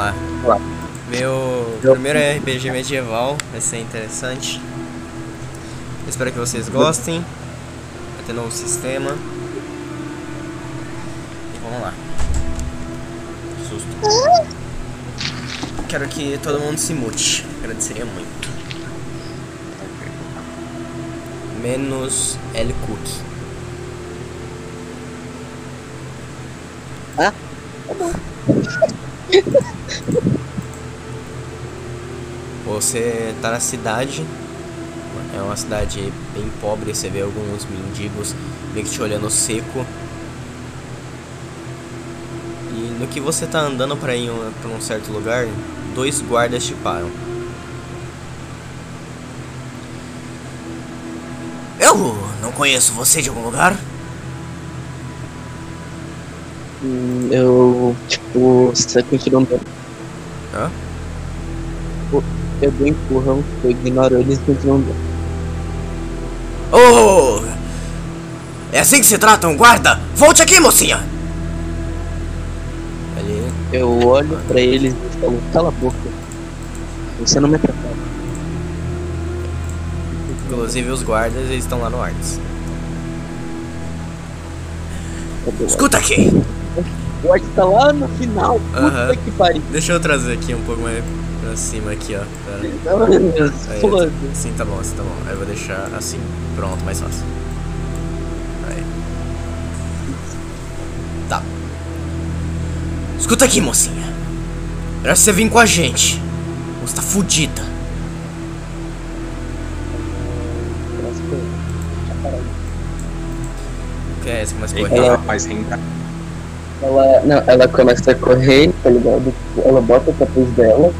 lá. Lá. Meu Eu- primeiro RPG medieval, vai ser interessante. Espero que vocês gostem. Vai ter novo sistema. E vamos lá. Susto. Quero que todo mundo se mute. Agradeceria muito. Menos L Cook. Ah, Você tá na cidade, é uma cidade bem pobre, você vê alguns mendigos meio que te olhando seco. E no que você tá andando pra ir pra um certo lugar, dois guardas te param. Eu não conheço você de algum lugar? Hum, eu, tipo, você continua andando. Hã? Eu dou um empurrão, eu ignoro eles e continuo andando. Oh! É assim que se trata um guarda? Volte aqui, mocinha! Ele Eu olho pra eles e falo, cala a boca. Você não me atrapalha. Inclusive os guardas eles estão lá no Arts. Dou- Escuta aqui! O Art tá lá no final. Puta Aham. que pariu. Deixa eu trazer aqui um pouco mais pra cima aqui, ó. Pera. Aí, Foda. Sim, tá bom, assim tá bom. Aí eu vou deixar assim. Pronto, mais fácil. Aí. Tá. Escuta aqui, mocinha. Era você vir com a gente. Você tá fudida. O que é esse que mais corre? Ela- rapaz, renda. Ela, não, ela começa a correr, tá ligado? Ela bota o capuz dela,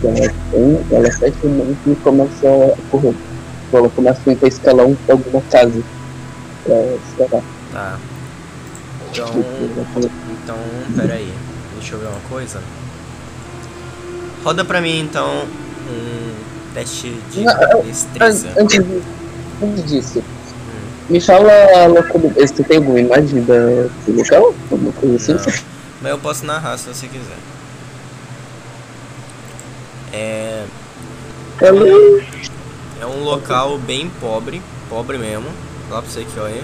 que ela tem, ela fecha o manto e começa a correr. Tipo, Ela começa a tentar escalar um, alguma casa. Pra escalar. Tá. Então. Tipo, Então, pera aí. Deixa eu ver uma coisa. Roda pra mim então um teste de destreza. An- Antes, de- antes disso, me fala a. Você tem alguma imagem da, do local? Alguma coisa assim? Não. Mas eu posso narrar se você quiser. É, Ela é um local bem pobre, pobre mesmo. Falar pra você aqui, olha.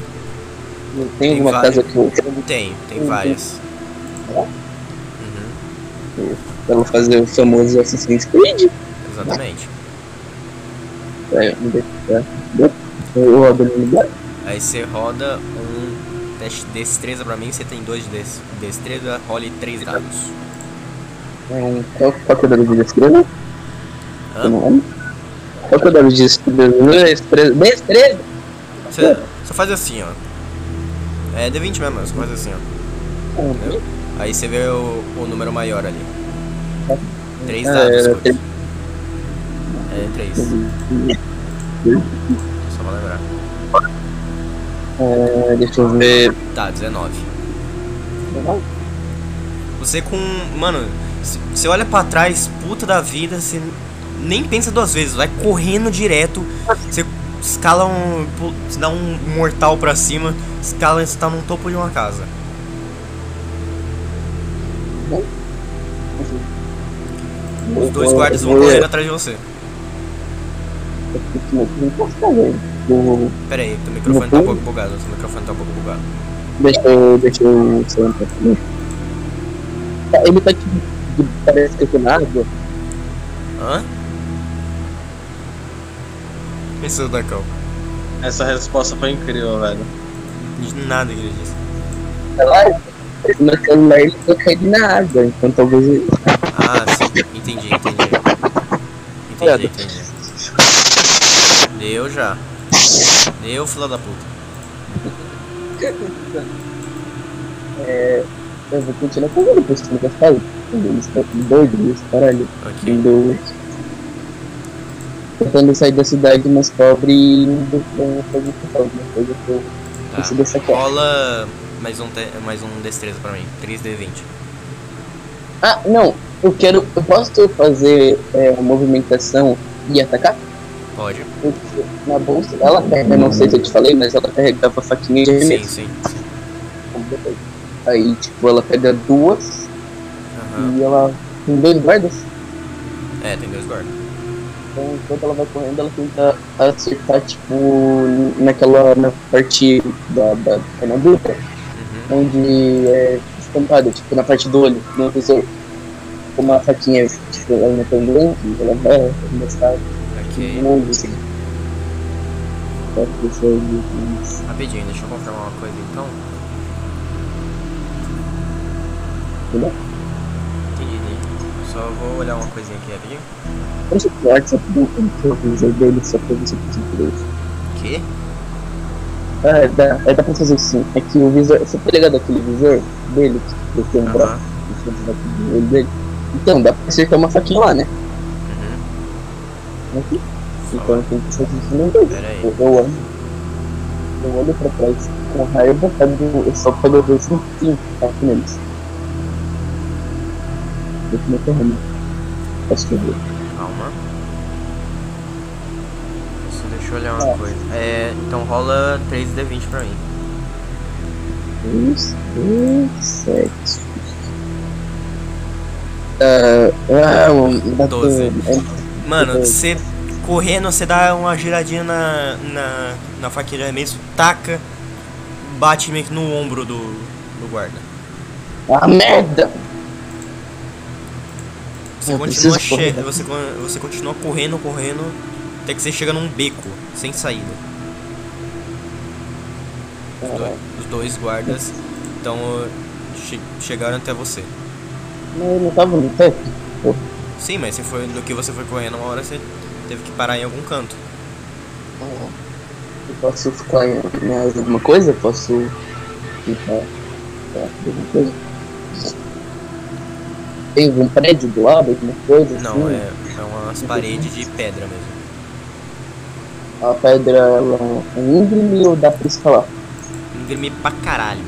não tem alguma várias. casa que eu Tem, tem Uhum. várias. Uhum, ela fazer o famoso Assassin's Creed? exatamente. É, onde é que? Eu rodo no lugar. Aí você roda um teste de destreza pra mim, você tem dois de des- destreza, role três dados. É um, qual, qual que é o dado de destreza? Hã? Qual que é o dado de destreza? Destreza? Você só faz assim, ó. É D20 mesmo, só faz assim, ó. Ah, Aí você vê o, o número maior ali. Três É, dados, era Kurt. É, três. Só pra lembrar. É, deixa eu ver. Tá, 19. Você com. Mano, você olha pra trás, puta da vida, você nem pensa duas vezes, vai correndo direto, você escala um. Você dá um mortal pra cima, escala você tá no topo de uma casa. Os dois guardas vão correndo atrás de você. Não Vou- Pera aí, teu microfone tá um pouco bugado, seu microfone tá um pouco bugado. Deixa eu. Deixa eu. sei lá, um. Tá, Ele tá tipo. de- Parece que é com água. Hã? Pensou, Dacão. Essa resposta foi incrível, velho. De nada que ele disse. celular, no celular ele foi caído na água, então talvez ele- Ah, sim, entendi, entendi. Entendi, entendi. Deu já. Deu, filha da puta. é, eu vou continuar fazendo depois que fala. Eles estão doidos, eles caralho. Ok. Indo. Tentando sair da cidade mais pobre e indo pra fazer alguma coisa que eu Tá. dessa cara. Rola mais um, te- mais um destreza pra mim. 3D20. Ah, não, eu quero. Eu posso fazer é, uma movimentação e atacar? Pode? Na bolsa ela carrega, não sei se eu te falei, mas ela carregava faquinha de Sim, arremesso. sim. sim. Aí, tipo, ela pega duas, Aham. E ela tem dois guardas. É, tem dois guardas. Então, enquanto ela vai correndo, ela tenta acertar, tipo, naquela na parte da, da armadura, Uhum. onde é estampada, tipo, na parte do olho, no visor. Com uma faquinha, tipo, ela não é tão grande, ela vai arremessar Ok. assim. Rapidinho, deixa eu confirmar uma coisa então. Entendeu? Entendi. Só vou olhar uma coisinha aqui rapidinho. Deixa eu o WhatsApp do o visor dele, só pra consigo ver isso. Que? Ah, é, dá, é, dá pra fazer sim. É que o visor. Você tá ligado aquele visor dele? Que tem um braço olho dele? Então, dá pra acertar uma faquinha lá, né? Aqui. Então que isso no dois. Pera aí. Eu, eu olho. Eu olho pra trás com raiva, pego, eu só pego o cinco e taco neles. Eu tô correndo. Posso ver. Calma. Só deixa eu olhar uma coisa. É, então rola 3D20 pra mim. 3, 2, 7. Ah, ah, dá Doze. Mano, você correndo, você dá uma giradinha na, na, na faquinha de arremesso, taca, bate meio que no ombro do, do guarda. Ah, merda! Você continua, che você, você continua correndo, correndo, até que você chega num beco, sem saída. Os dois, os dois guardas então che chegaram até você. Mas eu não tava no teto. Sim, mas você foi, no que você foi correndo uma hora, você teve que parar em algum canto. ah, Eu posso ficar em mais alguma coisa? Posso tentar tá, alguma coisa? Tem algum prédio do lado, alguma coisa? Não, assim? é, é umas paredes de pedra mesmo. A pedra ela é íngreme ou dá pra escalar? Íngreme pra caralho.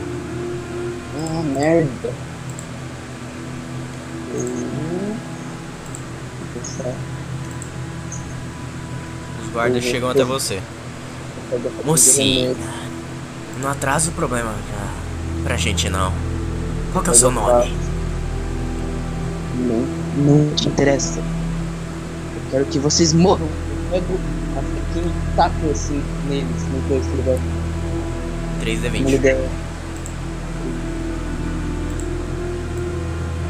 Ah, merda. Pensar. Os guardas Uhum. chegam até você. Mocinha, não atrasa o problema pra, pra gente não. Qual que é o seu eu nome? Não, não te interessa. Eu quero que vocês morram. Eu pego a e taco assim neles, no dois vai. Uma 3D20. ideia.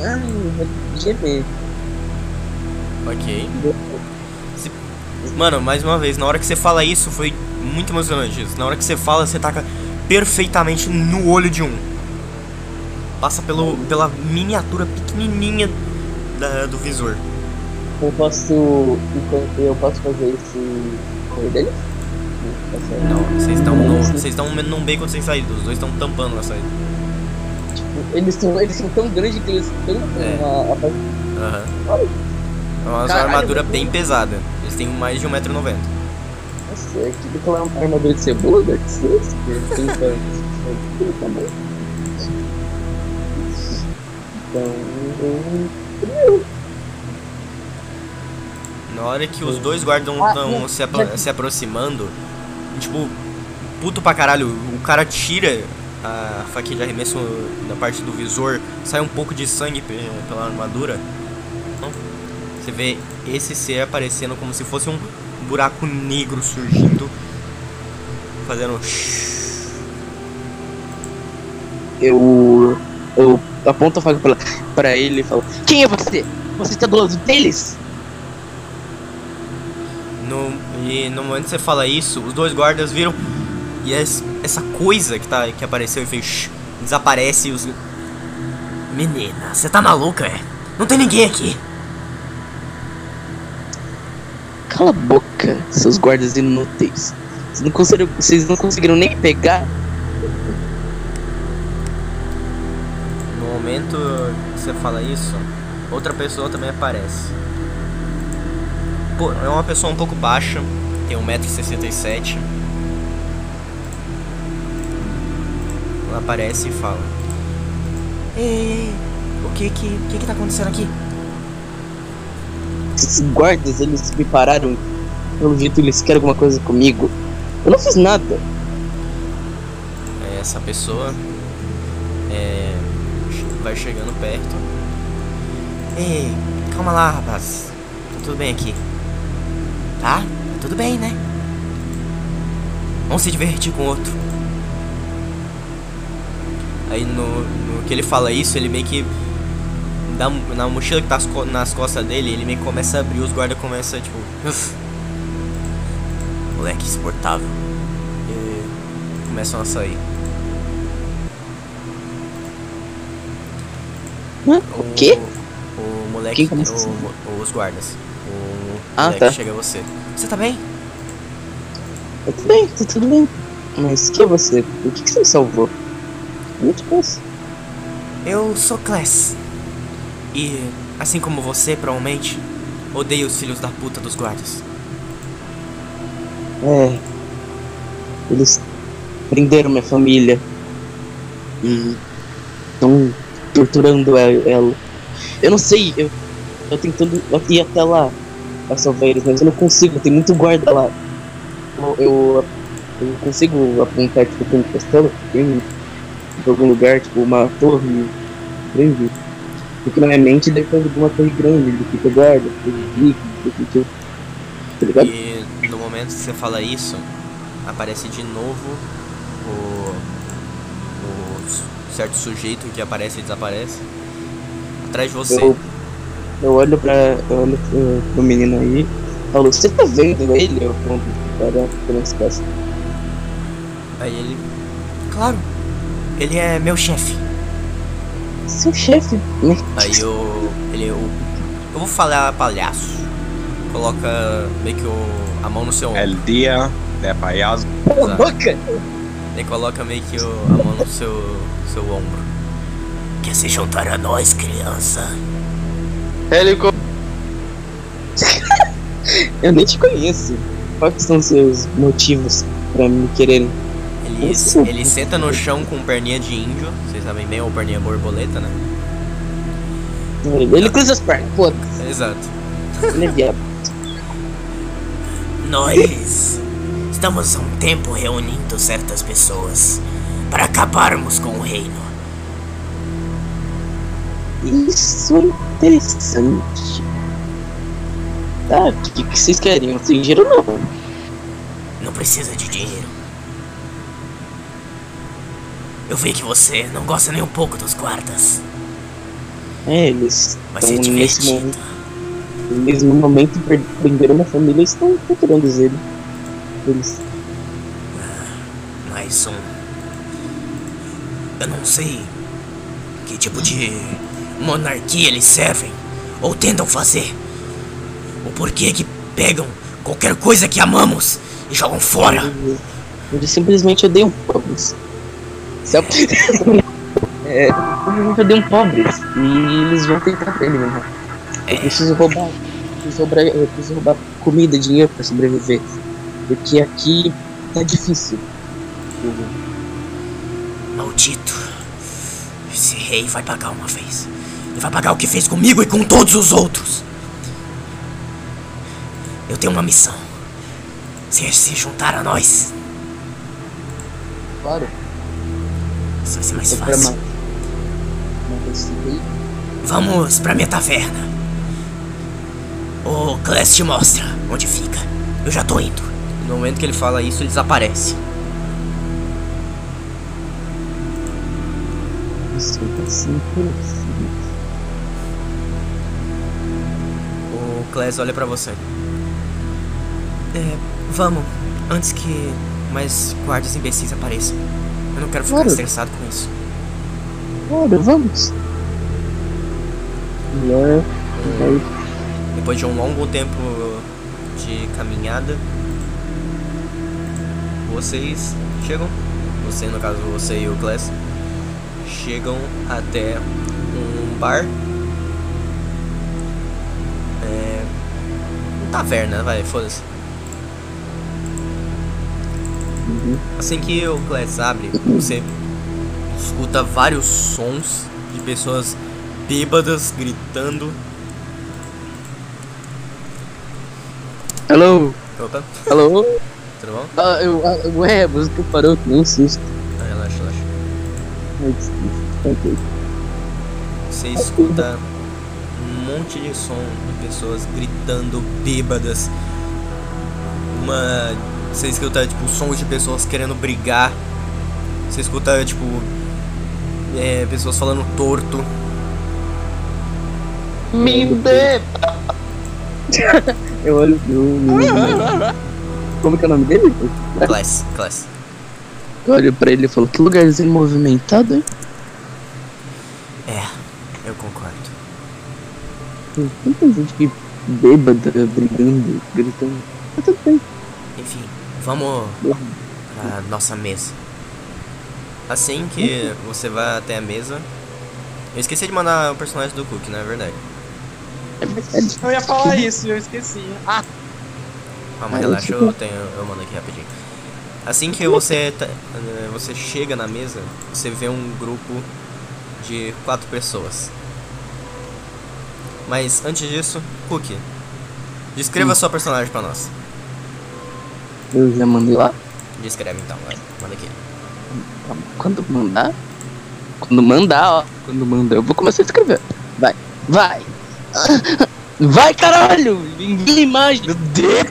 Ai, vai Ok. Mano, mais uma vez, na hora que você fala isso, foi muito emocionante isso. Na hora que você fala, você taca perfeitamente no olho de um. Passa pelo, pela miniatura pequenininha da- do visor. Eu posso. Eu posso fazer esse. correr deles? Não, vocês estão no- vocês estão num beco sem saída. Os dois estão tampando a saída. Tipo, eles são, eles são tão grandes que eles tampam É. a, a parte. É uma Caralho, armadura bem pesada. Eles têm mais de 1,90m. Nossa, é tipo aquela armadura de cebola, Souls, que tem tamanho. Então, Na hora que os dois guardas Ah, estão não, se, apro- se aproximando, tipo, puto pra caralho, o cara tira a faquinha de arremesso da parte do visor, sai um pouco de sangue pe- pela armadura. Você vê esse ser aparecendo como se fosse um buraco negro surgindo, fazendo. eu, eu aponto a faca pra, pra ele e falo: Quem é você? Você está do lado deles? No, e no momento que você fala isso, os dois guardas viram e es- essa coisa que, tá, que apareceu e fez desaparece e os. Menina, você tá maluca, é? Não tem ninguém aqui. Cala a boca, seus guardas inúteis. Vocês não conseguiram, vocês não conseguiram nem pegar. No momento que você fala isso, outra pessoa também aparece. Pô, é uma pessoa um pouco baixa, tem 1,67m. Ela aparece e fala: Ei, o que que, o que que tá acontecendo aqui? Esses guardas, eles me pararam. Pelo jeito, eles querem alguma coisa comigo. Eu não fiz nada. Essa pessoa é, vai chegando perto Ei, calma lá, rapaz. Tá tudo bem aqui. Tá? Tá tudo bem, né? Vamos se divertir com outro. Aí no, no que ele fala isso, ele meio que. Dá, na mochila que tá nas costas dele, ele meio que começa a abrir, os guardas começam tipo. "Uf." Moleque insuportável. E começam a sair. O quê? O, moleque. O- os guardas. O Ah, moleque tá. chega a você. Você tá bem? Tá tudo bem, tá tudo bem. Mas quem é você? O que, que você me salvou? Eu te conheço. Eu sou Class. E, assim como você, provavelmente, odeio os filhos da puta dos guardas. É. Eles prenderam minha família. E estão torturando ela. Eu não sei, eu tô tentando ir até lá pra salvar eles, mas eu não consigo, tem muito guarda lá. Eu, eu, eu consigo apontar tipo pra um castelo algum lugar, tipo uma torre grande. Porque na minha mente deve ter alguma torre grande, ele fica guarda, ele fica, tipo, tá ligado? E no momento que você fala isso, aparece de novo o, o certo sujeito que aparece e desaparece atrás de você. Eu, eu olho pra. Eu olho pro, pro menino aí falo, você tá vendo ele? Eu conto para pela espécie. Aí ele. Claro, ele é meu chefe. Seu chefe, né? Aí o. Ele. O, eu vou falar palhaço. Coloca meio que o, a mão no seu ombro. El dia de. Cala a boca! Ele coloca meio que o, a mão no seu, seu ombro. Quer se juntar a nós, criança? Ele co- Eu nem te conheço. Quais são seus motivos pra me quererem? Ele, ele senta no chão com perninha de índio. Vocês sabem bem, ou perninha borboleta, né? Ele, cruza as pernas. Exato. Ele é. Nós estamos há um tempo reunindo certas pessoas para acabarmos com o reino. Isso é interessante. Tá, o que, que vocês querem? Não tem dinheiro não. Não precisa de dinheiro. Eu vi que você não gosta nem um pouco dos guardas. É, eles Vai ser nesse momento. Eles no momento per- prenderam minha família e estão torturando eles. Eles. Mais um. Eu não sei que tipo de monarquia eles servem ou tentam fazer. O porquê que pegam qualquer coisa que amamos e jogam fora. Eles, simplesmente odeiam pobres. Sabe? é, eles odeiam pobres. E eles vão tentar ele mesmo. Eu preciso roubar. Eu preciso roubar, eu preciso roubar comida, dinheiro pra sobreviver. Porque aqui tá difícil. Maldito. Esse rei vai pagar uma vez. Ele vai pagar o que fez comigo e com todos os outros. Eu tenho uma missão. Se se juntar a nós, Claro. Isso vai ser mais fácil. Vamos pra minha taverna. O Class te mostra onde fica. Eu já tô indo. No momento que ele fala isso, ele desaparece. Isso interessante. O Class olha pra você. É, vamos. Antes que mais guardas imbecis apareçam. Eu não quero ficar Claro. estressado com isso. Claro, vamos. Vai. Depois de um longo tempo de caminhada, vocês chegam. Você, no caso, você e o Class, chegam até um bar. É. Uma taverna, vai, foda-se. Assim que o Class abre, você escuta vários sons de pessoas bêbadas gritando. Hello, Opa, hello. tudo bom? Ah, eu, ah, ué, a música parou, que nem um susto. Ah, relaxa, relaxa. Ai, desculpa. Ok. Você escuta um monte de som de pessoas gritando bêbadas. Uma. Você escuta tipo sons de pessoas querendo brigar. Você escuta tipo. é, pessoas falando torto. Me dê! Eu olho pro. Como que é o nome dele? Class, class. Eu olho pra ele e falo, que lugarzinho movimentado, hein? É, eu concordo. Tem tanta gente que bêbada, brigando, gritando. Tá tudo bem. Enfim, vamos pra nossa mesa. Assim que você vai até a mesa. Eu esqueci de mandar o personagem do Cook, não é verdade? Eu ia falar isso, eu esqueci. Ah, Calma, relaxa, eu tenho, eu mando aqui rapidinho. Assim que você, tá- eh, você chega na mesa, você vê um grupo de quatro pessoas. Mas antes disso, Cook, descreva sua personagem pra nós. Eu já mandei lá. Descreve então, vai, manda aqui. Quando mandar? Quando mandar, ó. Quando mandar, eu vou começar a escrever. Vai, vai. Vai, caralho! Envia imagem. Meu Deus!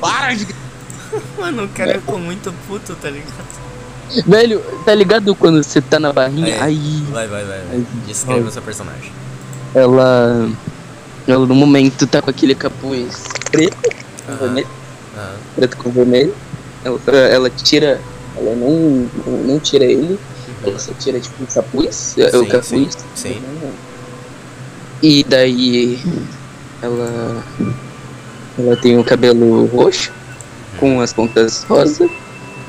para de. Mano, o cara ficou muito puto, tá ligado? Velho, tá ligado quando você tá na barrinha? É. Aí Vai, vai, vai. vai. Ai, Descreva seu personagem. ela. Ela no momento tá com aquele capuz preto Ah, Preto com vermelho. Ela, ela tira. Ela não, não, tira ele. Ela só tira tipo o capuz. é o Sim, capuz. sim, sim. E daí ela ela tem o cabelo roxo com as pontas rosa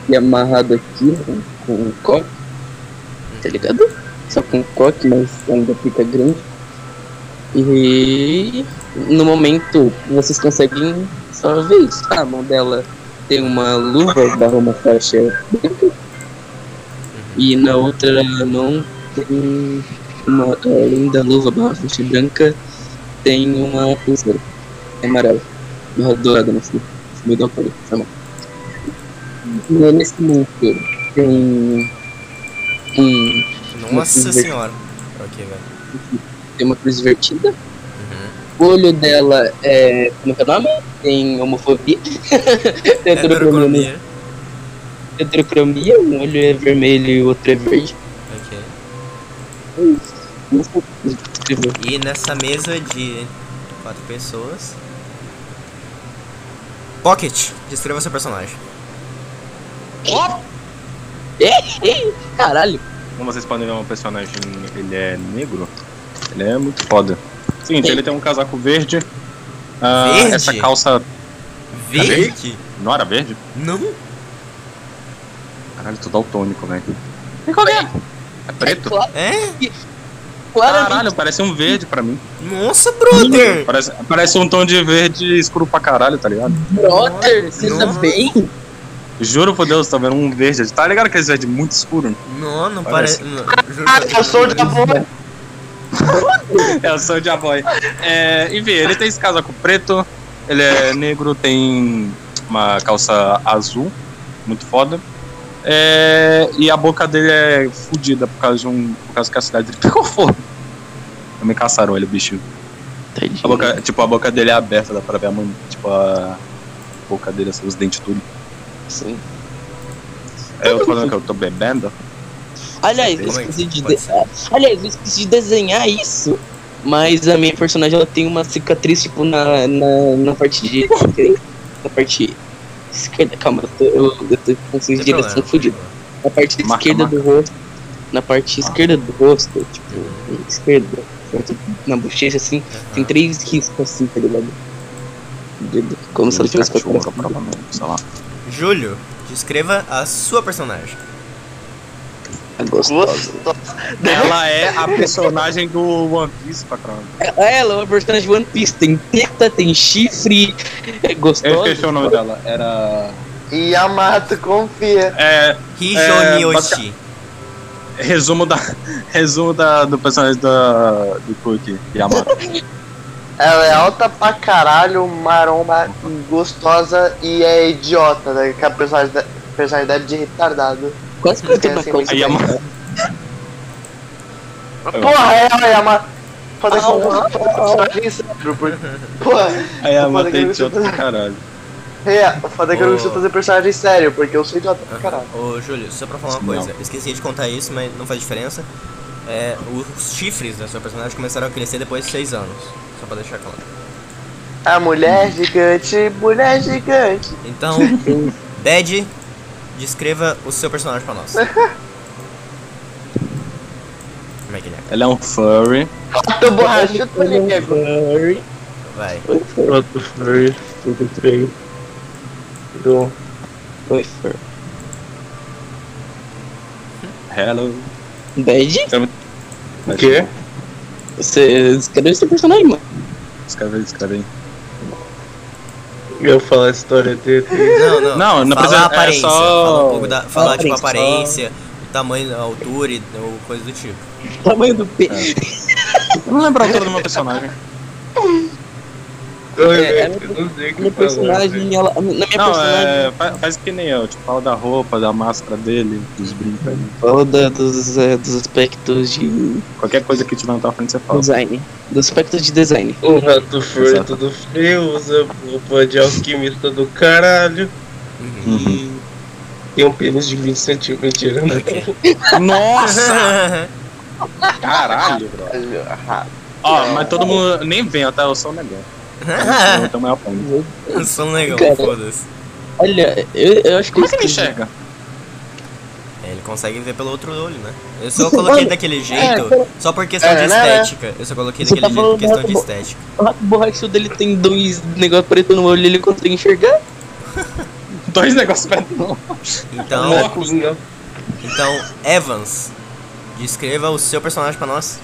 e amarrado aqui né, com um coque, tá ligado? Só com um coque, mas ainda fica grande. E no momento vocês conseguem só ver isso. A mão dela tem uma luva barra uma faixa e na outra mão tem uma, além da luva barra faixa branca tem uma pulseira amarela, barra dourada no fio. Me dá palito, tá bom. Nesse momento tem um, Nossa senhora. Ok, velho. tem uma cruz invertida. O olho dela é. Como que é o nome? Tem homofobia. tem heterocromia. Heterocromia. heterocromia. Um olho é vermelho e o outro é verde. Ok. É. E nessa mesa de quatro pessoas. Pocket, descreva seu personagem. Caralho. Como vocês podem ver, um personagem, ele é negro. Ele é muito foda. Seguinte, ele tem um casaco verde. ah, Verde? Essa calça. Verde? Não era verde? Não? Caralho, tô daltônico, velho. Qual é? É preto? É? Caralho, parece um verde pra mim. Nossa, brother! Parece, parece um tom de verde escuro pra caralho, tá ligado? Brother, você tá bem? Juro por Deus, tá vendo um verde. Tá ligado aquele verde muito escuro? Não, não Parece. parece. não, juro Ah, que- eu sou de amor. É, eu sou o Diaboy. É, enfim, ele tem esse casaco preto, ele é negro, tem uma calça azul, muito foda. É, e a boca dele é fodida por causa de um. Por causa que a cidade dele pegou fogo. Também caçaram ele, o bicho. A boca, tipo, a boca dele é aberta, dá pra ver a mão, tipo, a boca dele, assim, os dentes tudo. Sim. É, eu tô falando que eu tô bebendo. Aliás, eu é que esqueci de de... Aliás, eu esqueci de desenhar isso. Mas a minha personagem ela tem uma cicatriz tipo na, na, na parte de na parte esquerda, calma, eu tô, eu, eu tô com direção problema. fodida. Na parte Marca, esquerda marca. do rosto, na parte esquerda do rosto, tipo, esquerda, na bochecha assim, tem três riscos assim, tá ligado? Como se ela tivesse Cachorro, provavelmente, sei lá. Júlio, descreva a sua personagem. Gostosa. Gostoso. Ela é a personagem do One Piece, patrão. Ela é uma personagem de One Piece, tem teta, tem chifre, é Eu gostosa. esqueci o nome dela. Era. Yamato, confia. É. Hijoni É. Resumo da. Resumo da, do personagem da, do Cookie, Yamato. Ela é alta pra caralho, maromba, gostosa e é idiota, né? Que é a personalidade, personalidade de retardado. Quase que eu tenho é calça. A. Porra, ela é Yamato. foda que eu não sou personagem sério, porque. Pô, Aí a Foda mata que é eu não idiota sei pra caralho. é, o foda é que eu não consigo fazer personagem sério, porque eu sou idiota pra caralho. Ô, Júlio, só pra falar uma coisa, esqueci de contar isso, mas não faz diferença. É, os chifres da sua personagem começaram a crescer depois de 6 anos. Só pra deixar claro. A mulher gigante, mulher gigante. Então, Bad, descreva o seu personagem pra nós. Como é que ele é? Ela é um furry. Tô borrachudo, tô ligado. Furry. Vai. Pronto, Furry, encontrei. Do. Oi, Fur. Hello. Bad? O quê? Você escreveu seu personagem, mano. Escreve aí, escreve aí. Eu falar a história dele. Não, não. Não, não precisa- a é aparência. só- Fala um pouco da. Fala, tipo, a aparência, aparência, o tamanho, a altura e ou coisa do tipo. Tamanho do P. Eu não lembro a altura do meu personagem. Eu, É, eu, eu não sei o que Minha falar. personagem, ela. Na minha Não, personagem. é. fa- Faz que nem eu. Tipo, fala da roupa, da máscara dele, dos brincos aí. Fala da- dos, é, dos aspectos de Qualquer coisa que tiver na tua frente, você fala. design. Dos aspectos de design. O rato furry Exato. todo frio, usa roupa de alquimista do caralho Uhum. e tem um pênis de 20 centímetros. Né? Nossa! Caralho, bro. Ó, mas todo mundo nem vem, tá? Eu sou um negão. Pano. Eu sou um negão, Cara. foda-se. Olha, eu, eu acho que. Como é que ele enxerga? É, Ele consegue ver pelo outro olho, né? Eu só coloquei daquele jeito, só por questão de É, né? estética. Eu só coloquei Você daquele tá jeito por questão de estética. O rato borrachudo dele tem dois negócios preto no olho ele consegue enxergar? Dois negócios perto não. Então, Óculos, não. então, Evans, descreva o seu personagem pra nós.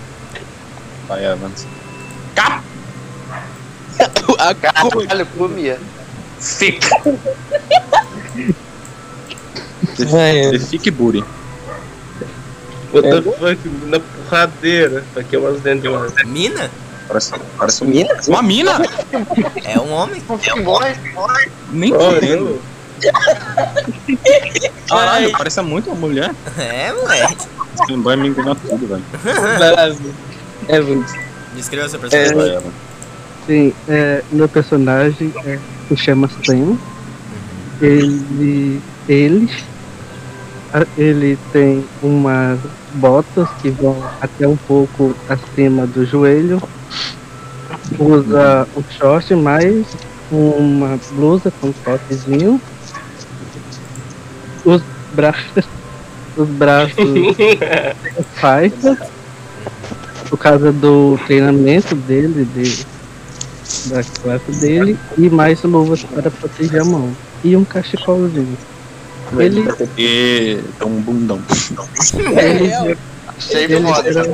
Vai, Evans. A Caralho, comia. Fica. Vai, The Fique Booty. What the fuck, na porradeira. Aqui é umas dentro de uma. Mina? Parece, parece um... Mina? uma mina. É um homem. Que voz, voz. Nem eu. Caralho, parece muito uma mulher. É, moleque. Esse boy me engana tudo, velho. Evans. Descreva o seu Vai, personagem. Evans. Sim, é, meu personagem é, se chama Sam. Ele, ele, ele tem umas botas que vão até um pouco acima do joelho. Usa um short mais uma blusa com toquezinho. Os braços, os braços faixa por causa do treinamento dele, de, da classe dele, e mais luvas para proteger a mão. E um cachecolzinho. Ele, E um bundão. ele, Cheio de ele moda. era-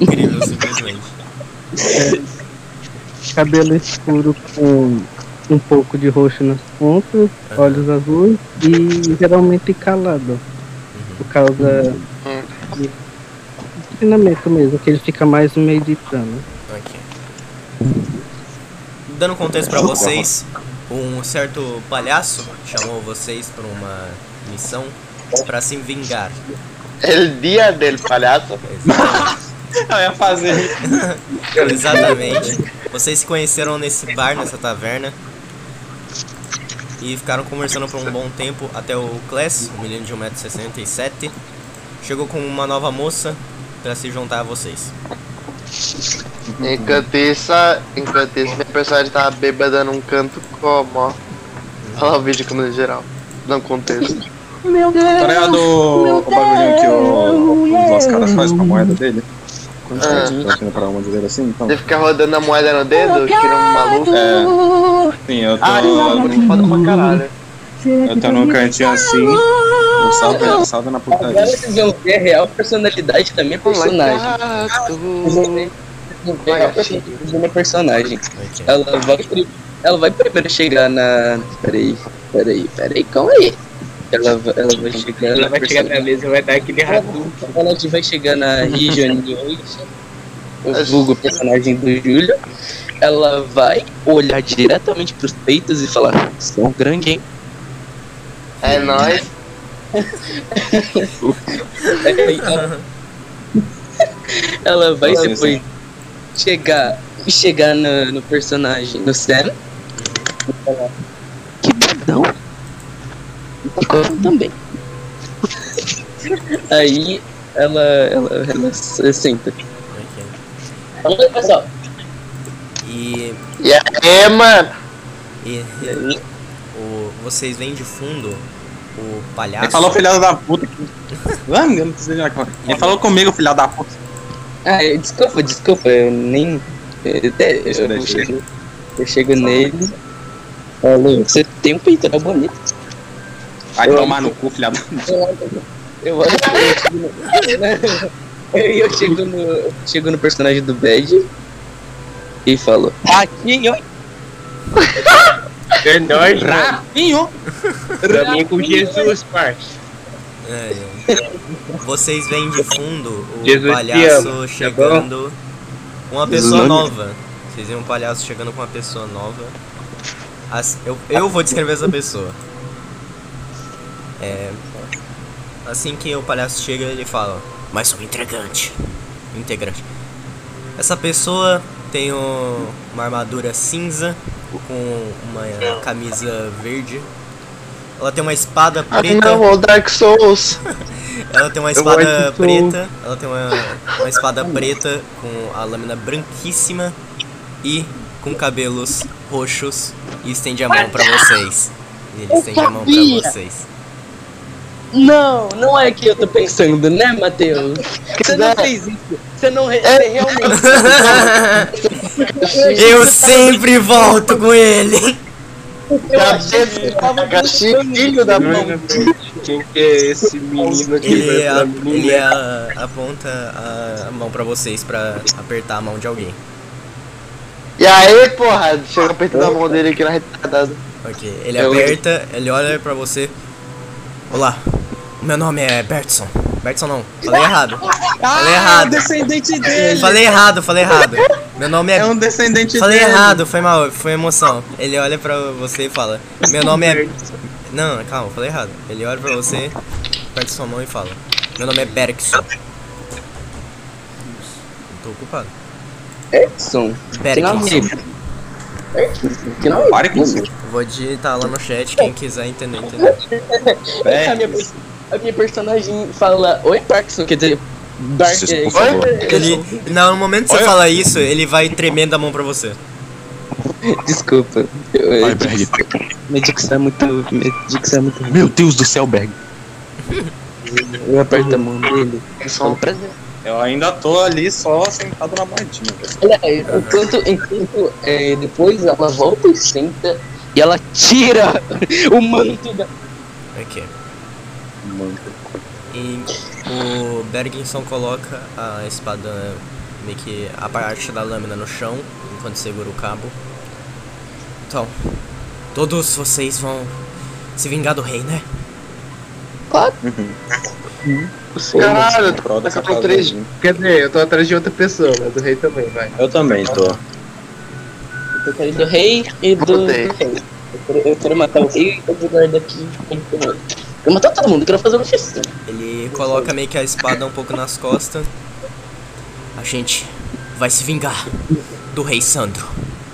Incrível, simplesmente. cabelo escuro com um pouco de roxo nas pontas, olhos azuis e geralmente calado. Por causa de treinamento mesmo, que ele fica mais meditando. Ok. Dando contexto pra vocês, um certo palhaço chamou vocês pra uma missão pra se vingar. El dia del palhaço. Eu ia fazer. Exatamente. Vocês se conheceram nesse bar, nessa taverna. E ficaram conversando por um bom tempo até o Class, um menino de 1,67m, chegou com uma nova moça pra se juntar a vocês. Enquanto isso, enquanto isso, minha personagem tava bêbada num canto como, ó. Olha lá o vídeo como no geral. Não contexto. Tá ligado o, bagulhinho que o, o Lascara faz com a moeda dele? Quando Ah. tá indo pra uma dele assim, então. Você fica rodando a moeda no dedo, que nem um maluco. É. Sim, eu tô. Ah, isso é muito foda pra caralho. Eu tô num cantinho assim. Eu salve, salve na Agora putaria. vocês vão ver a real personalidade da minha personagem. Vocês vão ver a real personalidade da minha personagem. Ela vai, ela vai primeiro chegar na. Peraí, peraí, peraí, calma aí. Ela, vai- ela vai chegar Ela na vai chegar na mesa e vai dar aquele rato. Ela vai chegar na região 8, o vulgo personagem do Júlio. Ela vai olhar diretamente pros peitos e falar: São grande, hein? É nóis. Aí ela, ela vai depois chegar chegar no, no personagem, no Sam. Que bundão! E também. Aí ela, ela, ela senta. Ok. Oi, pessoal. E, E aí, mano? e E aí, vocês veem de fundo o palhaço. Ele falou filhada da puta. Eu não preciso de nada. Ele falou comigo, filha da puta. Ah, desculpa, desculpa, eu nem. Eu, até- eu, eu eu chego, eu chego nele. Falo, você tem um peitoral bonito. Vai Eu- tomar no cu, filha da Eu olho eu chego no. Aí eu chego no. eu chego no personagem do Bad e falo, aqui, ó. É nóis. Rafinho! Pra mim é com Jesus, parte. É. Vocês veem de fundo o Jesus palhaço ama, tá chegando com uma pessoa nova. Vocês veem um palhaço chegando com uma pessoa nova. As- eu, eu vou descrever essa pessoa. É, assim que o palhaço chega, ele fala: Mais um integrante. Integrante. Essa pessoa tem o- uma armadura cinza com uma camisa verde. Ela tem uma espada Ah, preta. não, o Dark Souls. Ela tem uma espada preta. Ela tem uma, uma espada preta com a lâmina branquíssima e com cabelos roxos e estende a mão pra vocês. E ele estende a mão pra sabia. vocês. Não, não é que eu tô pensando, né, Matheus? Você não É. fez isso. Você não re- você realmente. Eu sempre volto com ele. Cabeça, filho da mão. Quem que é esse menino aqui? Ele, a- ele né? a- aponta a, a mão pra vocês pra apertar a mão de alguém. E aí, porra, chega apertando a mão dele aqui na retardada. Ok, ele aperta, ele olha pra você. Olá, meu nome é Bertson. Bertson não, falei errado. Falei errado. descendente dele! Falei errado, falei errado. Meu nome é. É um descendente Falei dele. errado, foi mal, foi emoção. Ele olha pra você e fala: Meu nome é. Não, calma, falei errado. Ele olha pra você, aperta sua mão e fala: Meu nome é Bergson. Tô ocupado. Nome é Bergson. Que nome é Pare com isso. Vou digitar lá no chat, quem quiser entender, entender. A minha, pers- a minha personagem fala Oi, Parkinson, quer dizer. Dark, é. Ele. Não, no momento que você Olha. fala isso, ele vai tremendo a mão pra você. Desculpa. Eu, Vai, Berg. minha dicção é muito. Minha dicção é muito. Meu Deus do céu, Berg. Eu aperto a mão dele. Falo, prazer. Eu ainda tô ali só sentado na velho. Olha, enquanto, enquanto é, depois ela volta e senta e ela tira o manto da. Ok. E o Bergenson coloca a espada, meio que a parte da lâmina no chão, enquanto segura o cabo. Então, todos vocês vão se vingar do rei, né? Claro. Caralho, eu tô três. casinha. Quer dizer, eu tô atrás de outra pessoa, mas do rei também, vai. Eu também tô. Eu quero do rei e do. Eu quero, eu quero matar o rei e o guarda aqui. Eu quero matar todo mundo, eu quero fazer uma festa. Ele coloca meio que a espada um pouco nas costas. A gente vai se vingar do rei Sandro.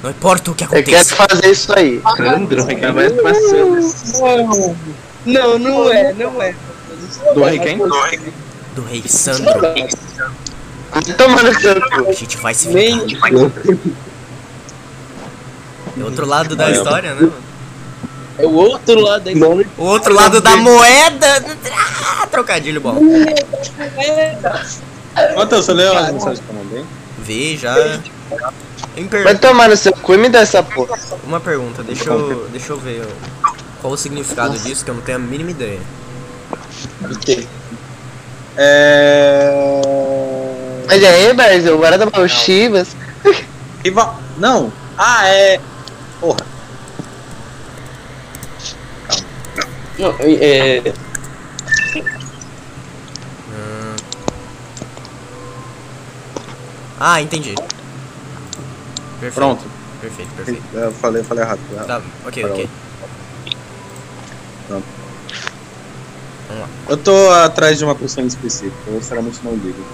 Não importa o que Eu quero aconteça. fazer isso aí. Sandro, ainda mais passando. Não, não é, não é. Do rei quem? Do rei Sandro. Tomando seu cu. A gente vai se vingar. É outro lado da história, né? mano? É o outro lado da O outro lado da moeda. Ah, trocadilho bom. Matheus, você leu as mensagens que eu mandei? Vi já. Em per- Vai tomar no seu cu e me dá essa porra. Uma pergunta, deixa eu, deixa eu ver qual o significado disso, que eu não tenho a mínima ideia. É. Mas aí, Brasil, agora da o Chivas. Não! Ah, é. Porra. Não, é. Hum. Ah, entendi. Perfeito. Pronto. Perfeito, perfeito. Eu falei, falei errado. Tá, ok, ok. Eu tô atrás de uma pessoa em específico, eu sinceramente não ligo.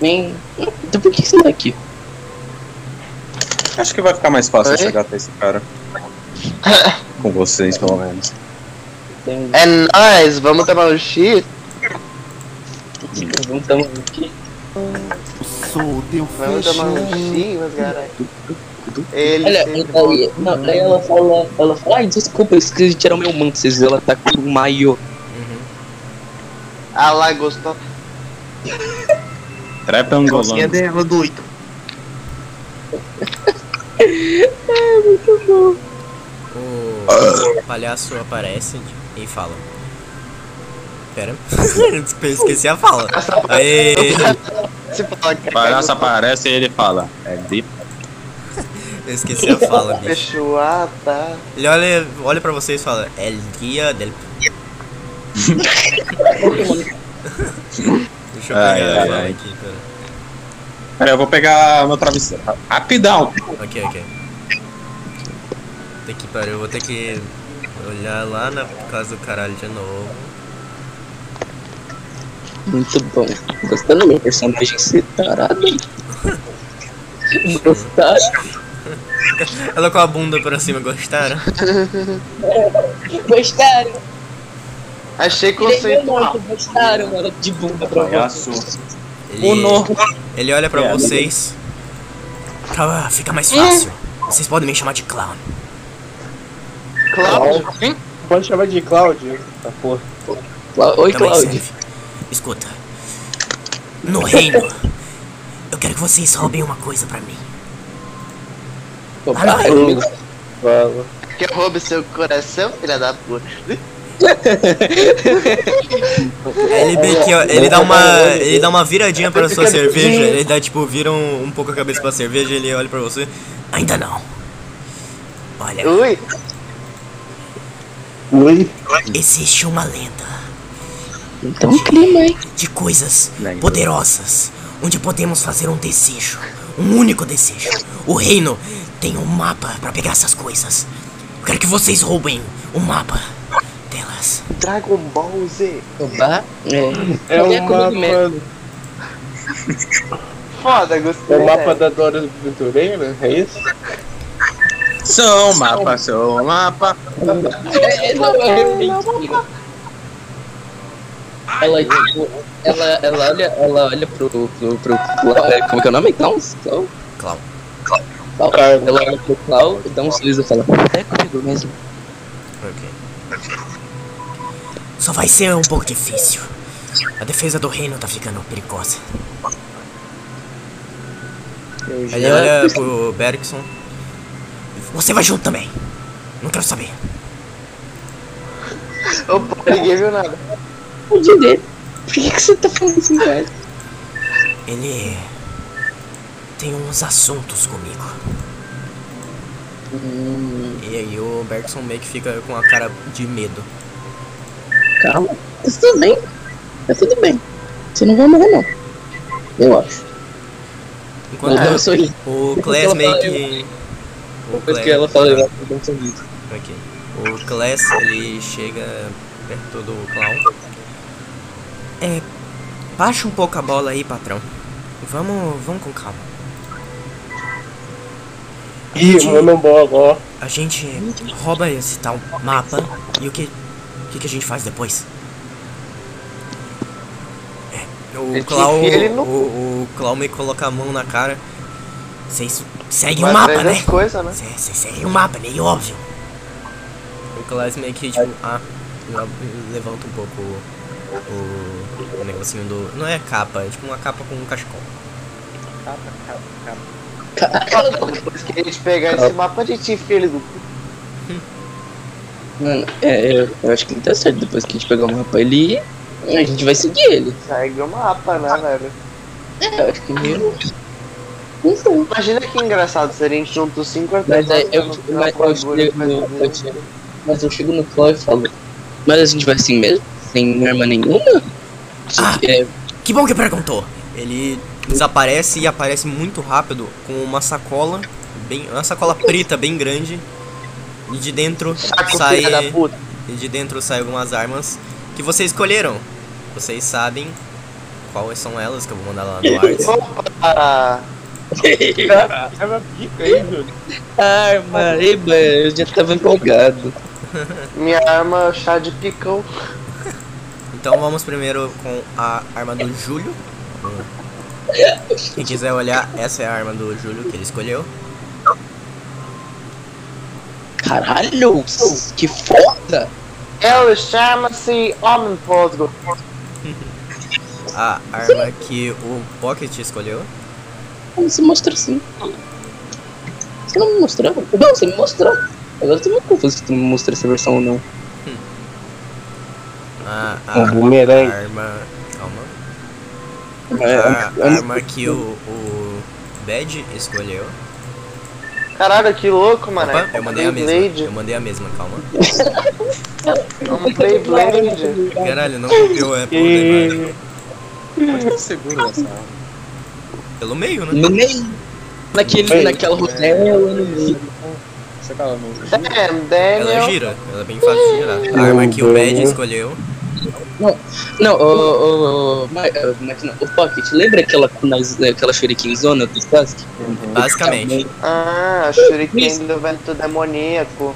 Vem. Então por que você tá aqui? Acho que vai ficar mais fácil Oi? chegar até esse cara. Com vocês, pelo menos. É nóis, vamos tomar um X? Vamos tomar aqui. Sou deu Vamos tomar um X, mas caralho. Ele Olha, aí, não, aí ela fala, ela fala, ai, desculpa, eu esqueci de tirar o meu manto, vocês viram, ela tá com um maiô. Ah lá, gostou. Trap angolano. dela, doido. O palhaço aparece e fala. Pera. Esqueci a fala. Fala que O palhaço aparece e ele fala. É de Eu esqueci a fala, bicho. Fechou, ah, tá. Ele olha, olha pra vocês e fala, El dia del... Deixa eu pegar Ai, a ai, fala ai. aqui, pera. Pera, eu vou pegar meu travesseiro. Ra- Rapidão. Ok, ok. Tem que parar, eu vou ter que olhar lá na casa do caralho de novo. Muito bom. Gostando do meu personagem separado? Gostaram? Ela com a bunda pra cima, gostaram? Gostaram? Achei meu conceitual. gostaram? Ela de bunda pra Palhaço. Ele, ele olha pra vocês. Pra ficar mais fácil. Vocês podem me chamar de clown. Cláudio, Pode chamar de Cláudio. Tá porra. Oi, Cláudio. Escuta. No reino, eu quero que vocês roubem uma coisa pra mim. Opa, Ah, Fala. que eu roube seu coração, filha da puta. Ele meio que, ó, ele dá uma, ele dá uma viradinha para sua cerveja, ele dá tipo, vira um, um pouco a cabeça pra cerveja, ele olha pra você. Ainda não. Olha, Ui, Oi. existe uma lenda Então clima, hein? de coisas poderosas, onde podemos fazer um desejo, um único desejo. O reino tem um mapa pra pegar essas coisas. Eu quero que vocês roubem o mapa delas. Dragon Ball Z. Oba, é. É mesmo. mapa, Foda, é gostei. o mapa da Dora Aventureira, é isso? Sou mapa, sou mapa. É, é, não, é. Ela, tipo, ela, ela olha, ela olha pro, pro, pro é, como que é o nome? Klaus? Clau? Clau. Ela olha pro Clau e dá um sorriso e fala, é comigo mesmo. Ok. Só vai ser um pouco difícil. A defesa do reino tá ficando perigosa. Ele olha pro Bergson. Você vai junto também. Não quero saber. Opa, ninguém viu nada. O dele. Por que, que você tá falando assim, velho? Ele tem uns assuntos comigo. Hum, E aí o Bergson meio que fica com a cara de medo. calma. Tá tudo bem. Tá tudo bem. Você não vai morrer, não. Eu acho. Enquanto sorriso. o Class meio que. O Depois que ela fala, um. Ok. O Class ele chega perto do clown. É. Baixa um pouco a bola aí, patrão. Vamos, vamos com calma. A Ih, gente, monobola, ó. a gente rouba esse tal mapa e o que, o que, que a gente faz depois? É, o Clau, o, o Clau que coloca a mão na cara. Vocês seguem o mapa, né? coisas, né? Vocês seguem o mapa, meio óbvio. O Class meio que tipo, ah, le- levanta um pouco o, o, o negocinho do. Não é capa, é tipo uma capa com um cachecol. Depois que a gente pegar esse mapa, a gente enfia ele do. Mano, é, eu, eu acho que ele tá certo. Depois que a gente pegar o mapa ali, a gente vai seguir ele. Segue o mapa, né, velho? É, eu acho que meio. Não sei. Imagina que engraçado se a gente junta os cinco Mas aí eu, mas eu, chego um- eu chego, mas eu chego no Clau e falo. Mas a gente vai assim mesmo? Sem arma nenhuma? Ah. É, Que bom que perguntou! Ele desaparece e aparece muito rápido com uma sacola, bem, uma sacola preta bem grande. E de dentro Saco sai. filha da puta. E de dentro sai algumas armas que vocês escolheram. Vocês sabem quais são elas que eu vou mandar lá no Arts. Arma pica aí, Júlio. Arma, eba, eu já tava empolgado. Minha arma chá de picão. Então vamos primeiro com a arma do Júlio. Quem quiser olhar, essa é a arma do Júlio que ele escolheu. Caralho, que foda! Ele chama-se Homem Fosgo. A arma que o Pocket escolheu. Você mostrou sim. Você não me mostrou? Não, você me mostrou. Agora eu tô meio confuso se tu me mostrou essa versão ou não. A, Um bumerangue. arma. Calma. É, A eu não- arma que o, o Bad escolheu. Caralho, que louco, mano. Opa, eu mandei a mesma. Eu mandei a mesma, calma. Um Beyblade. Caralho, não copiou é por E... Muito seguro essa arma. Pelo meio, né? No meio. Naquele, Bem, naquela rotela no meio. Você que ela não Daniel. gira, ela é bem fácil de girar. A arma que o Bad escolheu. Não, o. O. o mas não, o Pocket, lembra aquela, aquela shuriken zona do Sasuke? Basicamente. Ah, a Shuriken do vento demoníaco.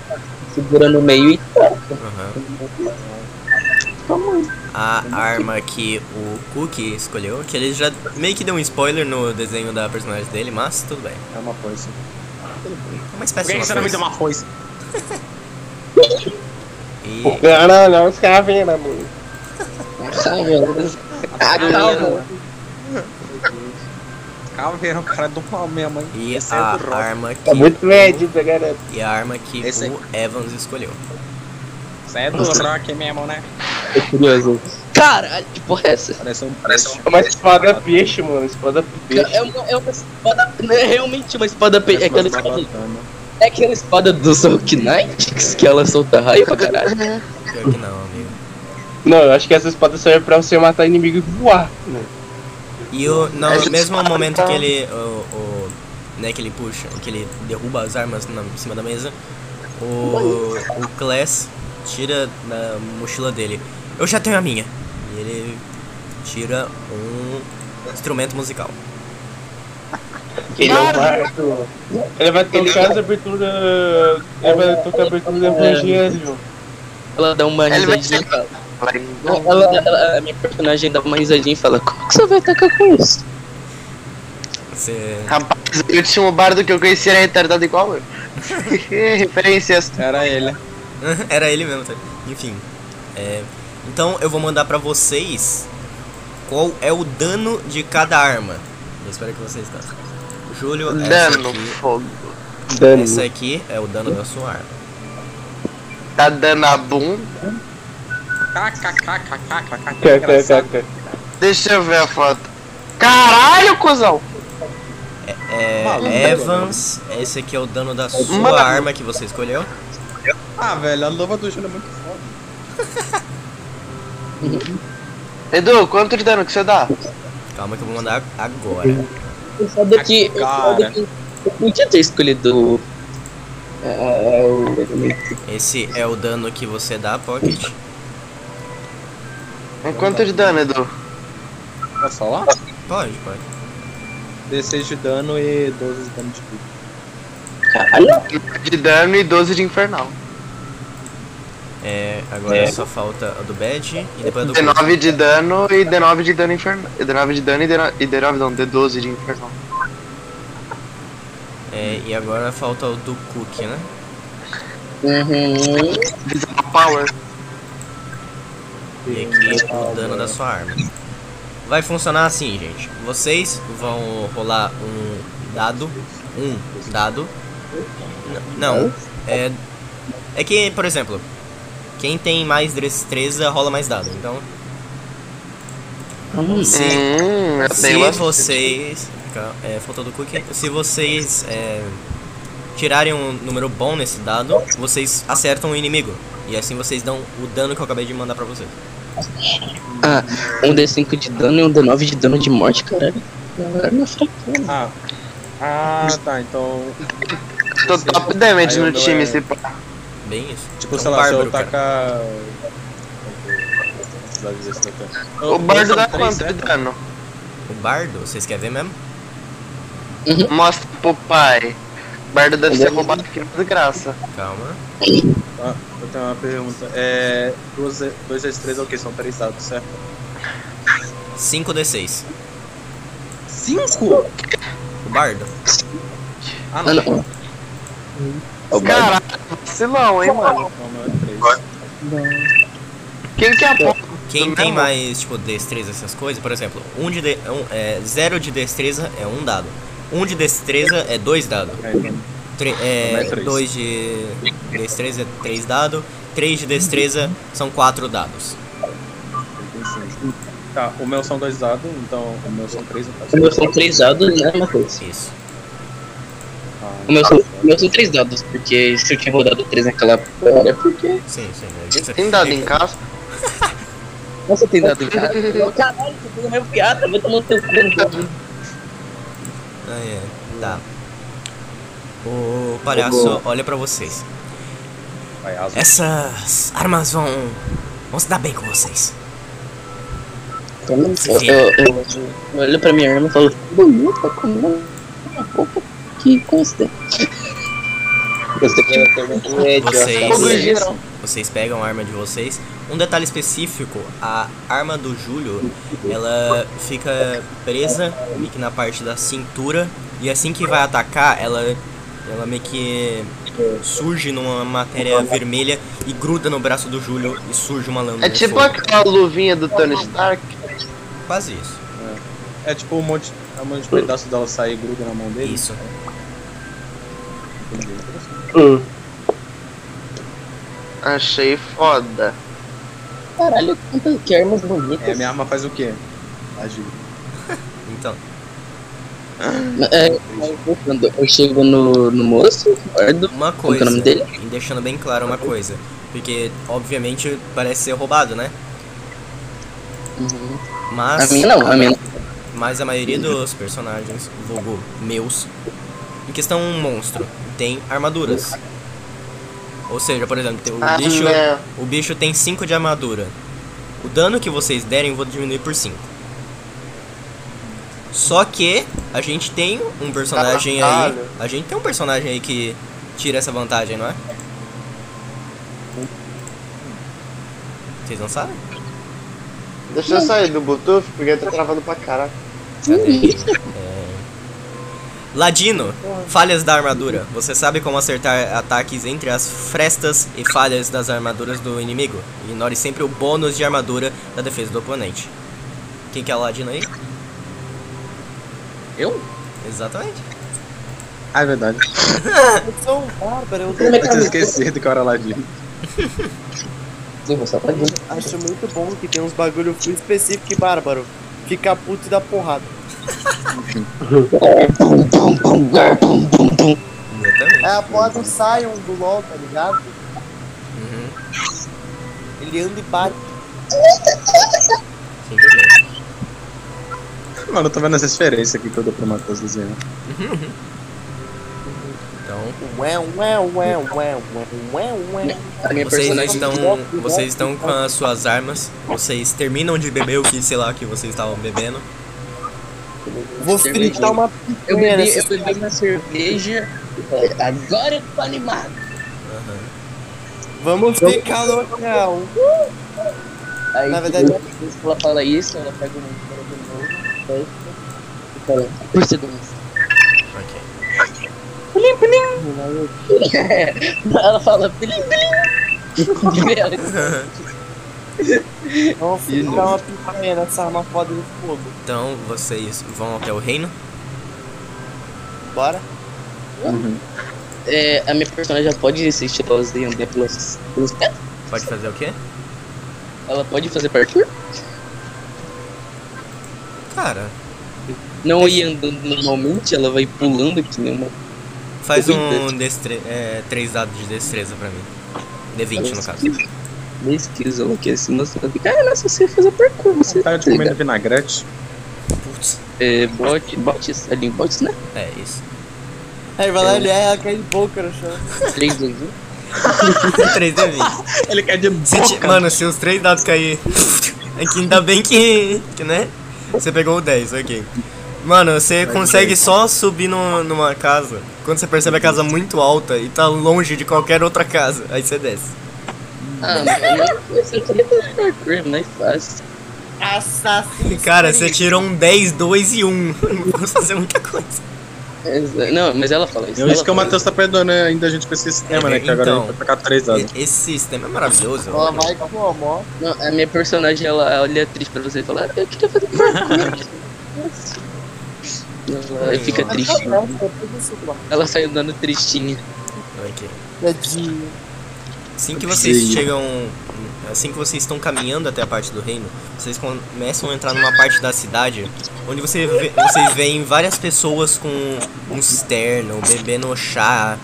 Segura no meio e. Aham. A arma que o Cookie escolheu, que ele já meio que deu um spoiler no desenho da personagem dele, mas tudo bem. é uma foice. É uma espécie Por que de você não me deu uma uma foice? coisa. E Caralho, os caveiras, mano. Ah, calma. Caveira, o cara do mal mesmo, hein? E Esse é a arma que Tá muito medida, galera. e a arma que Esse o Evans escolheu. Você é do rock mesmo, né? Tô curioso. Caralho, que porra é essa? Parece um preço. É uma espada peixe, mano. Espada peixe. É uma, é uma espada. Não é realmente uma espada. Pe... É aquela espada. É aquela espada do Hulk Knight que ela solta raio pra caralho. Pior que não, amigo. Não, eu acho que essa espada serve pra você matar inimigo e voar. Né? E o, no Essa mesmo espada momento tá- que ele. O, o- né, que ele puxa, que ele derruba as armas na, em cima da mesa, o, o Class tira da mochila dele. Eu já tenho a minha. E ele tira um instrumento musical. Ele é. Ele vai tocar as aberturas. Ele vai tocar a abertura do Evangelho. Ela dá uma risadinha e. Ela, ela- a minha personagem dá uma risadinha e fala: Como que você vai atacar com isso? Você. Rapaz, o último bardo que eu conheci era retardado igual eu. Referências. Era ele. Era ele mesmo, tá? Enfim. é, então eu vou mandar pra vocês qual é o dano de cada arma. Eu espero que vocês gostem. Júlio, Dano, aqui, fogo. Dano. essa aqui é o dano da sua arma. Tá dando a boom. KKKK. Deixa eu ver a foto. Caralho, cuzão! É, Maluco. Evans, esse aqui é o dano da sua Mano. arma que você escolheu. Ah, velho, a luva do Júlio é muito foda. Edu, quanto de dano que você dá? Calma que eu vou mandar agora. Eu foda que. eu que podia ter escolhido. É, o. Esse é o dano que você dá, Pocket. Quanto de dano, Edu? Posso falar? Pode, pode. D6 de dano e 12 de dano de vida. Caralho! De dano e 12 de infernal. É, agora só falta a do Bad e depois a do Cookie. D9 de dano e D9 de dano infernal. D9 de dano e D9, e D9 não, D12 de infernal. É, e agora falta o do Cookie, né? Uhum. Power. E aqui o dano da sua arma. Vai funcionar assim, gente. Vocês vão rolar um dado. Um dado. Não. É. É que, por exemplo, quem tem mais destreza rola mais dado. Então, se, Hum, se tenho bastante. vocês. É, faltou do cookie. Se vocês é, tirarem um número bom nesse dado, vocês acertam o inimigo. E assim vocês dão o dano que eu acabei de mandar pra vocês. Ah, um D5 de dano e um D9 de dano de morte, caralho. Fraquinha. Ah. Ah, tá, então. Tô top damage o no time, é- se pá. Bem isso. Tipo, É um sei lá, se eu tacar. O bardo dá quanto de dano? O bardo, vocês querem ver mesmo? Mostra pro pai. Bardo deve ser roubado aqui na desgraça. Calma. Ah, eu tenho uma pergunta. É. 2 vezes 3 é o que? São 3 dados, certo? 5d6. 5? O bardo. Ah, Ah, não. não. É. Caralho, vacilão, hein, mano. Não, não é 3. Quem que é a porra? Quem tem mais, tipo, destreza, essas coisas, por exemplo, um de, de um, é, zero de destreza é um dado. Um de destreza é dois dados. É, então, Tre é, é três. dois de destreza é três dados. Três de destreza são quatro dados. Tá, o meu são 2 dados, então o meu são 3 no O meu são três dados, né, Matheus? Isso. O meu são, o meu são três dados, porque se eu tinha rodado três naquela hora, é porque. Sim, sim. é isso. Tem dado em casa? Nossa, tem dado em casa. Caralho, você fez a minha piada, vai tomar teu cu. Ah, é. Tá. O palhaço olha pra vocês. Essas armas vão. vão se dar bem com vocês. Eu, eu, eu, eu olho pra minha arma e falo, bonita, como uma roupa que custa. Vocês, Vocês- vocês pegam a arma de vocês. Um detalhe específico, a arma do Júlio, ela fica presa meio que na parte da cintura e assim que vai atacar, ela ela meio que surge numa matéria vermelha e gruda no braço do Júlio e surge uma lâmina É tipo fogo. aquela luvinha do Tony Stark. Quase isso. É tipo um monte, um monte de pedaço dela sair e gruda na mão dele. Isso. Entendi. Achei foda. Caralho, quantas que armas bonitas. É, minha arma faz o quê? Agir. Então, É, voltando, eu chego no, no moço, guardo. uma Como que é coisa, o nome dele? e deixando bem claro uma coisa, porque obviamente parece ser roubado, né? Uhum. Mas A minha não, a minha não. Mas a maioria dos personagens, vulgo meus, em questão um monstro, tem armaduras. Ou seja, por exemplo, o Ah, bicho, o bicho tem 5 de armadura. O dano que vocês derem eu vou diminuir por 5. Só que a gente tem um personagem aí. A gente tem um personagem aí que tira essa vantagem, não é? Vocês não sabem? Deixa eu sair do Bluetooth porque tá travando pra caralho. Cadê? É... Ladino, falhas da armadura. Você sabe como acertar ataques entre as frestas e falhas das armaduras do inimigo. Ignore sempre o bônus de armadura da defesa do oponente. Quem que é o Ladino aí? Eu? Exatamente. Ah, é verdade. Eu sou um bárbaro, eu Eu tinha esquecido que eu era ladino. Sim, você vendo. acho muito bom que tem uns bagulho full específico e bárbaro. Fica puto e dá porrada. É a porra do Sion do LoL, tá ligado? Uhum. Ele anda e bate. Mano, eu tô vendo essa referência aqui que eu dou pro Matheus desenhar. Então, Ué, ué, ué, ué, ué, ué, ué. A minha vocês personagem estão, vocês estão com as suas armas. Vocês terminam de beber o que, sei lá, que vocês estavam bebendo. Vou fritar uma Eu picanha bebi, nessa eu bebi uma cerveja. é, Agora eu tô animado. Aham. Vamos ficar local. Aí, Na verdade- que ela fala isso, ela pega o número de novo, fecha e fala, por segurança. Ok. ela fala, pilim, pilim. Vamos fritar uma picanha nessa arma foda de fogo. Então, vocês vão até o reino. Bora? é, a minha personagem já pode ser estilosa e andar pelos, pelos pés? Pode fazer o quê? Ela pode fazer parkour? Cara, Não ir andando normalmente, ela vai pulando que nem uma. faz um destre é, 3 dados de destreza pra mim. D20 no caso. 10 quilos ela quer se mostrando. Cara, nossa, você fazer parkour, você. Cara de comendo vinagrete. Putz. É, bot, bots, ali, bots, né? É isso. Aí vai lá, ele erra, cai de boca no chão. 3, 2, 1. 3 D20. Ele quer de Se ti- Mano, se os três dados cair. É que ainda bem que, que, né? Você pegou o 10, ok. Mano, você consegue só subir no, numa casa quando você percebe a casa muito alta e tá longe de qualquer outra casa. Aí você desce. Ah, mano, isso aqui é parkour, não é fácil. Assassino. Cara, você tirou um 10, 2 e 1. Não posso fazer muita coisa. Não, mas ela fala isso. É isso que o Matheus tá perdoando né, ainda a gente com esse sistema, né? Que agora a Então. gente vai ficar 3 anos. Esse sistema é maravilhoso. Ela vai como, ó. Não, a minha personagem, ela olha triste pra você e fala, "Ah, eu queria fazer parkour. ela fica triste. Ela sai andando tristinha. Tadinho. Assim que vocês Sim. chegam. Assim que vocês estão caminhando até a parte do reino, vocês começam a entrar numa parte da cidade onde você vê- vocês veem várias pessoas com um cisterno, bebendo chá.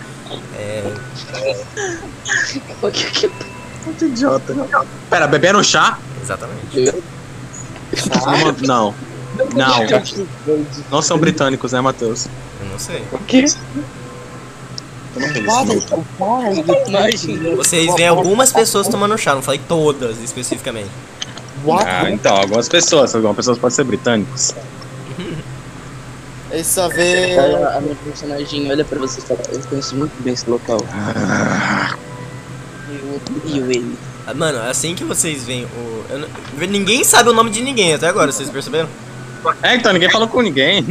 É, O que que idiota. Pera, bebendo chá? exatamente. Não. Não. Não são britânicos, né, Matheus? Eu não sei. O que? Eu não tenho isso. Imagina. Vocês veem algumas pessoas tomando chá, não falei todas especificamente. Ah, então, algumas pessoas, algumas pessoas podem ser britânicos. Ele só vê. Ela- a minha personagem olha pra você e fala, eu conheço muito bem esse local. E o e o ele. Ah, Mano, assim que vocês veem o. eu não- ninguém sabe o nome de ninguém até agora, vocês perceberam? É, então, ninguém falou com ninguém.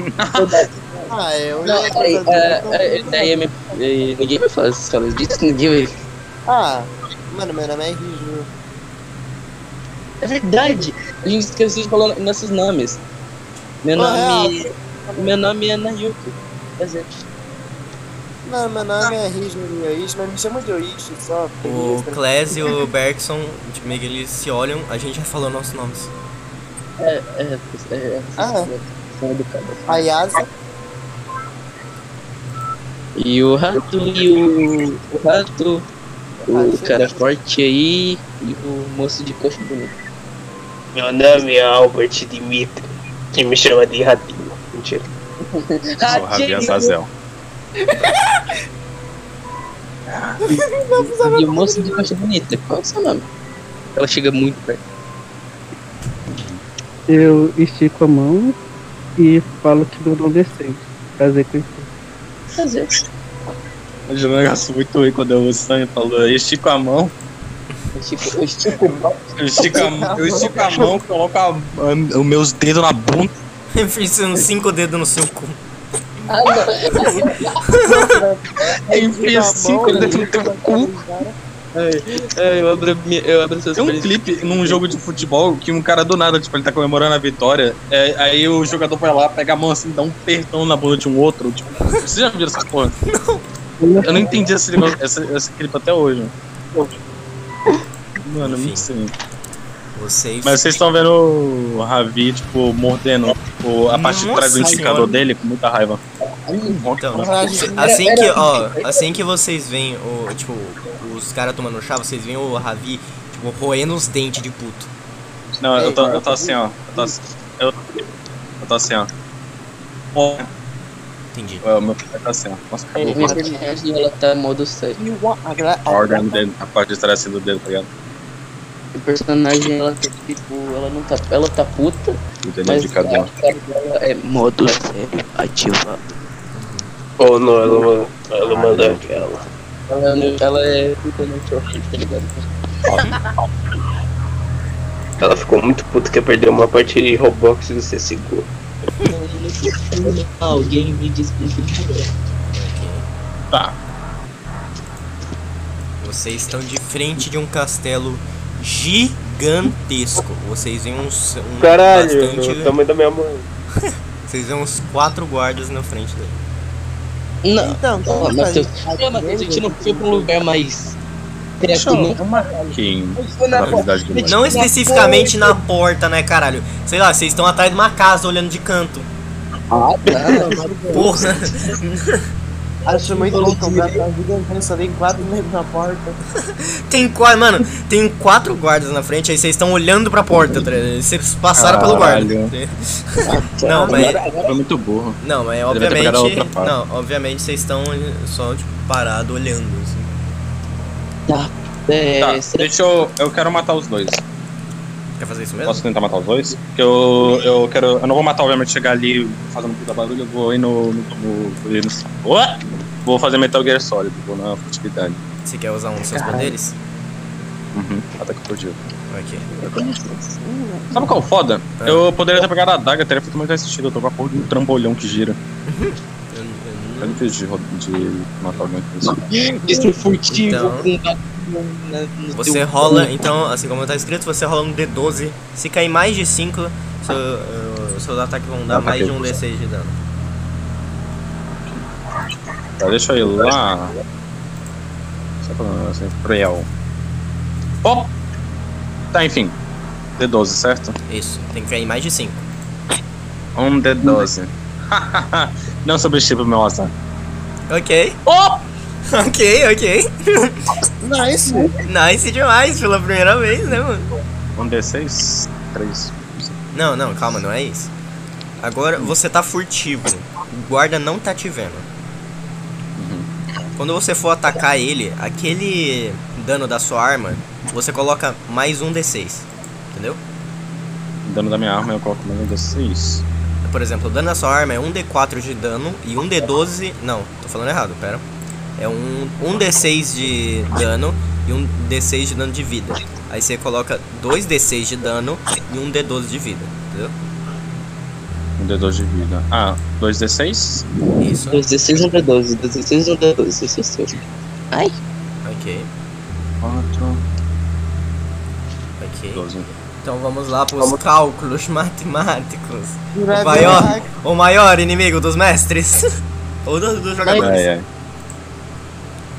Ah, é. Eu Não, aí, é, é, daí a minha, é, ninguém vai falar essas falas disso, ninguém vai. Ah, mano, meu nome é Riju. É verdade, a gente esqueceu de falar nossos nomes. Meu Ah, nome. Meu nome é Nayuki. Prazer. Não, meu nome é Riju Yoichi, mas me chama de Yoichi só. O Kles e o Bergson, tipo, meio que eles se olham, a gente já falou nossos nomes. É, é, é, é, Ah. são educadas. Ayasa. E o rato e o. O rato, o cara forte aí e o moço de coxa bonito. Meu nome é Albert Dimitri, que me chama de Ratinho. Mentira. Sou Rabi Azazel. E o moço de coxa bonita, qual é o seu nome? Ela chega muito perto. Eu estico a mão e falo que meu nome é Sente. Prazer conhecer. Prazer. Hoje um negócio muito ruim quando o Sam falou, eu estico a mão, Eu estico, eu estico o pau. eu estico a, mão- eu estico a mão, coloco a- a- os meus dedos na bunda. Eu fiz uns cinco dedos no seu cu. Ah, não. Enfia cinco dedos no teu cu. É, eu abro, eu abro essas Tem um clipe num jogo de futebol que um cara do nada, tipo, ele tá comemorando a vitória, é, aí o jogador vai lá, pega a mão assim, dá um apertão na bunda de um outro, tipo, vocês já viram essa porra? Eu não entendi esse, esse, esse clipe até hoje. Mano, eu Enfim. não sei. Vocês. Mas vocês estão vendo o Ravi, tipo, mordendo tipo, a parte de trás do Nossa indicador senhora. dele com muita raiva. Então, assim que, ó, assim que vocês veem o, tipo, os caras tomando chá, vocês veem o Ravi, tipo, roendo os dentes de puto. Não, eu tô, eu tô assim, ó. Eu tô assim, eu, eu tô assim, ó. Entendi. O meu filho tá assim, ó. Nossa, acabou tá modo 7. a ordem do dedo, a parte de trás assim do dedo, tá ligado? A personagem ela tá tipo, ela não tá. Ela tá puta, O dedo mas a cara dela é modo sério ativado. Ou não, ela, manda- ela manda aquela. Ela, ela é puta no tá ligado? Ela ficou muito puta que perdeu uma partida de Roblox do CSGO. Alguém me explica Tá. Vocês estão de frente de um castelo gigantesco. Vocês veem uns. Um Caralho, bastante- o tamanho da minha mãe. Vocês veem uns quatro guardas na frente dele. Não, Então, vamos Matheus. fazer- Não, Matheus, a gente não foi pra um lugar mais. Não? Não especificamente na porta, né, caralho? Sei lá, vocês estão atrás de uma casa olhando de canto. Ah, tá. Porra! Acho muito bom comprar pra vida, eu só dei quatro metros na porta. Tem quatro, mano, tem quatro guardas na frente, aí vocês estão olhando pra porta, tá? Vocês passaram pelo guarda. Caralho. Não, mas. Foi muito burro. Não, mas obviamente. Não, obviamente vocês estão só, tipo, parado olhando, assim. Tá. É, Tá, será deixa eu. Eu quero matar os dois. Quer fazer isso mesmo? Posso tentar matar os dois? Porque eu, eu quero. Eu não vou matar, obviamente, chegar ali fazendo puta barulho, eu vou ir no. no, no, vou ir no Ué! Vou fazer Metal Gear Solid, vou na furtividade. Você quer usar um dos seus poderes? Uhum. Ataque furtivo. Ok. Sabe qual é o foda? Ah. Eu poderia ter pegado a adaga, teria feito muito mais sentido. Eu tô com a porra de um trambolhão que gira. Eu- eu- difícil de, de matar alguém com isso. Isso é furtivo Então, com na- no Você teu- rola, então, assim como tá escrito, você rola um D12. Se cair mais de 5, seu, uh, seus ataques vão dar mais de um ter. D6 de dano. Tá, deixa eu ir lá. Só pra assim, cruel. Ó! Tá, enfim. D12, certo? Isso, tem que cair mais de 5. Um D12. Não subestima o meu azar. Ok. Oh! Ok, ok. Nice. Nice demais pela primeira vez, né, mano? Um D6? 3. Não, não, calma, não é isso. Agora você tá furtivo. O guarda não tá te vendo. Quando você for atacar ele, aquele dano da sua arma, você coloca mais um D6. Entendeu? Dano da minha arma eu coloco mais um D6. Por exemplo, o dano da sua arma é um D4 de dano e um D12. Não, tô falando errado, pera. É um, um D6 de dano e um D6 de dano de vida. Aí você coloca dois D6 de dano e um D12 de vida, entendeu? Um D2 de vida. Ah, 2D6? Isso, 16 um D12, 16 um D12, isso é seu. Ai, ok, 4, ok. 12. Então vamos lá pros cálculos matemáticos. O Vai maior, o maior inimigo dos mestres. Ou dos, dos jogadores. Ai, ai.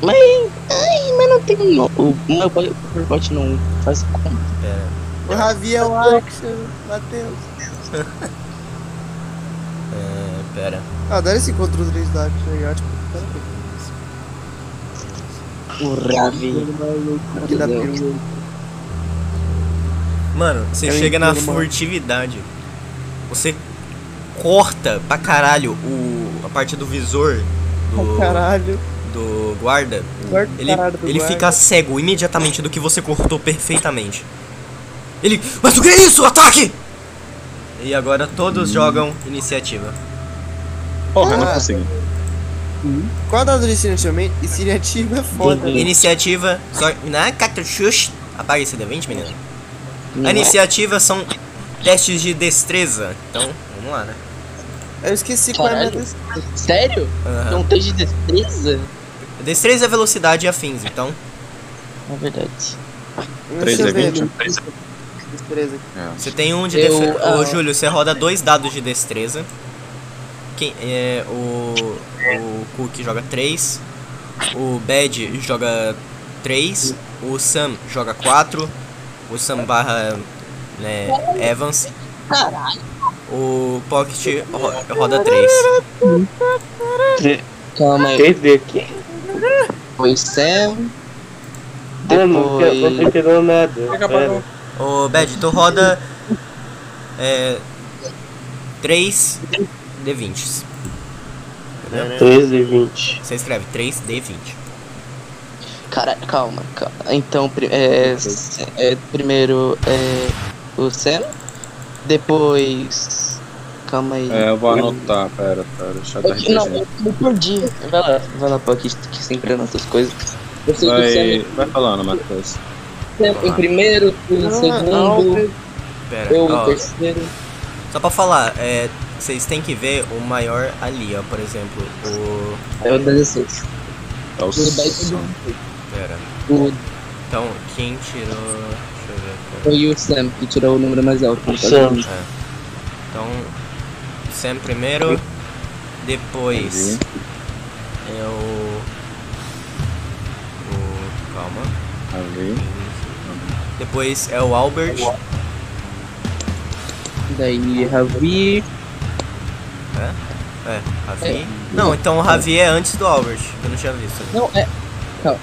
Mas. Ai, mas não tem. No, o meu Overwatch não faz conta. Pera. O Ravi é o Action, Matheus. É, pera. Ah, dá esse contra os três da Action aí, ótimo. O Ravi. Que dá peru. Mano, você Eu chega na furtividade. Você corta pra caralho o, a parte do visor do, Caralho. Do guarda. Guarda Ele, caralho do ele guarda. fica cego imediatamente do que você cortou perfeitamente. Ele. Mas o que é isso? Ataque! E agora todos jogam iniciativa. Porra, eu não Ah. consegui. Qual a data de iniciativa? Iniciativa é foda. Sim. Iniciativa. Só. Na Catachush. Apaga esse D20, menino. A iniciativa são testes de destreza. Então, vamos lá, né? Eu esqueci qual é a minha Caralho. destreza. Sério? Aham. Não tem de destreza? Destreza, velocidade e afins, então. É verdade. Deixa eu ver. 3D20? 3 Destreza. Você tem um de Eu, destreza. Ô, ah. Júlio, você roda dois dados de destreza. Quem, é, o, o Cook joga 3. O Bad joga 3. O Sam joga 4. O Sam barra né, Evans. Caralho. O Pocket ro- roda 3. Calma aí. Desde aqui. Foi Sam. Não, não tô Depois. entendendo nada. Pega Pera. O Bad, tu roda é, 3 D20. Entendeu? 13 e 20. Você escreve 3 D20. Caralho, calma, calma. Então, é, é, primeiro é o Sam. Depois. Calma aí. É, eu vou anotar, pera, pera, deixa eu dar Aqui, não, eu perdi. Vai lá, vai lá, pô, que, que sempre anota as coisas. Eu sei que o Vai, vai falando, Matheus. Sam em primeiro, tu em segundo, Pera, eu ó, em terceiro. só pra falar, é, vocês têm que ver o maior ali, ó, por exemplo, o... É o 16. É o O 10 Sam. Pera, o, então, quem tirou... Deixa eu ver aqui. foi o Sam que tirou o número mais alto. caso. Sam. Então, Sam primeiro, depois é o... o... calma. Ali. Depois é o Albert, Daí, Ravi. é, Ravi. Não, então o Ravi é antes do Albert, eu não tinha visto. Não, é.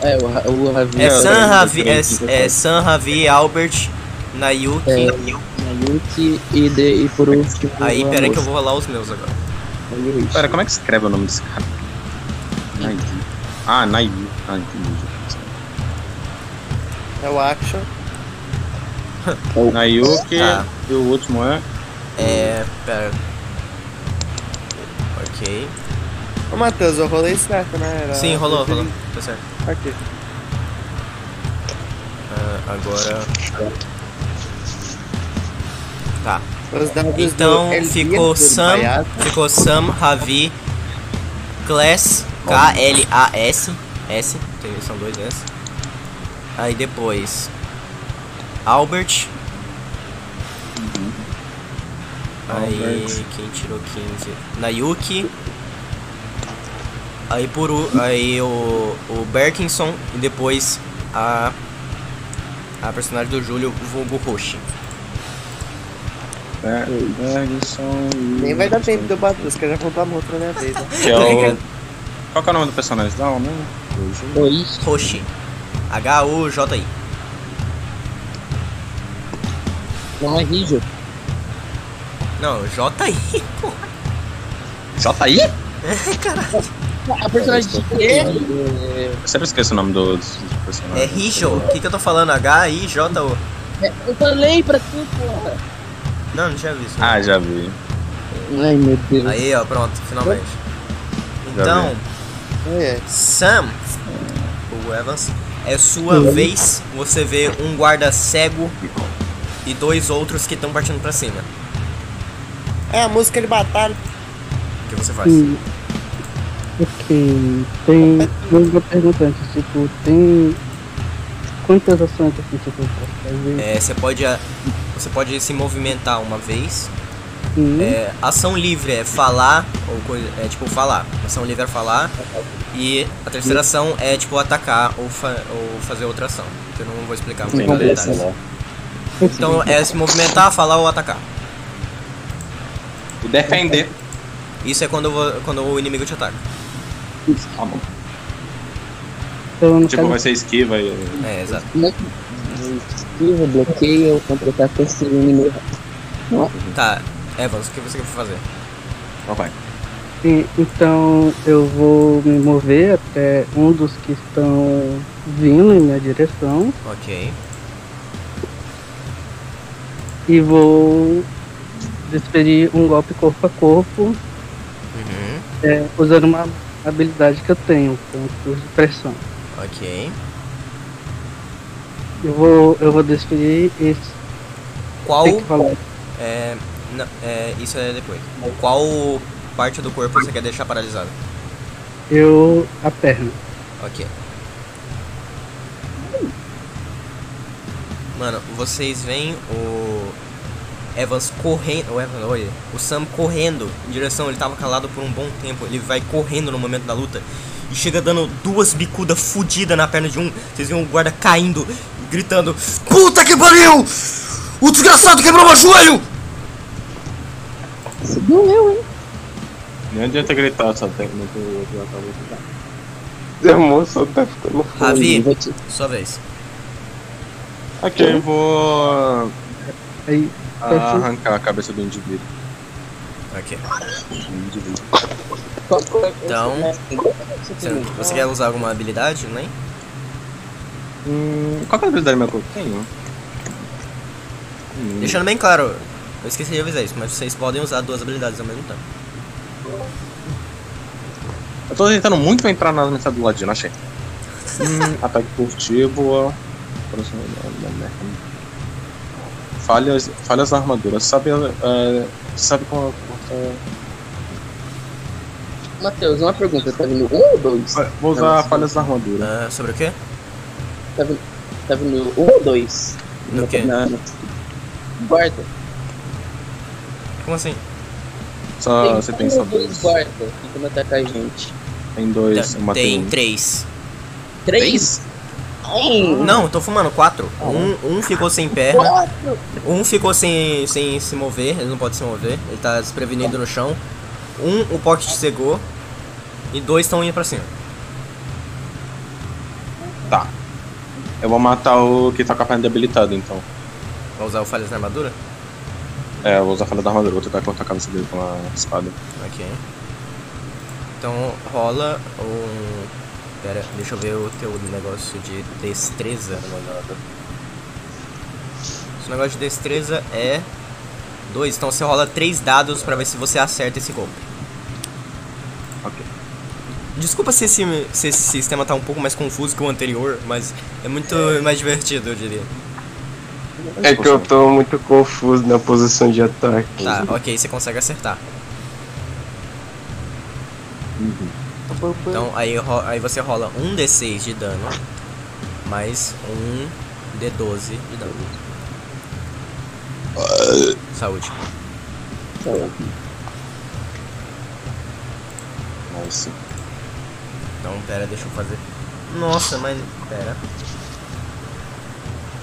É o, Ra- o Ravi. É eu San Ravi, é, é San Ravi, Albert, Nayuki. É, Nayuki e, de, e por último. Aí, pera aí que eu vou rolar os meus agora. Pera, como é que escreve o nome desse cara? Naivi. Ah, Naivi. Ah, entendi. É o Action. Nayuki. Tá. E o último é. É. Pera. Ok. Ô Matheus, eu rolei certo, né? Era Sim, rolou, rolou. Tá certo. Aqui. Ah, agora. Tá. Então ficou Sam, ficou Sam, Ravi, Class, K-L-A-S, S, são dois S. Aí depois Albert. Aí Albert. quem tirou 15? Nayuki. Aí por aí o, o Berkinson e depois a a personagem do Júlio, vulgo Roshi. Ferguson. Nem vai dar tempo de eu bater, os caras já contar a outra minha vez. né? Que é o. Qual que é o nome do personagem? Dá um nome? Dois. Roshi. H-O-J-I. Não é Rijo. Não, J-I, pô. J.I.? A personagem de é, Eu sempre esqueço o nome do- dos personagens. É Rijo. O que, que eu tô falando? H-I-J-O. é, Eu falei pra tu, porra. Não, não tinha visto. Ah, já vi. Ai, meu Deus. Aí, ó, pronto, finalmente. Então, É, Sam, o Evans, é sua vez. Você vê um guarda cego e dois outros que estão partindo pra cima. é a música de batalha. O que você faz? Hum, ok. Tem uma pergunta antes, tipo, tem quantas ações assim tipo, eu posso fazer? É, você pode a- você pode se movimentar uma vez. Hum, É, ação livre é falar ou coisa, é tipo falar. Ação livre é falar e a terceira ação é tipo atacar ou, fa- ou fazer outra ação. Que eu não vou explicar muito em detalhes. Então é se movimentar, falar ou atacar. E defender. Isso é quando, vou- quando o inimigo te ataca. Tá bom. então, Tipo, caso, vai ser esquiva e. É, exato. Como é que esquiva, bloqueia ou contra-ataque esse inimigo? Tá, Evans, o que você quer fazer? Vai. e- então eu vou me mover até um dos que estão vindo em minha direção Ok. e vou desferir um golpe corpo a corpo Uhum. é, usando uma habilidade que eu tenho, pontos de pressão. Ok. Eu vou, eu vou desferir esse. Qual. Tem que falar. É, não, é. Isso é depois. Qual parte do corpo você quer deixar paralisado? Eu. a perna. Ok. Mano, vocês veem o Evans correndo. O Evans, olha. O Sam correndo em direção. Ele tava calado por um bom tempo. Ele vai correndo no momento da luta. E chega dando duas bicudas fudidas na perna de um. Vocês veem o guarda caindo, gritando: Puta que pariu! O desgraçado quebrou meu joelho! Isso doeu, hein? Nem adianta gritar, só tem que meter o outro acabou de dar. A moça tá ficando Ravi, Vou te- sua vez. Ok, eu vou Aí. arrancar a cabeça do indivíduo. Ok. É- Então, Você Você, quer usar alguma habilidade, né? Hum, qual que é a habilidade do meu corpo? Tenho. Hum, Deixando bem claro, eu esqueci de avisar isso, mas vocês podem usar duas habilidades ao mesmo tempo. Eu tô tentando muito entrar na mensagem do ladino, achei. Hum, ataque furtivo. Falhas, falhas da armadura. Sabe, é, sabe como. é, Matheus, uma pergunta, tá vindo um ou dois? Vou usar falhas da armadura. Ah, sobre o quê? Tá vindo, tá vindo um ou dois? No quê? Na, na- guarda. Como assim? Só você um tem só dois guarda tentando atacar a gente. Tem dois, eu Tem, tem um. três. Três? Ai, Não, tô fumando quatro. Um, um ficou sem perna, quatro! um ficou sem, sem se mover, ele não pode se mover, ele tá desprevenido no chão. Um, o pocket cegou. E dois estão indo pra cima. Tá. Eu vou matar o que tá com a perna debilitada, então. Vai usar o falhas na armadura? É, eu vou usar a falha da armadura, vou tentar cortar a cabeça dele com a espada. Ok. Então rola um. Pera, deixa eu ver o teu negócio de destreza. Seu negócio de destreza é 2. Então você rola 3 dados pra ver se você acerta esse golpe. Desculpa se esse, se esse sistema tá um pouco mais confuso que o anterior, mas é muito mais divertido, eu diria. É que eu tô muito confuso na posição de ataque. Tá, ok, você consegue acertar. Então aí, aí você rola um D6 de dano, mais um D12 de dano. Saúde. Nice. Então, pera, deixa eu fazer. Nossa, mas. Pera.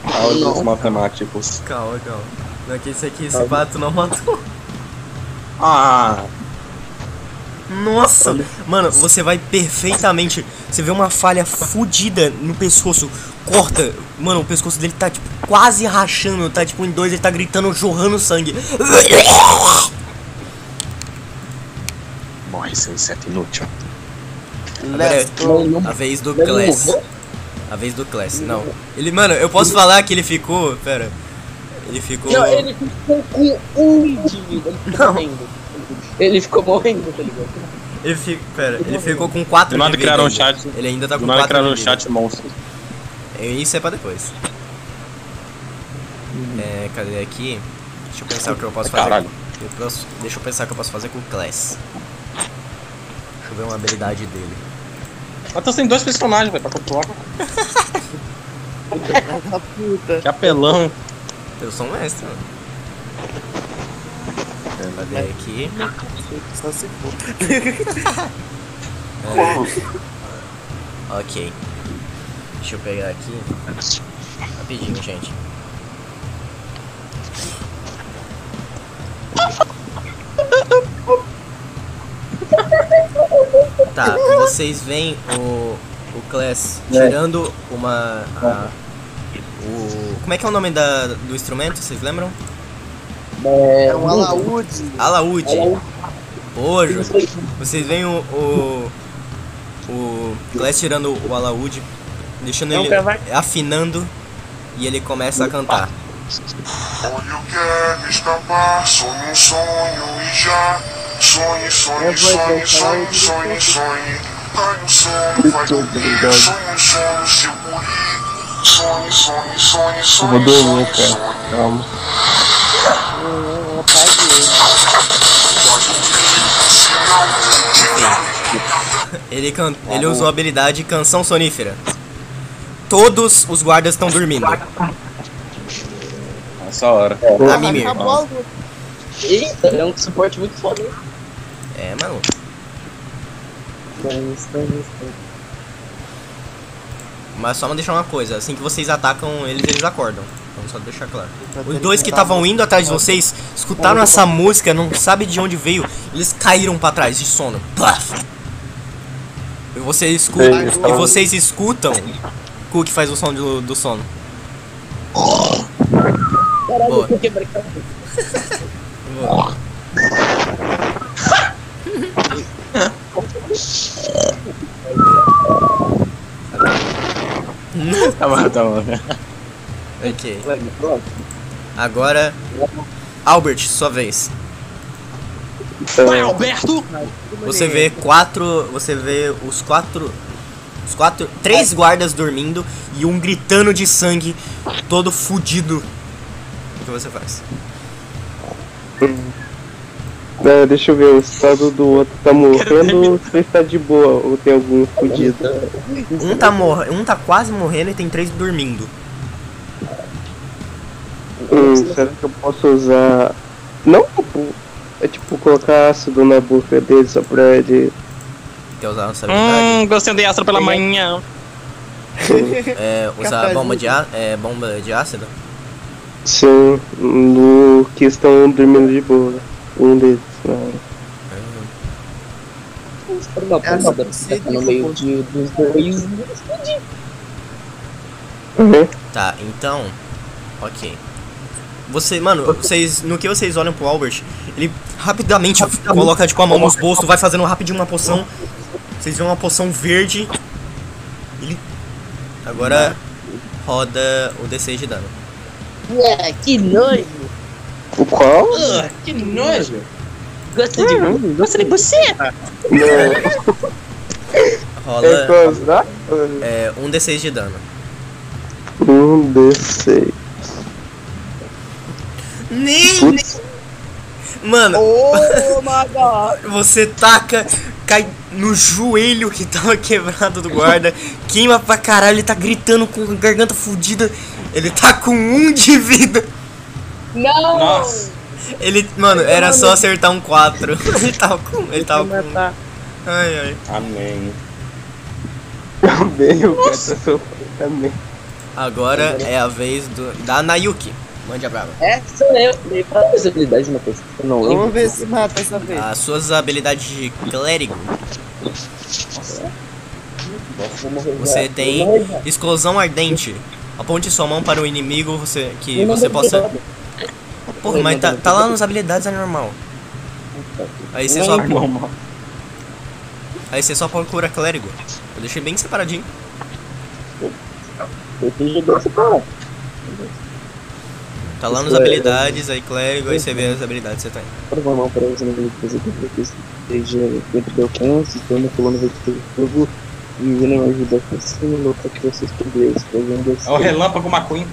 Cálculos matemáticos. Calma, calma. Não, que esse aqui, esse pato não matou. Ah, Nossa! Mano, você vai perfeitamente. Você vê uma falha fudida no pescoço. Corta. Mano, o pescoço dele tá tipo quase rachando. Tá tipo em dois, ele tá gritando, jorrando sangue. morre seu inseto inútil. Agora é a vez do Class. A vez do Class, não. Ele, mano, eu posso falar que ele ficou. Pera. Ele ficou. Não, ele ficou com um de vida. Ele ficou Não. morrendo. Ele ficou morrendo, tá ligado? Ele fica. Pera, ele ficou com 4 Do nada de vida criaram um ainda. chat. Ele ainda tá com nada 4 criaram de um vida. chat monstro. Isso é pra depois. É, cadê aqui? Deixa eu pensar o que eu posso fazer. Caralho. Eu posso- deixa eu pensar o que eu posso fazer com o Class. Deixa eu ver uma habilidade dele. Mas tu tem dois personagens, velho, pra controlar. Da puta. Que apelão. Eu sou um mestre, mano. Cadê aqui? Só se for. Ok. Deixa eu pegar aqui. Rapidinho, gente. Tá, vocês veem o, o Class tirando uma. a- o, como é que é o nome da, do instrumento? Vocês lembram? É um alaúde. Alaúde. Hoje. Vocês veem o. O, o Glass tirando o alaúde, deixando ele afinando e ele começa a cantar. Olha, eu quero escapar, sonho um sonho e já. Sonhe, sonhe, sonhe, sonhe, sonhe, sonhe. Cai no sono, vai dormir. Sonho um sonho, segure. Sonhe, sonhe, sonhe, sonhe. vou dormir, sonhe, cara. Calma. Ele, can... ele usou a habilidade Canção Sonífera. Todos os guardas estão dormindo. Essa hora. A mimir. Eita, é um suporte muito foda. É, mano. Mas só não deixar uma coisa, assim que vocês atacam eles, eles acordam. Vamos só deixar claro. Os dois que estavam indo atrás de vocês, escutaram essa música, não sabe de onde veio, eles caíram pra trás de sono. Plaf! E você escuta, Eles e vocês escutam o que faz o som do, do sono. Caralho, Boa. eu quebrei. Boa. Tá bom, tá bom. Ok. Agora, Albert, sua vez. Vai, Alberto! Você vê quatro. Você vê os quatro. Os quatro. Três guardas dormindo e um gritando de sangue, todo fudido. O que você faz? É, deixa eu ver, o estado do outro tá morrendo ou está de boa? Ou tem algum fudido? Um tá, mor um tá quase morrendo e tem três dormindo. Hum, será que eu posso usar. Não, tipo. É tipo colocar ácido na boca dele só pra ele. Quer usar essa habilidade? Hum, gostei de astro pela manhã. É, usar bomba de, á- é, bomba de ácido? Sim, no que estão dormindo de boa. Um deles. né? Os caras da porra da você tá no meio de, dos dois. Uhum. Tá, então. Ok. Você, mano, vocês. No que vocês olham pro Albert, ele rapidamente coloca tipo a mão nos bolsos, vai fazendo rapidinho uma poção. Vocês veem uma poção verde. Ele. Agora roda o D6 de dano. É, que nojo. O qual? Ah, que nojo. Gosta de mim? Gosta de você? Não. Rola É gostar? é, um D6 de dano. Um D6. Nem! Mano, Oh você taca, cai no joelho que tava quebrado do guarda, queima pra caralho, ele tá gritando com a garganta fudida, ele tá com um de vida. Não! Nossa. Ele, mano, era só acertar um 4. Ele tava com. Ele tava com. Ai ai. Amém. Também, o cara tá sofrendo também. Agora é a vez do, da Nayuki. Mande a brava. É, sou eu. Dei pra possibilidade, Matheus. Eu não lembro. Vamos ver se mata essa vez. As suas habilidades de clérigo. Você tem explosão ardente. Aponte sua mão para o inimigo você, que você possa. Porra, mas tá, tá lá nas habilidades é normal. Aí você só. Aí você só procura clérigo. Eu deixei bem separadinho. Tá lá nas habilidades, aí clérigo, aí você vê as habilidades que você tem. Por uma mão para você não fazer esteja dentro do alcance, torna coluna vertical de fogo e envia uma ajuda pra cima, luta que vocês puderem, fazendo É o relâmpago McQueen.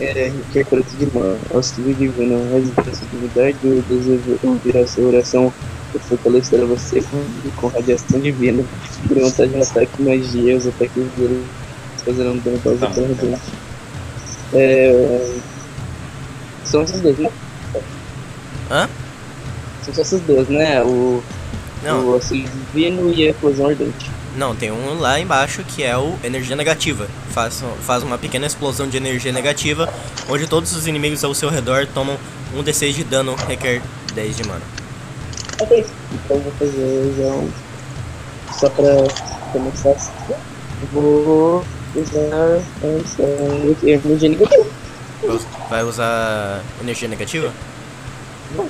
É, que é colete de mão. Auxílio divino, resistência de unidade, o desejo ouvir a sua oração e fortalecer você com, radiação divina. Por vantagem no ataque, magia, os ataques deles fazerão dano para os Tá, outros. É. São esses dois, né? Hã? São só esses dois, né? O. Não. O auxílio divino e a explosão ardente. Não, tem um lá embaixo que é o energia negativa. Faz, faz uma pequena explosão de energia negativa, onde todos os inimigos ao seu redor tomam um D6 de dano, requer 10 de mana. Ok. Então vou fazer já um. Só pra começar vou usar energia negativa. Vai usar energia negativa? Não.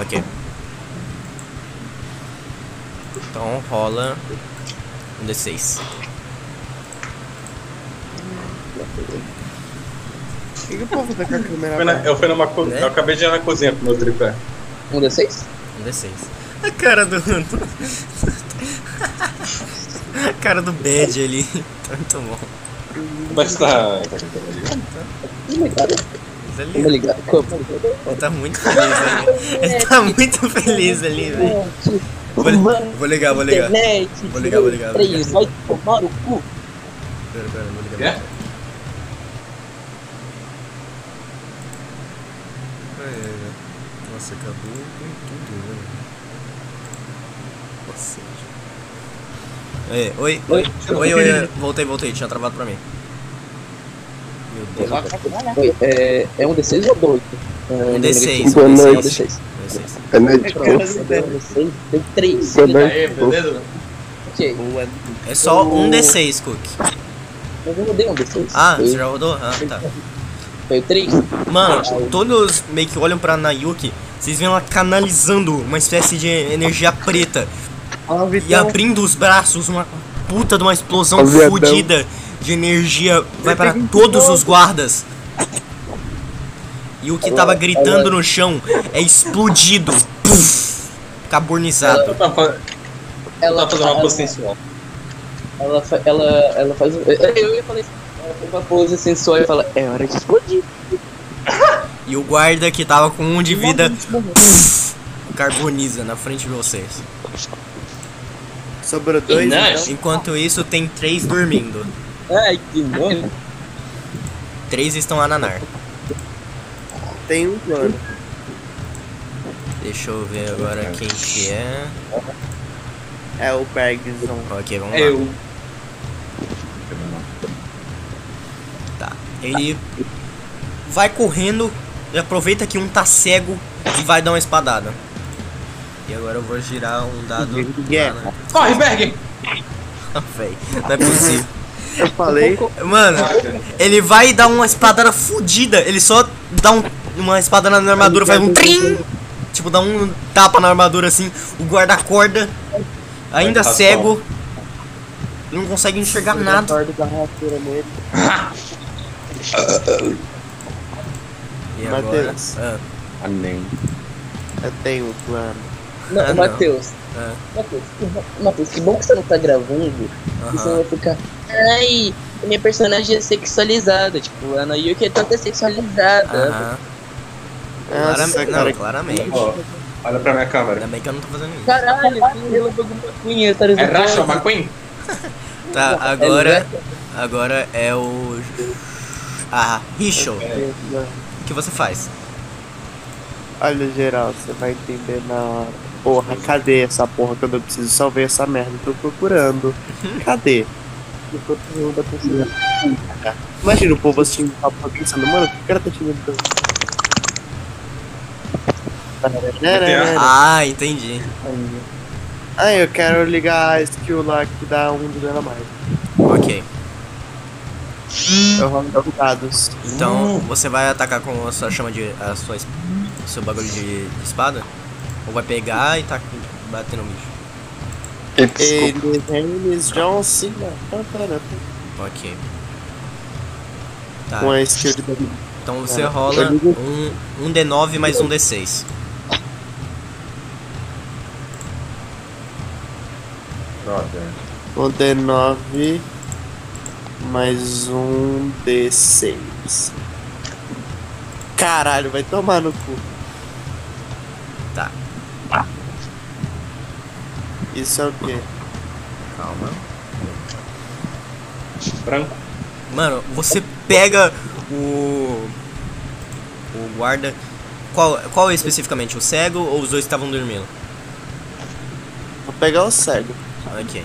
Ok. Então rola um D6. O que, que eu posso fazer com a câmera Fui na-? Eu fui numa co- Né? Eu acabei de ir na cozinha pro meu tripé. Um D6? Um D6. A cara do. A cara do Bad ali. Tá muito bom. Mas tá. Ligado? Mas ali, Tamo ligado? Como? Ele tá muito feliz ali. Ele tá muito feliz ali, velho. Vou, li- vou ligar, vou ligar. Vou ligar, vou ligar, vou ligar. Vai tomar o cu. Pera, pera, vou ligar. Quê? Nossa, acabou com tudo, né? Nossa. É, oi, oi, oi, oi, oi, voltei, voltei, tinha travado pra mim. Oi, é, é um D6 ou dois? É, Um D6, Boa um noite. D6. D6. D6. É noite, É um D6, tem três. Boa noite. Aí, beleza? Ok, É só um D6, Cook. eu rodei um D6. Ah, você já rodou? Ah, tá. Foi três? Mano, todos meio que olham pra Nayuki, vocês veem ela canalizando uma espécie de energia preta Ah, e Vitão. abrindo os braços, uma puta de uma explosão fodida de energia vai para todos os guardas. E o que tava gritando no chão é explodido. Puf, carbonizado. Ela, tava fazendo uma ela, pose sensual. ela, ela, ela faz. Eu ia falar isso. Ela faz uma pose sensual e fala: É hora de explodir. E o guarda que tava com um de vida carboniza na frente de vocês. Sobrou dois, então. Enquanto isso, tem três dormindo. Ai, que nojo. Três estão a nanar. Tem um plano. Deixa eu ver agora quem que é. É o Bergson. Ok, vamos lá. Eu. Tá. Ele vai correndo e aproveita que um tá cego e vai dar uma espadada. E agora eu vou girar um dado. Corre, Berg! Véi, não é possível. Eu falei. Mano, ele vai dar uma espadada fudida. Ele só dá um- uma espadada na armadura, faz um trim. Tipo, dá um tapa na armadura assim. O guarda acorda, ainda Vai, cego. Não consegue enxergar nada. E agora. Matheus. Ah, Amém. Eu tenho um plano. Não, Ah, não. Matheus. Ah, Matheus, que- Matheus, que bom que você não tá gravando. E você vai ficar. Ai, minha personagem é sexualizada. Tipo, a Nayuki é toda sexualizada. Nossa, Claramente, cara, não, claramente. Ó, olha pra minha câmera. Ainda bem que eu não tô fazendo isso. Caralho, ela pegou uma cunha, tá É Racha McQueen? Tá, agora. Agora é o. Ah, Risho. O que você faz? Olha, geral, você vai entender na hora. Porra, cadê essa porra que eu não preciso só ver essa merda? Tô procurando. Cadê? Imagina o povo assistindo o papo pensando, mano, o que o cara tá tirando tanto? Ah, entendi. Ah, eu quero ligar a skill lá que dá um de dano a mais. Ok. Eu rolo dados. Então você vai atacar com a sua chama de. a sua. seu bagulho de espada? Ou vai pegar e tá bater no bicho? Eles, eles John Cena. Ok. Tá. Com a skill de. Então você É. rola Eu ligo- um, um D9 mais um D6. Um D9 mais um D6. Caralho, vai tomar no cu. Tá. Isso é o quê? Calma. Branco. Mano, você pega o. O guarda. Qual, qual é especificamente? O cego ou os dois estavam dormindo? Vou pegar o cego. Ok.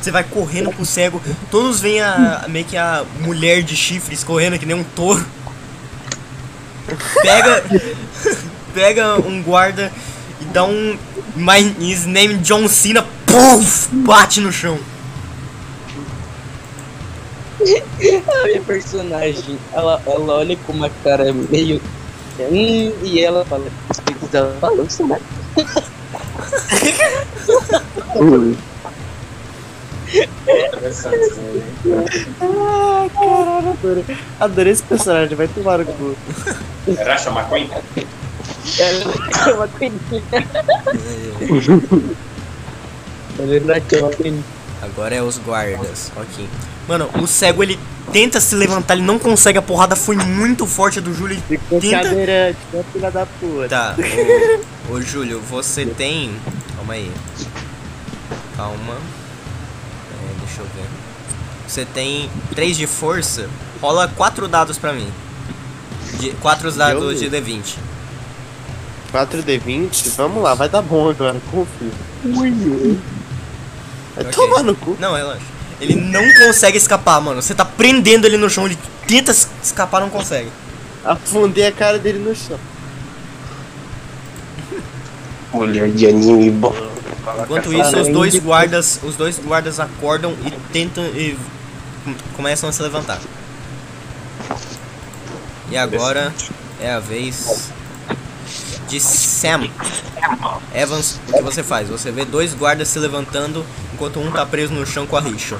Você vai correndo pro cego, todos veem a. meio que a mulher de chifres correndo que nem um touro. Pega. pega um guarda e dá um. My his name John Cena, puf! Bate no chão. A minha personagem, ela, ela olha com uma cara meio. Hum, e ela fala. Os peitos dela balançam, né? Ah, caralho, adorei. Adorei esse personagem, vai tomar no cu. É Racha McQueen? Ela é uma peninha. Ela uma peninha. Agora é os guardas. Ok. Mano, o cego ele tenta se levantar, ele não consegue, a porrada foi muito forte do Júlio. Ficou Tenta- cadeirante, né, filha da puta. Tá, ô, ô Júlio, você tem. Calma aí. Calma. É, deixa eu ver. Você tem 3 de força. Rola 4 dados pra mim. De, 4 dados de D20. 4D20, vamos lá, vai dar bom agora, confio. Vai Ok. tomar no cu. Não, relaxa. Ele não consegue escapar, mano. Você tá prendendo ele no chão, ele tenta es- escapar, não consegue. Afundei a cara dele no chão. Mulher de anime bom. Enquanto isso, os dois guardas, os dois guardas acordam e tentam e com- começam a se levantar. E agora é a vez de Sam. Evans, o que você faz? Você vê dois guardas se levantando enquanto um tá preso no chão com a rixa.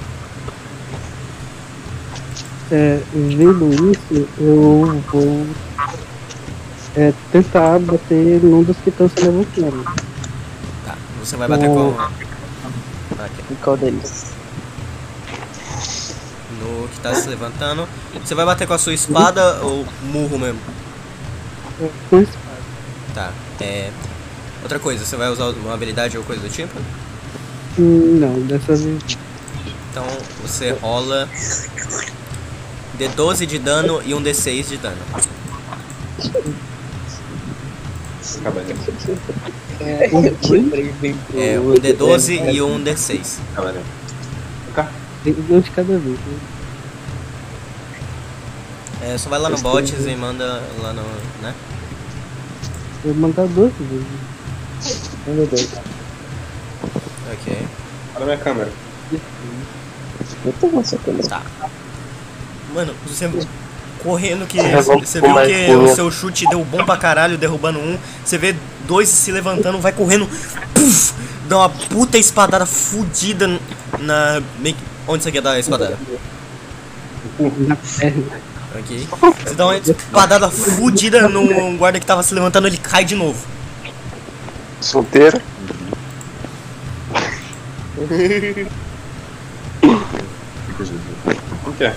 É, vendo isso, eu vou é, tentar bater num dos que estão se levantando. Tá, você vai bater com Aqui, E qual deles? no que tá se levantando. Você vai bater com a sua espada ou murro mesmo? É, com espada. Tá. É outra coisa, você vai usar uma habilidade ou coisa do tipo? Não, dessa vez. Então você rola D12 de dano e um D6 de dano. Cavaleiro. É, É um D12 e um D6. Cavaleiro. Tem um de cada vez. né? É, só vai lá no bots e manda lá no. né? Eu vou mandar duas vezes. Meu Deus. Ok. Olha a minha câmera. Eu tô com essa câmera. Tá. Mano, você correndo que. É, Você viu que o seu chute deu bom pra caralho, derrubando um. Você vê dois se levantando, vai correndo. Puf, dá uma puta espadada fudida na. Onde você quer dar a espadada? Na perna. Ok. Você dá uma espadada fudida no guarda que tava se levantando, ele cai de novo. Solteira? O que é?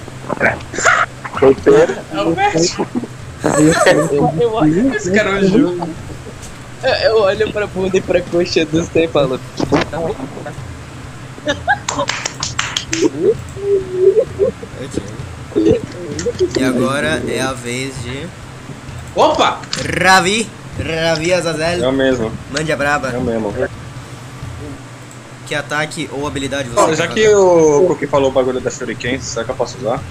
Solteira? É o Vert. Eu, Esse cara é Ju. Eu, olho pra bunda e pra coxa do Stan e falo. Ok. E agora é a vez de. Opa! Ravi! Ravi Azazel. É o mesmo. Mande a braba. É o mesmo. Que ataque ou habilidade você Ó, quer já fazer? que o Cookie falou o bagulho da Shuriken, será que eu posso usar?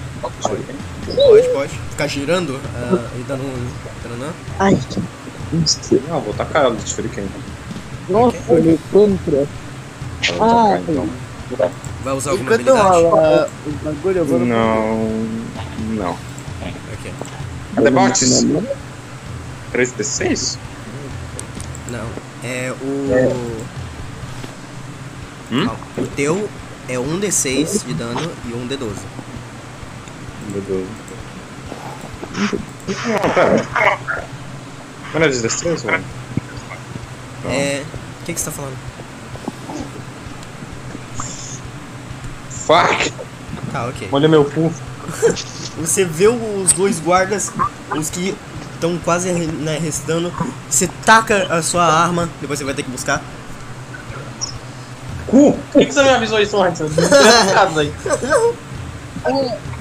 Shuriken? Pode, pode. Ficar girando ah, e dando um. Taranã. Ai, que. Não, vou tacar ela de Shuriken. Nossa, ele contra. Vou Ah, então. Vai usar alguma Enquanto habilidade? rola o bagulho, eu vou no Não. Não. Ok. Cadê box? 3d6? Não. É o. Hum? Calma. O teu é um D6 de dano e um D12. Meu Deus. Não, pera. Não é de destreza, mano? É. O que, que você tá falando? Fuck! Tá, ok. Olha meu cu. Você vê os dois guardas, os que estão quase né, restando. Você taca a sua arma, depois você vai ter que buscar. Cu! Por que, que você me avisou isso antes?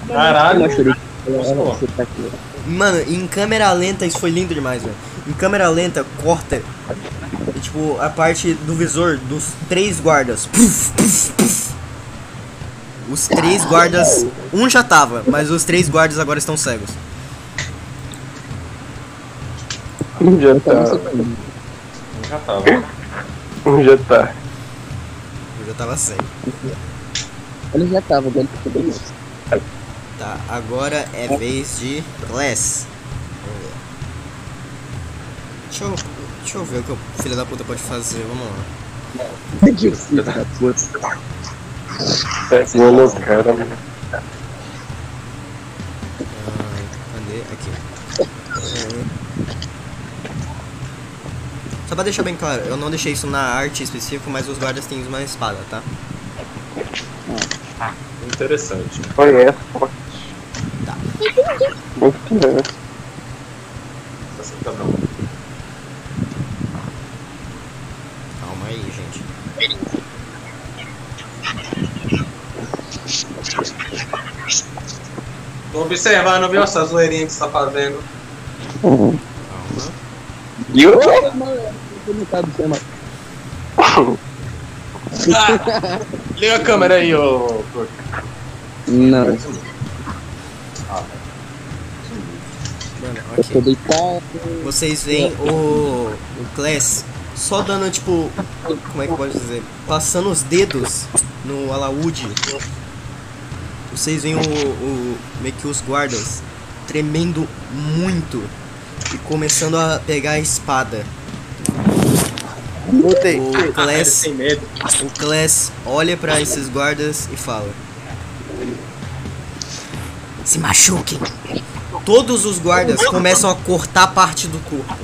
Caralho. Mano, em câmera lenta isso foi lindo demais, velho. Em câmera lenta corta tipo a parte do visor dos três guardas. Puf, puf, puf. Os três guardas, um já tava, mas os três guardas agora estão cegos. Um já tá. Já tava. Um já tá. Eu já tava cego. Ele já tava cabelo. Tá, agora é vez de Glass. Vamos ver. Deixa eu, deixa eu ver o que o filho da puta pode fazer, vamos lá. Filho da puta. Cara. Ah, cadê? Aqui. É. Só pra deixar bem claro, eu não deixei isso na arte específica, mas os guardas têm uma espada, tá? Interessante. Foi essa, pô. Tá. Muito tá. Calma aí, gente. Tô observando, viu, essa zoeirinha que você tá fazendo. Calma. E? Ah, liga a câmera aí, ô. Não, Mano, eu tô ok. deitado. Vocês veem o, o Class só dando, tipo, como é que pode dizer? Passando os dedos no alaúde. Vocês veem o, o meio que os guardas tremendo muito e começando a pegar a espada. Voltei. O Class, Sem medo. o Class olha pra esses guardas e fala: Se machuquem. Todos os guardas começam a cortar parte do corpo.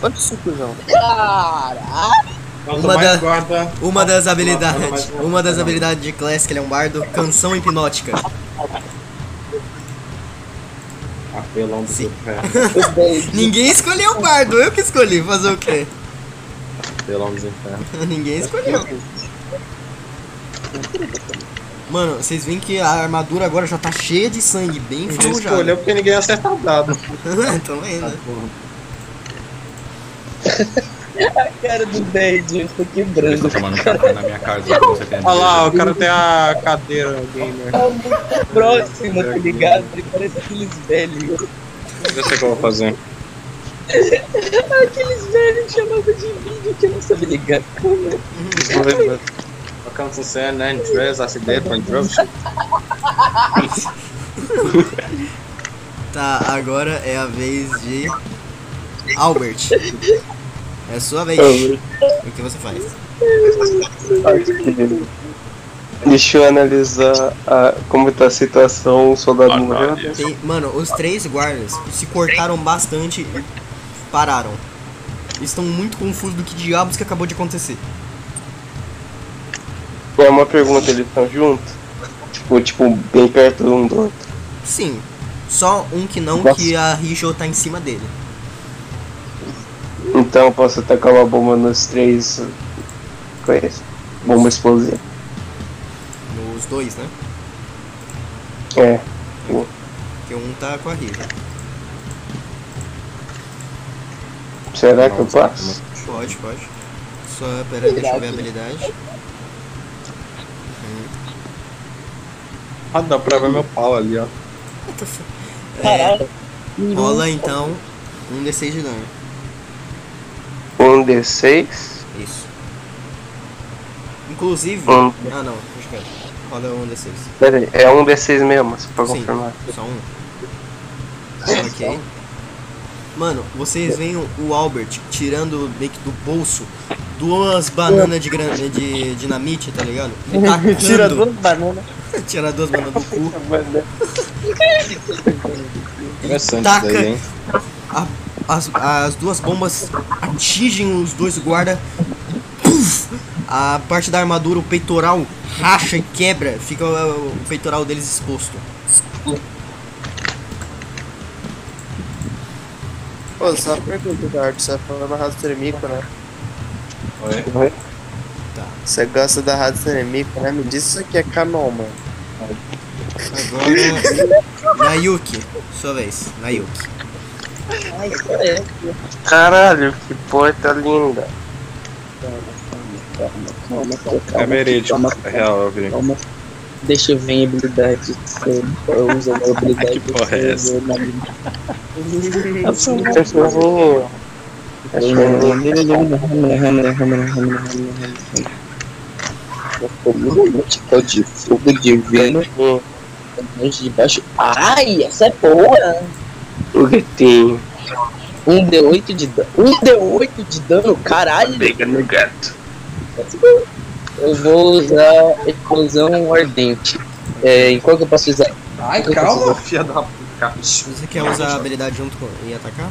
Olha isso, cuzão. Uma da- guarda. Uma das habilidades, uma das habilidades de Class, que ele é um bardo, canção hipnótica. Apelão do Sim. inferno. Ninguém escolheu o bardo, eu que escolhi fazer o quê? Apelão dos infernos. Ninguém escolheu. Mano, vocês veem que a armadura agora já tá cheia de sangue, bem Ninguém enferrujada. escolheu porque ninguém acerta o dado. Tão vendo? Cara do 10, eu tô quebrando. Estou tomando café na minha casa. Você tem Olha lá, o cara tem a cadeira gamer. Próximo, tá ligado? Ele parece aqueles velhos. Eu sei o que eu vou fazer. Aqueles velhos que chamavam de vídeo que eu não sabia ligar. Como? Welcome to San Andreas, acidente com dropship. Tá, agora é a vez de Albert. É sua vez. O que você faz? Deixa eu analisar a, como tá a situação, o soldado morreu. Tem- mano, os três guardas se cortaram bastante e pararam. Estão muito confusos do que diabos que acabou de acontecer. É uma pergunta, eles estão juntos? Tipo, tipo, bem perto um do outro. Sim, só um que não, Nossa. que a Rijo tá em cima dele. Então eu posso atacar uma bomba nos três. Conhece? Bomba explosiva. Nos dois, né? É. Porque um tá com a Rijo. Será que eu passo? Pode, pode. Só, pera aí, deixa eu ver a habilidade. Ah, dá pra ver meu pau ali, ó. É, rola então um D6 de dano. Um D6. Isso. Inclusive. Um. Ah não, deixa quieto. Rola um D6. Pera aí, é um D6 mesmo, só pra Sim, confirmar. Só um. Ok. Mano, vocês veem o- Albert tirando meio que do bolso duas bananas de, gran... de dinamite, tá ligado? Tacando- Tira duas bananas. Tira duas bananas do cu. Interessante Taca. isso daí, hein? A- as, as duas bombas atingem os dois guarda. Puf! A parte da armadura, o peitoral, racha e quebra. Fica o, o peitoral deles exposto. Pô, só uma pergunta, Eduardo. Você tá falando da raça Termico, né? Oi? Tá. Você gosta da raça Termico, né? Me diz isso aqui é canon, mano. Agora. Nayuki, sua vez. Nayuki. Caralho, que porta linda. É verídico, é real, eu vi. Calma. Deixa eu ver em habilidade. Eu uso a minha habilidade. Que porra é essa? Cachorrinho. Tipo de fogo divino. Anjo de baixo. Ai, essa é boa! O gatinho. Um D8 de dano. Um D8 de dano, caralho! Pega no gato. Eu vou usar explosão ardente. É, em qual que eu posso usar? Ai, eu calma, filha da puta. Você quer usar a habilidade junto com e atacar?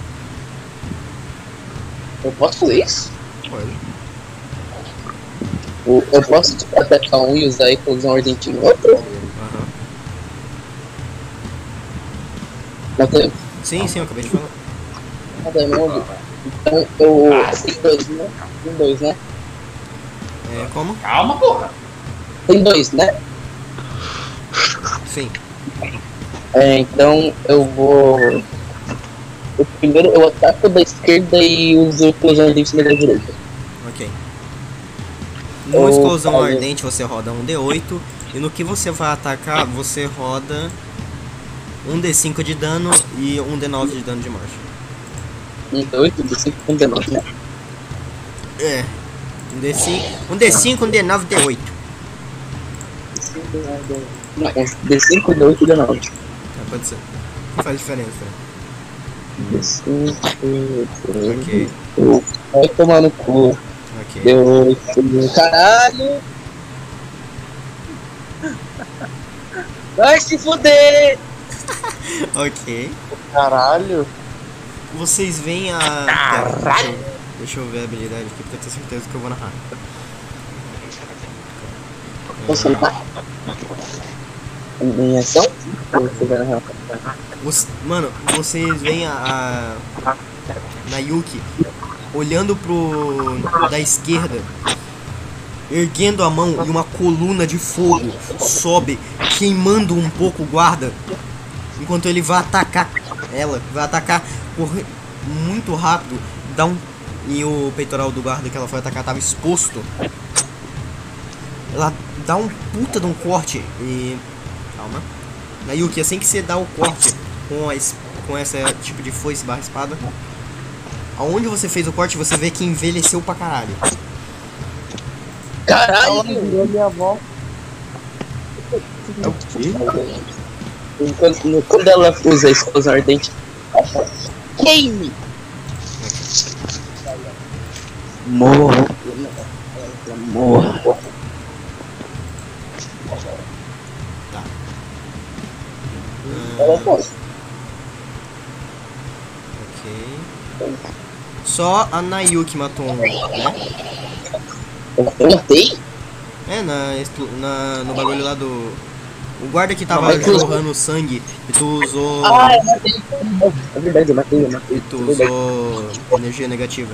Eu posso fazer isso? Pode. O- Eu posso tipo, atacar um e usar explosão ardente em outro? Aham. Tem Sim, sim, eu acabei de falar. novo. Então eu. Tem dois, né? Tem dois, né? É, como? Calma, porra. Tem dois, né? Sim. É, então eu vou. O primeiro eu ataco da esquerda e uso explosão ardente da direita. Ok. No explosão ardente você roda um D8 e no que você vai atacar você roda um D5 de dano e um D9 de dano de marcha. Um D8, D5, um D9, né? É. Um D5, um D5, um D9, D8. Não, um D5, D8 e D9. Tá, pode ser. Não faz diferença. D5, Ok. Vai tomar no cu. Ok. D8. Caralho! Vai se fuder! Ok. Caralho. Vocês veem a. Pera, deixa, eu, ver a habilidade aqui pra ter certeza que eu vou narrar. Posso lutar? Em ação? Você vai narrar? Você- mano, vocês veem a, a Nayuki olhando pro da esquerda, erguendo a mão e uma coluna de fogo sobe, queimando um pouco o guarda, enquanto ele vai atacar ela, vai atacar corre muito rápido, dá um e o peitoral do guarda que ela foi atacar estava exposto. Ela dá um puta de um corte e calma. Nayuki, assim que você dá o corte com, a, es- com essa tipo de foice barra espada, aonde você fez o corte, você vê que envelheceu pra caralho. Caralho! Minha avó quando quando ela usa a esposa ardente, Kane! Morra! Morra! Tá. Ela. Ah, ok. Só a Nayuki matou um, né? Eu matei? É, na, na, no bagulho lá do. O guarda que tava jorrando sangue e tu usou. Ah, eu matei. É verdade, eu matei, eu matei. E tu É usou energia negativa.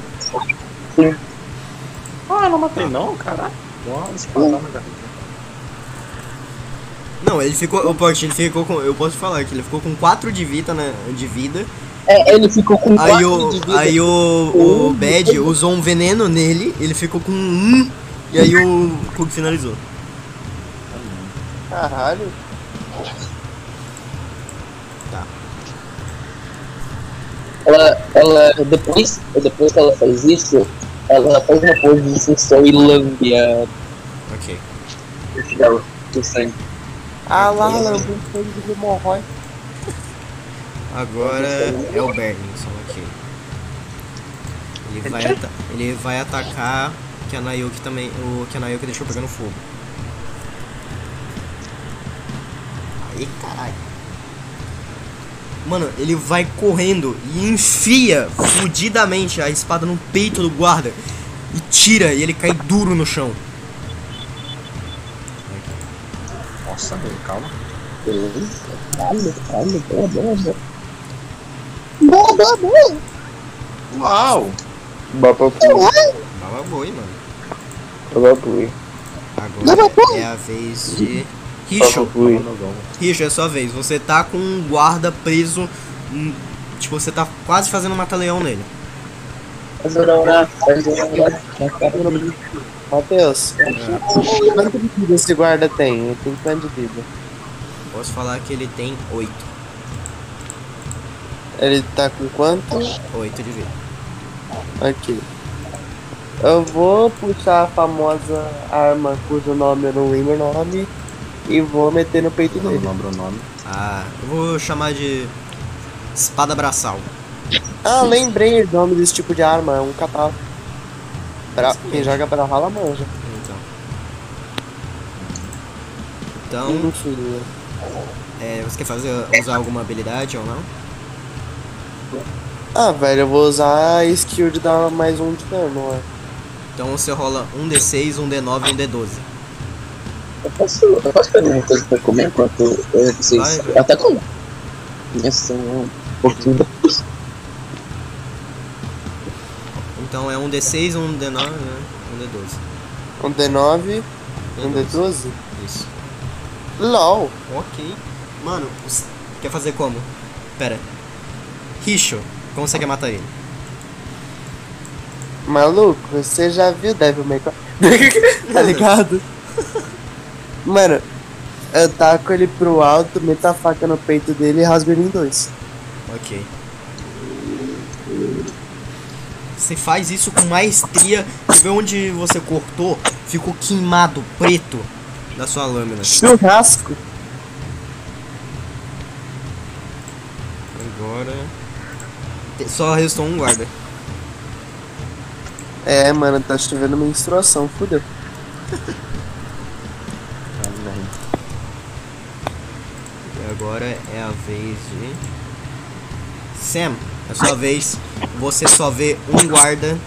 Ah, eu não matei não, caralho. Nossa, cara. Não, ele ficou. O Porsche, ele ficou com. Eu posso falar que ele ficou com 4 de vida, né? De vida. É, ele ficou com Aí quatro o, de vida. aí o, o Bad usou um veneno nele, ele ficou com um. E aí o Kug finalizou. Caralho. Ela, ela, depois, depois que ela faz isso, ela faz uma pose de função e lambe a Ok. esse dela, do sangue. Ah lá, lambou um sangue de hemorrói. Agora é o Berlinson, ok. Ele vai, ele vai atacar que a Nayuki também. O que a Nayuki deixou pegando fogo. Aí caralho. Mano, ele vai correndo e enfia fudidamente a espada no peito do guarda e tira e ele cai duro no chão. Nossa, velho, calma. Calma, calma, boa, boa, boa. Boa, boa, boa. Uau! Bababui. Baba boi, mano. Bababui. Agora é a vez de Richo. Richo, é sua vez. Você tá com um guarda preso. hum, Tipo, você tá quase fazendo um mata-leão nele. Matheus, quanto de vida esse guarda tem? Ele tem quanto de vida? Posso falar que ele tem 8. Ele tá com quanto? 8 de vida. Aqui. Eu vou puxar a famosa arma cujo nome eu não lembro o nome e vou meter no peito Não dele. lembro o nome. Ah, eu vou chamar de. Espada braçal. Ah, lembrei o nome desse tipo de arma, é um catal. Bra quem joga pra rala manja. Então. Então, é, você quer fazer, usar alguma habilidade ou não? Ah, velho, eu vou usar a skill de dar mais um de dano, ué. Então você rola um D6, um D9 e um D12. Eu posso, eu posso pegar uma coisa pra comer enquanto eu, vocês Vai, vai. atacam? Essa é um pouquinho depois. Então é um D6, um D9, né? Um D12. Um D9, um D12. Isso. LOL. Ok. Mano, quer fazer como? Pera. Richo, como você quer matar ele? Maluco, você já viu Devil May Cry? tá ligado? Mano, eu taco ele pro alto, meto a faca no peito dele e rasgo ele em dois. Ok. Você faz isso com maestria. Você vê onde você cortou, ficou queimado, preto da sua lâmina. Churrasco. Agora. Só restou um guarda. É, mano, tá chovendo menstruação, fudeu. E agora é a vez de. Sam, é a sua vez. Você só vê um guarda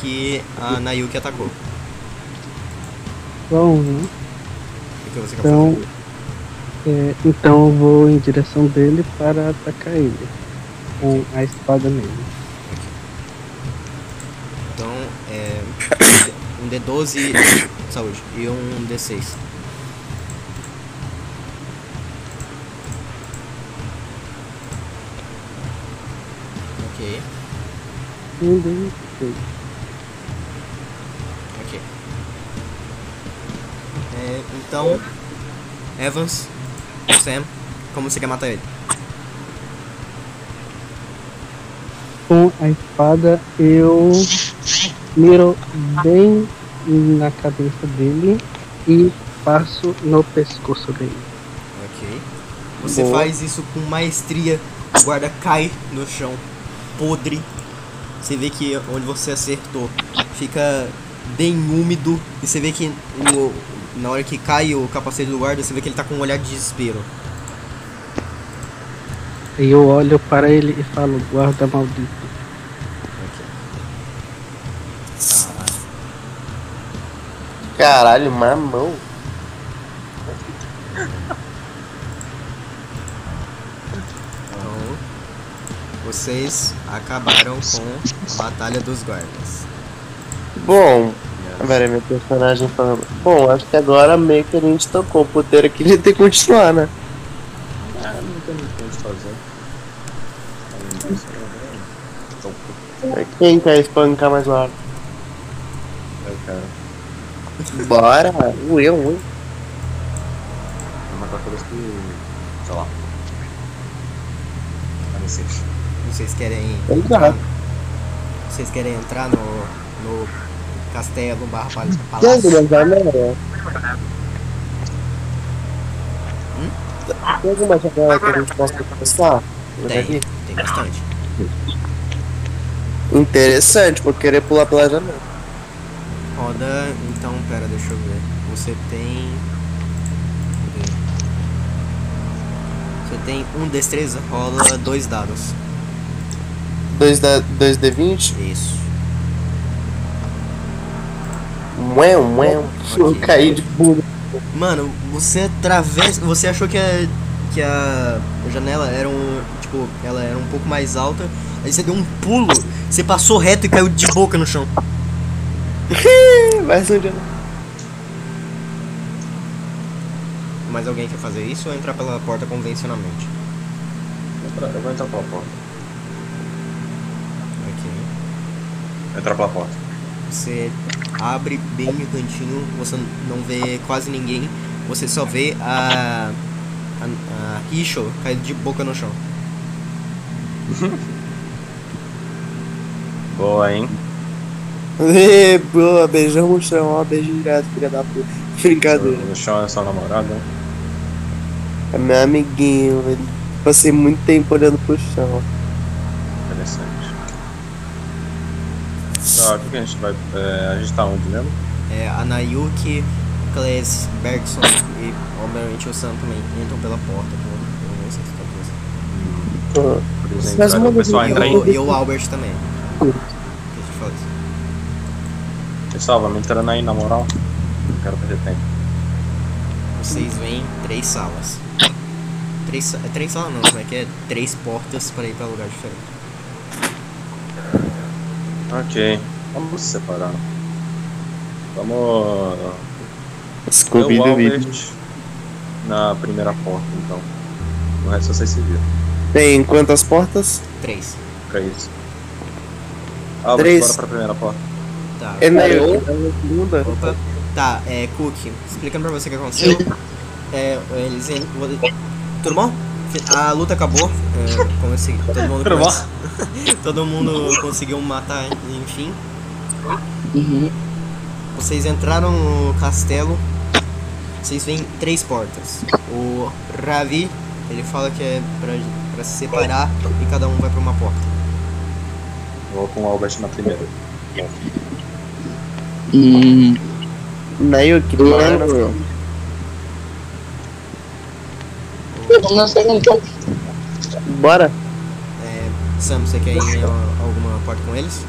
que a Nayuki atacou. Só um, né? O que você quer Então, fazer? é, então eu vou em direção dele para atacar ele. Com a espada nele. Então é. Um D12 saúde e um D6. Ok, Um ok. É, então, Evans, Sam, como você quer matar ele? Com a espada eu miro bem na cabeça dele e passo no pescoço dele. Ok. Você Boa. faz isso com maestria. O guarda cai no chão, podre. Você vê que onde você acertou fica bem úmido. E você vê que o- na hora que cai o capacete do guarda, você vê que ele tá com um olhar de desespero. E eu olho para ele e falo, guarda maldito. Caralho, mamão. Então, vocês acabaram com a Batalha dos Guardas. Bom, agora meu personagem falando. Bom, acho que agora meio que a gente tocou o puteiro aqui, a gente tem que continuar, né? Ah, não tem muito o que fazer. Quem quer espancar mais uma hora? Eu quero. Bora, o eu, ui. Matar todas que. sei lá. Sei. Vocês querem. Exato. Vocês querem entrar no, no castelo barra pal- Tem palácio? alguma janela? Tem alguma janela que a gente possa passar? Tem, tem bastante. Interessante, vou querer pular pela janela. Roda, então, pera, deixa eu ver. Você tem. Você tem um destreza, rola dois dados. 2D20? Isso. Ué, ué, eu caí de bunda. Mano, você atravessa. Você achou que a, que a janela era um. Tipo, ela era um pouco mais alta. Aí você deu um pulo, você passou reto e caiu de boca no chão. Um dia. Mais alguém quer fazer isso ou entrar pela porta convencionalmente? Eu vou entrar pela porta. Ok. Entrar pela porta. Você abre bem o cantinho, você não vê quase ninguém, você só vê a. a, a Risho caído de boca no chão. Boa, hein? Ê, boa, beijão no chão, ó, beijo direto, filha da puta. Brincadeira. No chão é sua namorada. É meu amiguinho, passei muito tempo olhando pro chão. Interessante. Tá, o que, que a gente vai. É, a gente tá onde mesmo? É, a Nayuki, Claes, Bergson e obviamente o Sam também entram pela porta. Eu não ver se você tá Ah, Eles Mas o pessoal E entra aí. o, e o Albert também. Deixa eu falar isso. Pessoal, vamos entrando aí na moral. Não quero perder tempo. Vocês veem três salas. Três, é três salas não, como é que é? Três portas para ir pra lugar diferente. Ok. Vamos se separar. Vamos. Scooby eu, Doo. Albert, na primeira porta, então. O resto vocês se viram. Tem quantas portas? Três. Três. Albert, Três. bora pra primeira porta. Tá. É na segunda? Opa. Tá, é, Cook, explicando pra você o que aconteceu. É, eles. Tudo bom? A luta acabou. É, como assim, todo mundo Tudo bom? Todo mundo conseguiu matar, enfim. Uhum. Vocês entraram no castelo. Vocês veem três portas. O Ravi, ele fala que é pra, pra se separar e cada um vai pra uma porta. Vou com o Albert na primeira. Hum, Nayuki, eu mano. lembro. Bora. É, Sam, você quer ir em alguma porta com eles?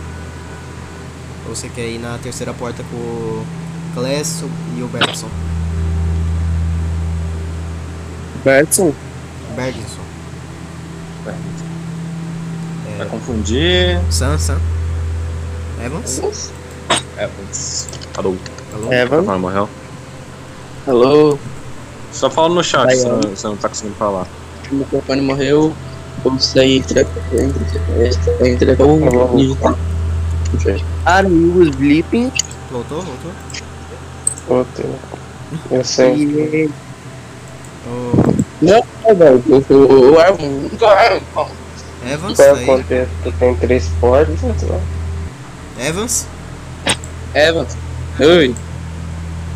Ou você quer ir na terceira porta com o Clécio e o Bergson? Bertson? Bergson. Vai confundir. Sam, Sam. Evans? É, putz. Alô. Alô? Evan? Fala, morreu. Alô, Só fala no chat Vai, se ó. não, você não tá conseguindo falar. o microfone morreu. Eu saí entre o digital. Are you sleeping? Voltou, voltou? Eu sei. O Não, é, velho. O nunca é. Evans, Qual é tá o aí? contexto? Tem três portas, ó. Evans? Evans. Oi.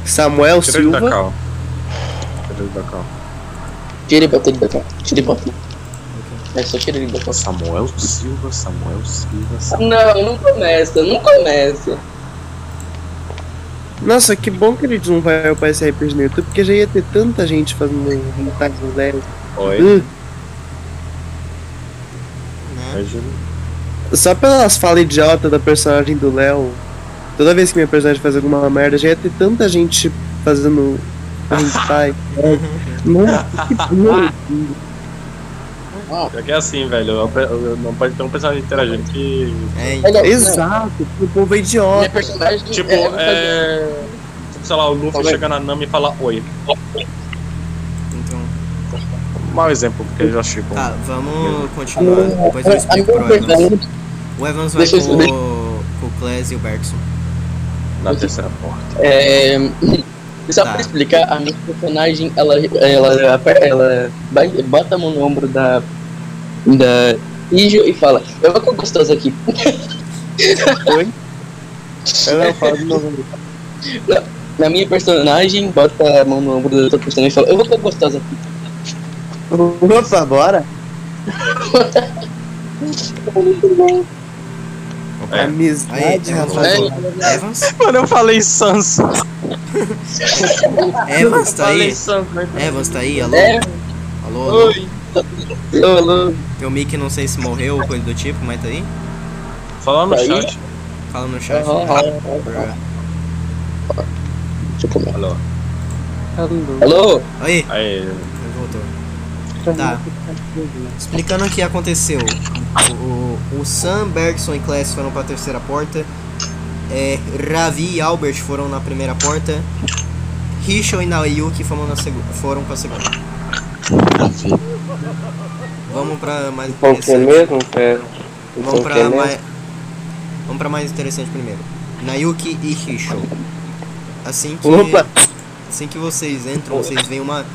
Samuel Tira ele da Silva? cal. Tira ele da cal. Tire pra ele da cá. Tire pra É só tira ele da cá. Samuel Silva, Samuel Silva, Samuel. Não, não começa, não começa. Nossa, que bom que eles não vai upar esse RPG no YouTube, porque já ia ter tanta gente fazendo vontade no zero. Oi. Hum, Imagina. Só pelas falas idiota da personagem do Léo, toda vez que minha personagem faz alguma merda, já ia ter tanta gente fazendo hentai. Nossa, que porra. Pior que é assim, velho. Não pode ter um personagem interagindo que. É, Olha, Exato, o povo é idiota. personagem. Tipo, é, é. Tipo, sei lá, o Luffy aí. chega na Nami e fala oi. então. Um mau exemplo, porque eu já chico. Tá, vamos continuar. Depois eu explico pro Evans. O Evans vai com, com o Claes e o Bergson. Na terceira porta. É, só Tá. pra explicar, a minha personagem, ela, ela, ela bota a mão no ombro da, da Ijo e fala, eu vou com gostosa aqui. Eu não falo de novo. Na minha personagem, bota a mão no ombro da outra personagem e fala, eu vou com gostosa aqui. Opa, bora? É. Amizade, Aí, Vai com Evans? Mano, eu falei Sansa. Evans tá aí? Sansa. Evans tá aí? Alô? É, Alô, alô? Oi. alô, alô. Teu mic não sei se morreu ou coisa do tipo, mas tá aí? Fala no Tá aí? chat. Fala no chat. Eu comer. Alô. Alô? Aí, Aí. ele voltou. Tá. Explicando o que aconteceu. O, o Sam, Bergson e Class foram pra terceira porta. É, Ravi e Albert foram na primeira porta. Rishon e Naoyuki foram, na segu foram pra segunda. Vamos pra mais é interessante. mesmo, cara? Vamos é pra mesmo? mais. Vamos pra mais interessante primeiro. Nayuki e Rishon. Assim que. Opa! Assim que vocês entram, vocês veem uma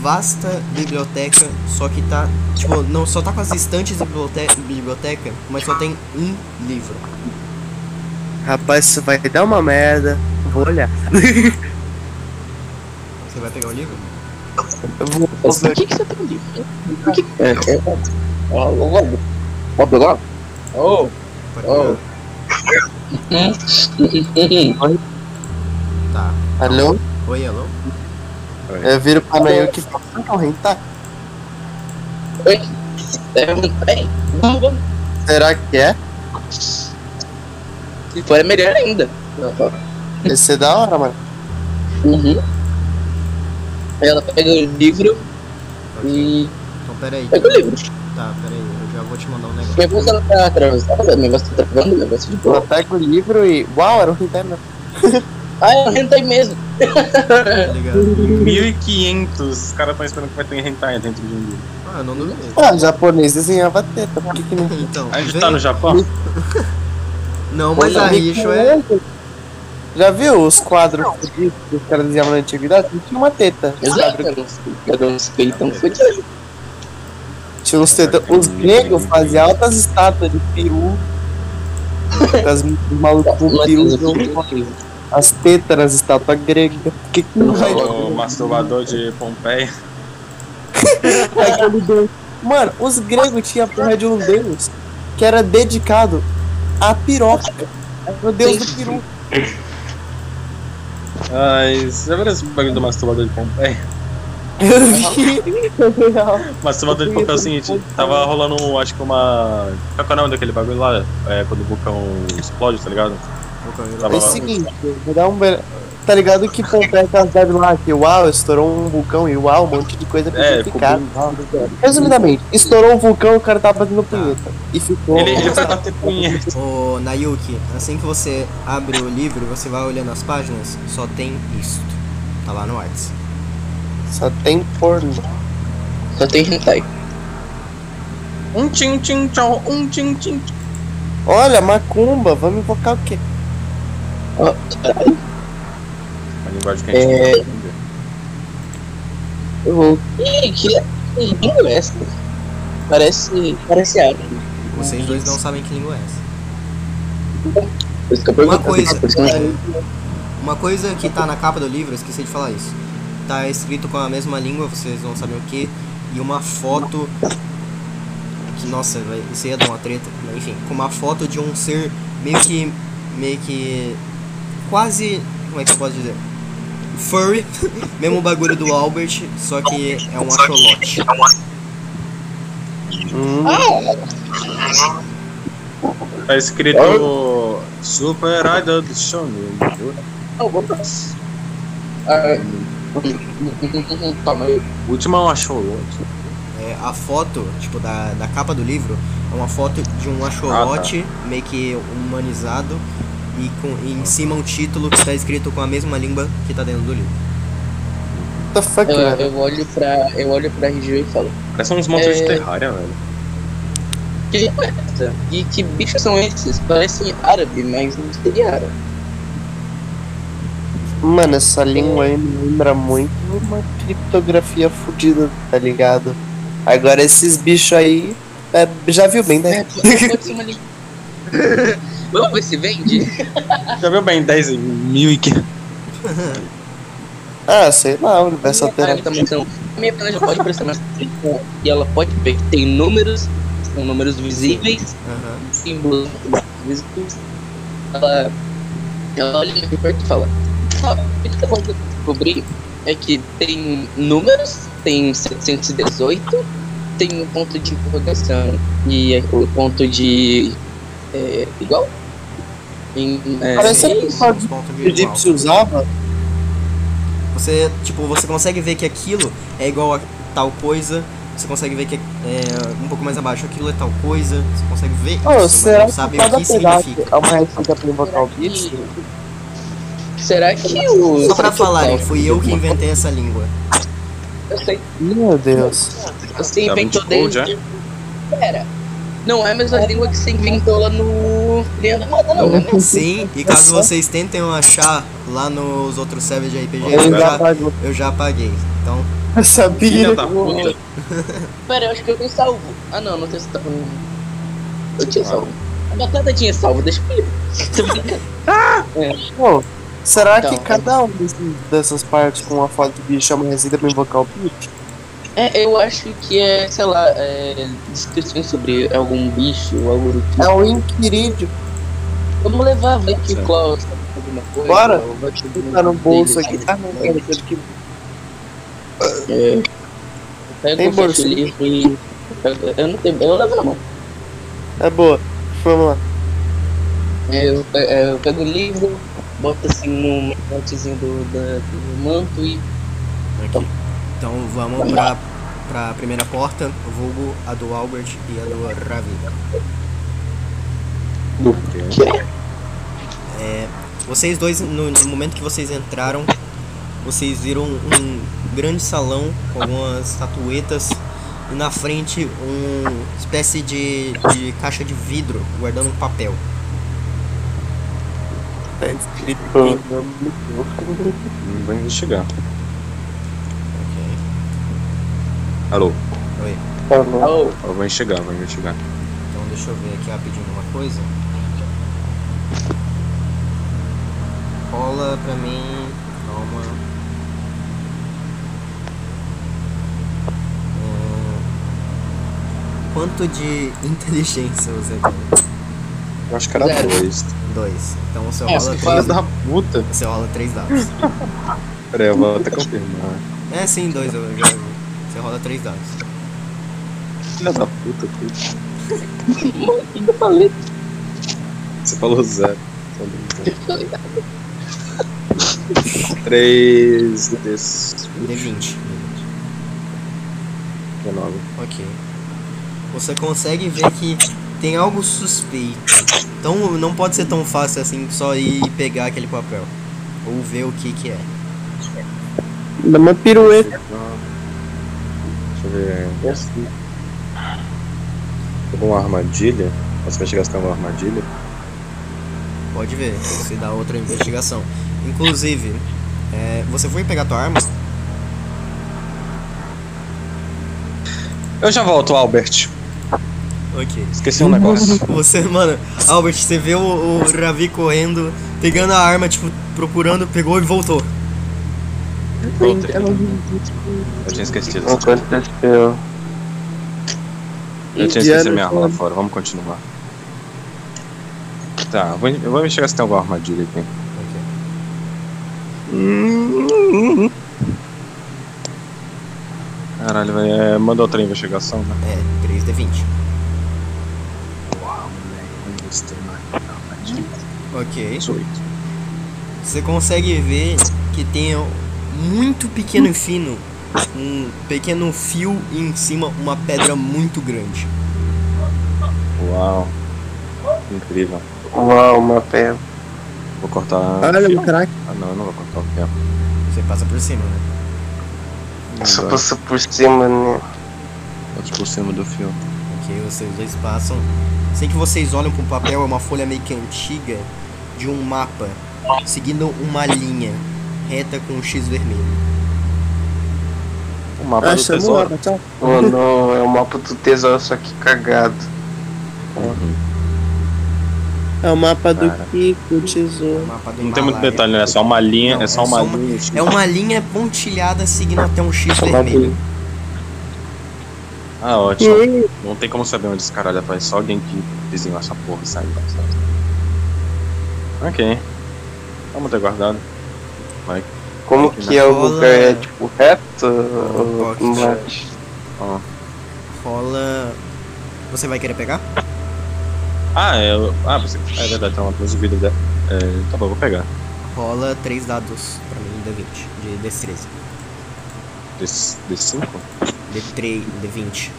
vasta biblioteca, só que tá. Tipo, não só tá com as estantes da biblioteca, biblioteca mas só tem um livro. Rapaz, isso vai dar uma merda. Vou olhar. Você vai pegar o livro? Eu vou, Por que, que você tem um livro? Por que... É, é... Ó, ó, ó. Pode pegar? Oh, Pode oh. Tá. Alô? Oi, alô? Eu viro pra e "Ah, não, hentai. Oi. É, vamos. Será que é? Se for, é melhor ainda. Esse é da hora, mano. Uhum. Aí ela pega o livro e. Então pera aí. Pega o livro. Tá, pera aí, eu já vou te mandar um negócio. Meu negócio ela tá atravessada, meu negócio tá travando, meu negócio de Ela boa. pega o livro e. Uau, era um mesmo. Ah, é um hentai mesmo. Tá ligado? 1500. Os caras estão esperando que vai ter hentai dentro de um livro. Ah, não duvido. Ah, japonês desenhava teta, por que que não. Então, A gente vem- tá no Japão? Não, mas a Richo é. Já viu os quadros que os caras desenhavam na antiguidade? Não tinha uma teta. Os Exato, uns peitão? Tinha uns teta. Os gregos faziam altas estátuas de peru. As malucos com peru. As estátuas gregas. Por que, que não vai O masturbador de Pompeia. aquele deus? Mano, os gregos tinham a porra de um deus que era dedicado à piroca. Era o deus do peru. Ai, você já viu esse bagulho do masturbador de Pompeia? Eu vi. O masturbador de Pompeia é o seguinte, tava rolando, um, acho que uma... Qual é o nome daquele bagulho lá? É, quando o vulcão explode, tá ligado? Tava É o seguinte, vou dar um. be- Tá ligado que Pompeia tem as devs lá que uau, estourou um vulcão e uau, um monte de coisa É, petrificada. Resumidamente, estourou um vulcão o cara tava batendo punheta. E ficou. Ele, ele foi bater punheta. Ô, Nayuki, assim que você abre o livro e você vai olhando as páginas, só tem isto. Tá lá no Arts. Só tem porno. Só tem hentai. Um tchim tchim tchau, um tchim tchim Olha, macumba, vamos invocar o quê? Ó, caralho. A linguagem que a gente É. Eu vou. Ih, que que língua é essa? Parece. Parece árabe. Vocês dois não sabem que língua é essa. Por isso que eu Uma coisa, uma coisa que tá na capa do livro, eu esqueci de falar isso. Tá escrito com a mesma língua, vocês não sabem o que, e uma foto que nossa, vai, isso ia dar uma treta, mas enfim, com uma foto de um ser meio que meio que quase, como é que eu posso dizer? Furry, mesmo bagulho do Albert, só que é um axolote. Tá escrito Super Idol do. Ah. O último é um axolote. A foto, tipo, da, da capa do livro é uma foto de um axolote meio que humanizado e com e em cima um título que está escrito com a mesma língua que tá dentro do livro. What the fuck, Eu, velho? eu olho pra. Eu olho pra RG e falo. Parece uns monstros de É. Terraria, velho. Que língua é essa? E que bichos são esses? Parecem árabe, mas não seria árabe. Mano, essa língua aí me lembra muito uma criptografia fodida, tá ligado? Agora esses bichos aí. é, já viu bem, né? É, pode ser uma língua. Vamos ver se vende? Já viu bem 10 em mil e que. Ah, sei lá, universo Caralho, alternativo. a minha pena já pode prestar mais atenção e ela pode ver que tem números, são números visíveis, Aham. símbolos visíveis. Ela, ela olha aqui perto e fala: ah, coisa que eu descobri é que tem números, tem 718, tem um ponto de interrogação e é o ponto de. É, igual? Em, é, Parece é que o egípcio usava. Você, tipo, você consegue ver que aquilo é igual a tal coisa. Você consegue ver que é um pouco mais abaixo aquilo é tal coisa. Você consegue ver Ô, isso, mas não sabe o que significa. é uma receita pra invocar o que- Será que o. Só pra falarem, Paulo- fui eu que inventei essa língua. Eu sei. Meu Deus. Você Da inventou desde. Pera. Não é a mesma língua que você inventou lá no. Moda, não, né? Sim, e caso vocês tentem achar lá nos outros servers de RPG, Eu eu já eu já apaguei. Então, Eu sabia. Filha da puta. Pera, eu acho que eu tenho salvo. Ah, não, não tenho salvo. Eu tinha salvo. A batata tinha salvo, deixa comigo. Tô brincando. Pô, será Então, que cada um desses- dessas partes com a foto do bicho é uma receita pra invocar o bicho? É, eu acho que é, sei lá, é, descrições sobre algum bicho ou algo do tipo. É um inquirídeo. Vamos levar, vai que o. Klaus sabe alguma coisa. Bora. o Tá no bolso dele, aqui. Ah, não, é aquele que. É. Pega Tem o fecho bolsa. livre e. Eu não tenho. Eu levo na mão. É boa. Vamos lá. É, Eu, é, eu pego o livro, boto assim num montezinho do, da- do manto e. aqui. Então vamos pra, pra primeira porta, o vulgo, a do Albert e a do Ravi. É, vocês dois, no, no momento que vocês entraram, vocês viram um grande salão com algumas estatuetas e na frente uma espécie de, de caixa de vidro guardando um papel. Tá escrito do. Hum, Vou investigar. Alô? Oi. Tá bom. Oh, Eu vou investigar, vou investigar. Então deixa eu ver aqui rapidinho uma coisa. Rola pra mim. Calma. Hum, Quanto de inteligência você tem? Eu acho que era Zero. dois. Dois. Então você É, rola você três. Da puta. Você rola três dados. Pera aí, eu vou até confirmar. É sim, dois eu já. Você rola três dados. Filha da puta, puta. o que eu falei? Você falou zero. Três desses. D20. 19. Ok. Você consegue ver que tem algo suspeito. Então não pode ser tão fácil assim só ir e pegar aquele papel. Ou ver o que que é. Dá uma pirueta. Deixa eu ver. Tem alguma armadilha? Posso investigar se tem alguma armadilha? Pode ver, você dá outra investigação. Inclusive, é, você foi pegar tua arma? Eu já volto, Albert. Ok. Esqueci um negócio. Você, mano, Albert, você vê o, o Ravi correndo, pegando a arma, tipo, procurando, pegou e voltou. Voltei. Eu tinha esquecido. Não aconteceu. Eu tinha esquecido minha arma lá fora. Vamos continuar. Tá, eu vou, eu vou investigar se tem alguma armadilha aqui. Caralho, velho. É, manda outra investigação, né? É, três D20. Vamos ter uma- não, Ok. 18. Você consegue ver que tem muito pequeno e fino um pequeno fio e em cima uma pedra muito grande. Uau. Incrível. Uau, uma pedra. Vou cortar. Olha, meu craque. Ah, não, eu não vou cortar o fio. Você passa por cima, né? Só passa por cima, né? boto por cima do fio. Ok, vocês dois passam. Sem que vocês olhem pro papel, é uma folha meio que antiga de um mapa, seguindo uma linha reta com um X vermelho. O mapa Ah, do tesouro. Oh não, é o mapa do tesouro, só que cagado. É o mapa do Cara. Kiko, tesouro. Mapa do Não tem muito detalhe, né? É só uma linha. Não, é só é uma só uma- linha. É uma linha pontilhada seguindo até um X Chamado- vermelho. Ah, ótimo. Não tem como saber onde esse caralho vai. Só alguém que desenhou essa porra e saiu. Ok. Vamos ter guardado. Vai. Como que é o Rola- lugar? É tipo reto? ou embaixo? Ó. Rola. Você vai querer pegar? Ah, é. eu- Ah, você... é verdade, tem uma coisa de vida dela. É, tá bom, vou pegar. Rola 3 dados pra mim, D20, de destreza. Desse, desse 5? D3, D20.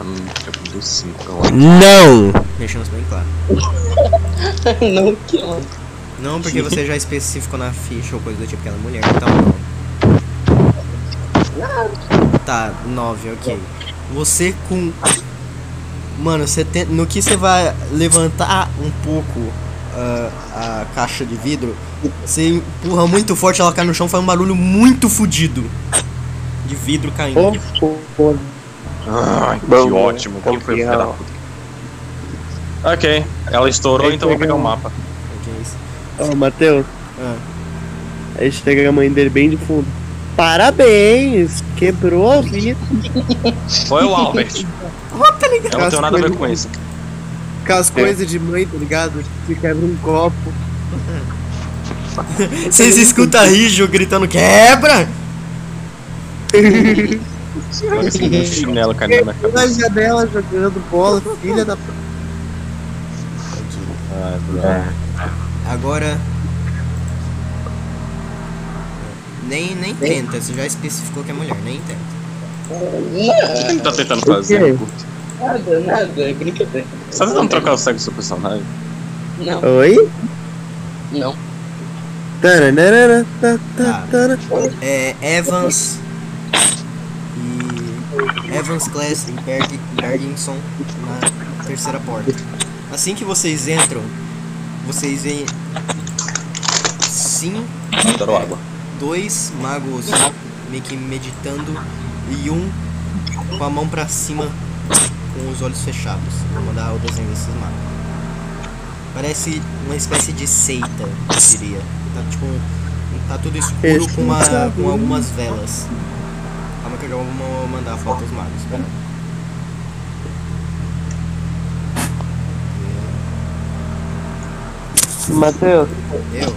Hum, tipo, do 5, eu acho. Não! Deixando isso bem claro. não que ela. Não, porque você já especificou na ficha ou coisa do tipo que ela é mulher, então não. Tá, 9, ok. Você com. Mano, você tem... no que você vai levantar um pouco ah, a caixa de vidro, você empurra muito forte, ela cai no chão, faz um barulho muito fudido. De vidro caindo. Pô, Ai, que Bom, ótimo. Quem foi o filho da campeão. puta? Ok, ela estourou, então eu vou pega pegar o um- mapa. Ó, Matheus. Ah. Aí chega a mãe dele bem de fundo. Parabéns! Quebrou a vida. Foi o Albert. Eu não tenho nada a ver com isso. Com as coisas de mãe, tá ligado? Se quebra um copo. Vocês escutam Rijo gritando quebra! Olha esse chinelo caindo na minha Na cabeça. janela jogando bola, filha da. Ah, droga. Agora. Nem, nem tenta, você já especificou que é mulher, nem tenta. O que ele tá tentando fazer? Nada, nada, é brincadeira. Você tá tentando trocar o sexo do seu personagem? Não, Oi? não. Tararara, tá, tá, Tá. tara. É Evans e. Evans Class e Berg, Berginson na terceira porta. Assim que vocês entram, vocês veem. Sim, Adoro água. dois magos meio que meditando e um com a mão pra cima com os olhos fechados. Vou mandar o desenho desses magos. Parece uma espécie de seita, eu diria. Tá tipo. Tá tudo escuro com, uma, com algumas velas. Calma que eu já vou mandar a foto dos magos. Pera. Matheus, Eu?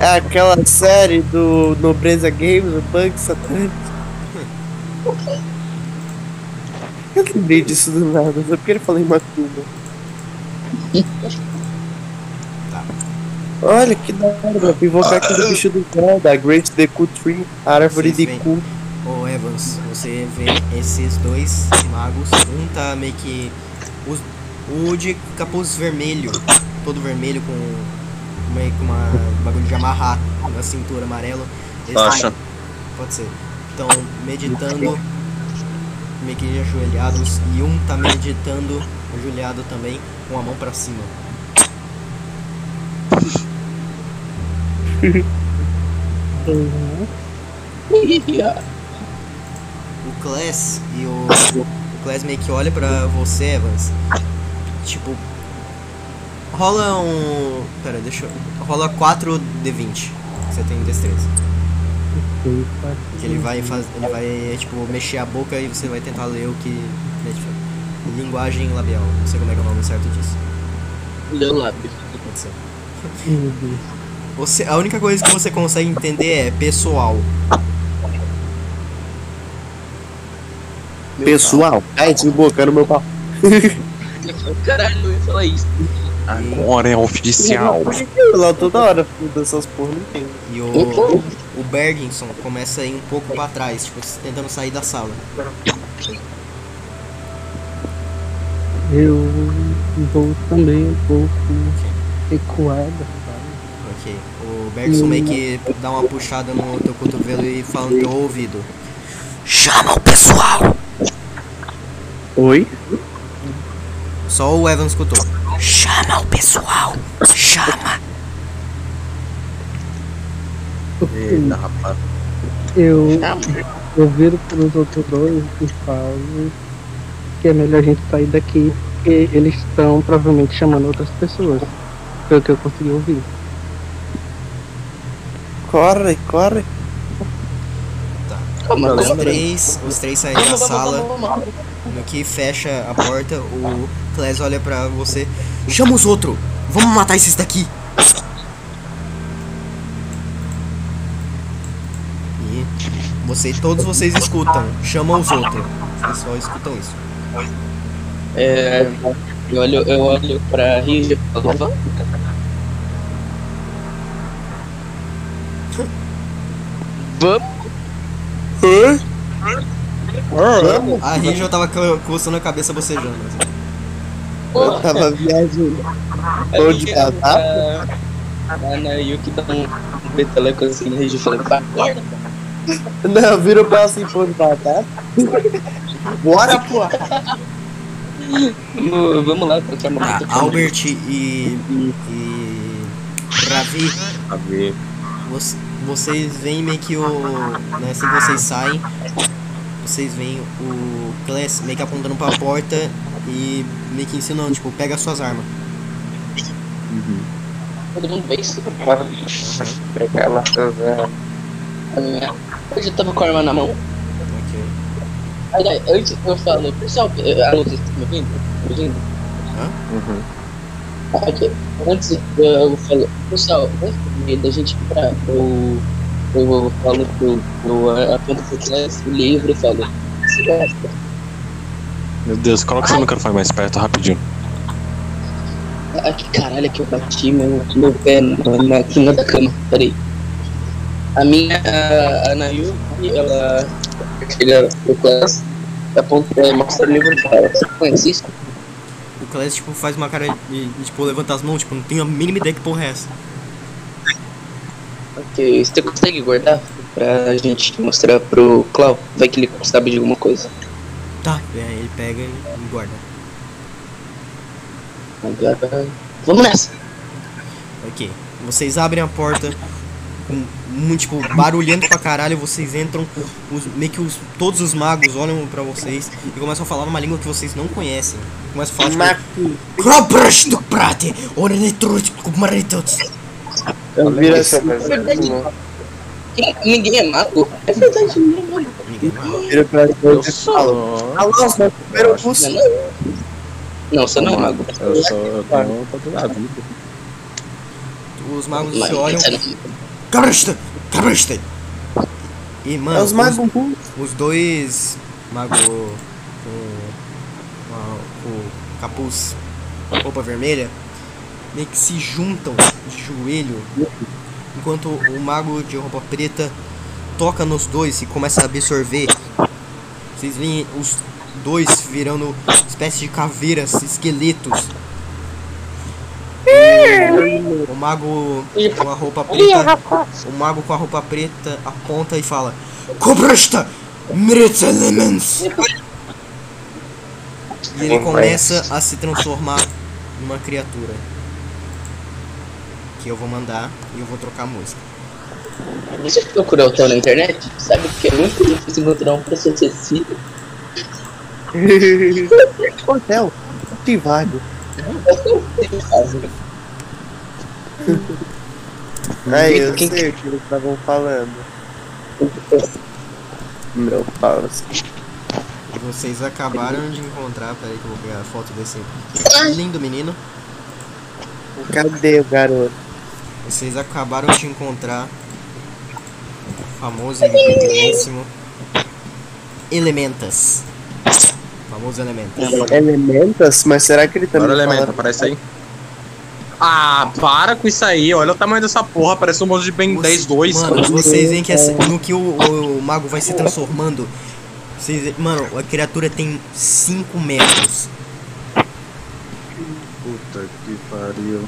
é aquela série do Nobreza Games, o Bug Satânico. Eu lembrei disso do nada, só porque ele falou em Macumba. Tá. Olha que da hora, pra invocar aquele bicho do céu, da Great Deku Tree, a árvore Vocês de cu. Ô Evans, você vê esses dois magos. Um tá meio que. os- o de capuz vermelho, todo vermelho com meio que uma bagulho de amarrar na cintura amarelo. Acha? Pode ser. Estão meditando, meio que ajoelhados. E um tá meditando, ajoelhado também, com a mão pra cima. O Class e o. O Class meio que olha pra você, Evans. Tipo. Rola um. Pera, deixa eu. Rola 4 D20. Você tem destreza. Que ele vai fazer. Ele vai, tipo, mexer a boca e você vai tentar ler o que. né, tipo, linguagem labial. Não sei como é que é o nome certo disso. Leu. Pode ser. Você, a única coisa que você consegue entender é pessoal. Pessoal, ai, desembocando meu pau. Caralho, eu ia falar isso. Agora é oficial. Lá toda hora, foda essas porra, não tem. E o, o Berginson começa a ir um pouco pra trás, tipo, tentando sair da sala. Eu vou também um pouco recuada, sabe? Ok. O Bergson meio que dá uma puxada no teu cotovelo e fala no teu ouvido. Chama o pessoal! Oi? Só o Evan escutou. Chama o pessoal! Chama! Eita, rapaz. Eu, eu viro pros outros dois e falo que é melhor a gente sair daqui, porque eles estão provavelmente chamando outras pessoas. Foi o que eu consegui ouvir. Corre, corre. Calma, Os calma. três, os três saem da sala. No que fecha a porta, o Kles olha pra você. Chama os outros! Vamos matar esses daqui! E você, todos vocês escutam. Chama os outros. Vocês só escutam isso. É, eu olho, eu olho pra Rio e falo, vamos. Vamos? A Rígio tava co- coçando a cabeça bocejando. assim. Eu tava viajando. Tô de casar. A Ana Yuki dá um, um peteleco assim na Rio e fala, vai, acorda. Não, vira o braço em pão de batata. Bora, porra. Vamos- Vamos lá, trocar uma Tá, foto. Albert e. e. Ravi. Voc- vocês veem meio que o. Né, assim que vocês saem, vocês veem o Class meio que apontando pra porta e meio que ensinando, tipo, pega suas armas. Todo mundo vê isso. Pegar nossas armas. A minha- Hoje eu tava com a arma na mão. Ok. Aí, antes eu falo, pessoal, alô, vocês estão me ouvindo? Me ouvindo? Ok. Antes eh, eu falo, pessoal, antes da gente ir pra. Eu, eu falo pro. Eu aponto pro Class o livro e falo. "Se gosta?" Meu Deus, coloca seu microfone mais perto rapidinho. Ah, que caralho que eu bati meu, meu pé na, na quina da cama. Peraí. A minha, a, a Nayu, ela chega pro class, aponta, é, mostra o livro e fala, você conhece isso? O Class, tipo, faz uma cara de, de, tipo, levanta as mãos, tipo, não tem a mínima ideia que porra é essa. Ok, você consegue guardar pra gente mostrar pro Clau? Vai que ele sabe de alguma coisa. Tá, é, ele pega e guarda. Agora, vamos nessa. Ok. Vocês abrem a porta com muito, tipo, barulhento pra caralho, vocês entram, os, meio que os, todos os magos olham pra vocês e começam a falar numa língua que vocês não conhecem. Começam a falar, tipo, Eu viro assim, É verdade. Ninguém é mago? É verdade, ninguém é mago. Ninguém mais. viro pra frente e falo. Alô, meu primeiro curso. Não, não. Não, você não é mago. Eu sou. Eu tenho toda a vida. Os magos Mas se olham. Cabrista! Cabrista! E, mano, É os magos os, os dois magos com, com a- com o capuz, roupa vermelha, meio que se juntam de joelho, enquanto o mago de roupa preta toca nos dois e começa a absorver. Vocês veem os dois virando espécie de caveiras, esqueletos. O, o mago com a roupa preta, o mago com a roupa preta aponta e fala: Cobrasta! Elements! E ele começa a se transformar numa criatura. Que eu vou mandar e eu vou trocar a música. Você procurou o hotel na internet? Sabe que é muito difícil encontrar um preço acessível. Hotel. Tivago. Aí, eu Quem- sei o que eles estavam falando. Meu Deus. Vocês acabaram de encontrar, peraí que eu vou pegar a foto desse lindo menino. Cadê o garoto? Vocês acabaram de encontrar o famoso e belíssimo Elementas. Famoso elemento. Elementas? Mas será que ele também Bora, elemento, fala- aparece aí. Ah, para com isso aí. Olha o tamanho dessa porra. Parece um monstro de Ben 10 2. Mano, vocês veem que essa- no que o, o mago vai se transformando. Vocês, mano, a criatura tem 5 metros. Puta que pariu.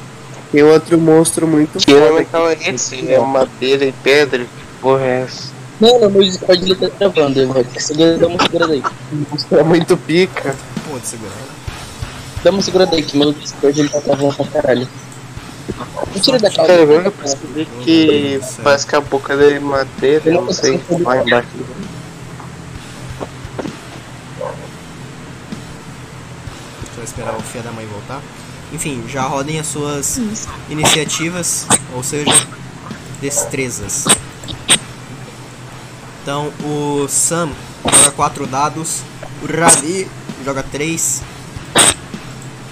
Tem outro monstro muito Que foda. elemental é esse? É madeira e pedra? Que porra é essa? Não, não, meu Discord ele tá travando, eu vou ter que segurar, dá uma segurada aí. É muito pica. Pô, de segurar. Dá uma segurada aí, que meu Discord ele tá travando pra caralho. Me tira da calma. Cara, eu percebi que parece que a boca dele é madeira, eu não sei. Lá embaixo. Só esperar o filho da mãe voltar. Enfim, já rodem as suas iniciativas, ou seja, destrezas. Então o Sam joga 4 dados, o Ravi joga 3,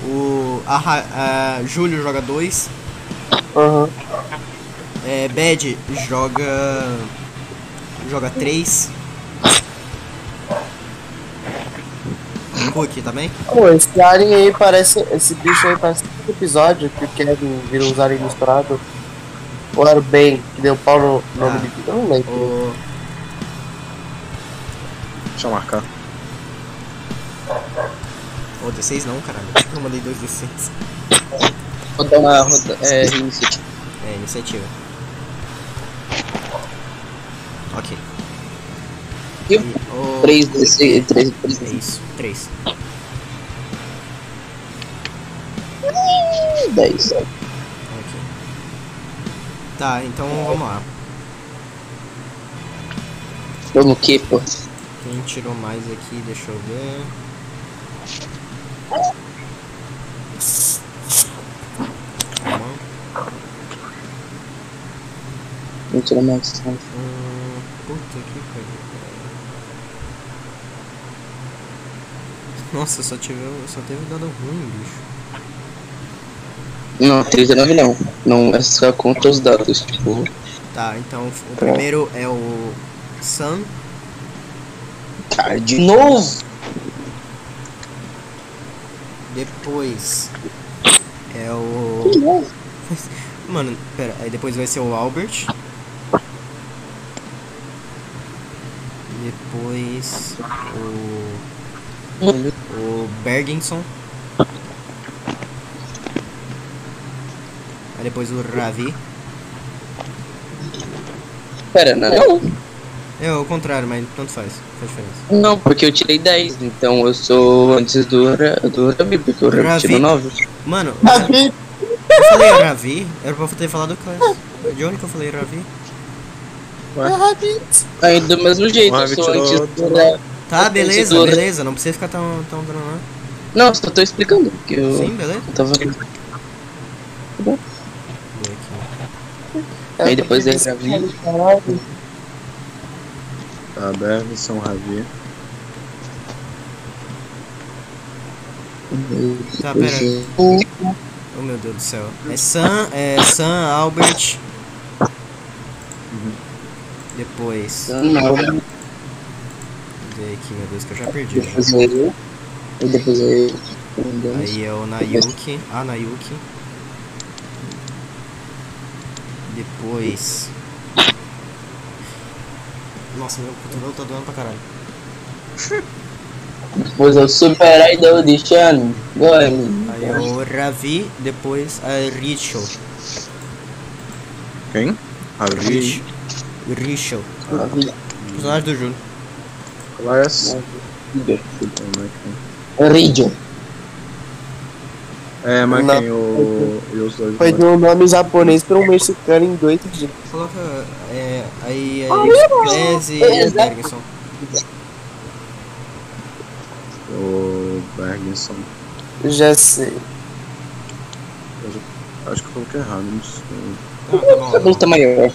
o Arra, ah, Júlio joga 2, Aham. é, Bad joga. joga 3. Também? Pô, esse alien aí parece. Esse bicho aí parece um episódio que o Kevin vira uns aliens misturados. Ou era o Ben, que deu pau no nome Ah. de. Eu não lembro. O Deixa eu marcar. Ô, D6 não, caralho. Eu mandei dois D6. Vou dar uma roda, é, iniciativa. É, iniciativa. Ok. E O... 3, 3, 3, 3, É isso, 3. 10. Ok. Tá, então vamos lá. Vamos que, pô? Quem tirou mais aqui, deixa eu ver. Vamos tirar mais. Hum, puta que pariu. Nossa, só, tive, só teve dado ruim, bicho. Não, 39 não. Não, é só contra os dados, tipo. Tá, então o primeiro é o Sun. Cara, de novo! Depois é o. Mano, pera, aí depois vai ser o Albert. Depois o. O Bergenson. Aí depois o Ravi. Pera, não. É o contrário, mas tanto faz. Faz diferença. Não, porque eu tirei 10, então eu sou antes do, Ra- do Rabi, porque o Rabi Ravi. tirou 9. Mano, eu falei Ravi, era pra eu ter falado Class. De onde que eu falei Ravi? Aí do mesmo jeito, O eu Ravi sou antes do Ra- Tá, beleza, beleza. Não precisa ficar tão, tão dando não. Não, só tô explicando, porque eu, Sim, beleza. eu tava. Aí depois é Ravi. Tá, Berg, São Ravi. Tá, pera. Oh meu Deus do céu. É Sam, é Sam, Albert. Depois. Não, Cadê aqui, meu Deus, que eu já perdi. já. depois é eu. E depois é eu. Aí é o Nayuki. Ah, Nayuki. Depois. Nossa, meu cotovelo tá doendo pra caralho. Depois é o Super Idol de. Agora, Aí é o Ravi, depois a Richo. Quem? Ravi. Richo. Personagem do Júlio. Class. Ridio. É, mas quem? O... E os dois. Foi de um nome japonês pra um mexicano em dois dias. Coloca. É, aí é Class e Bergson. O Bergenson. Já sei. Acho que eu coloquei errado, não sei. Tá, tá O bom. cabelo tá maior.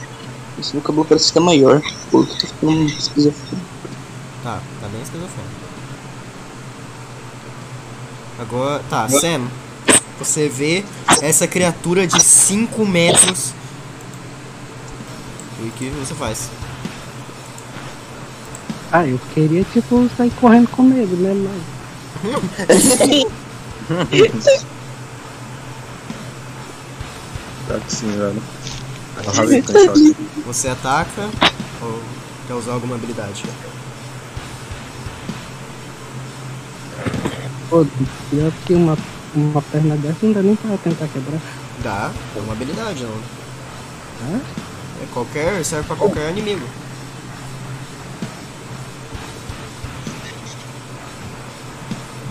Esse meu cabelo parece que tá maior. Pô, tô ficando esquizofrênico. Tá, tá bem esquizofrênico. Agora, tá, Sam, você vê essa criatura de 5 metros. E o que você faz? Ah, eu queria, tipo, sair correndo com medo, né? Mas Tá sim, velho. Choque. Você ataca ou quer usar alguma habilidade? Pô, pior que uma, uma perna dessa não dá nem pra tentar quebrar. Dá, é uma habilidade, não. Hã? É qualquer, serve pra qualquer inimigo.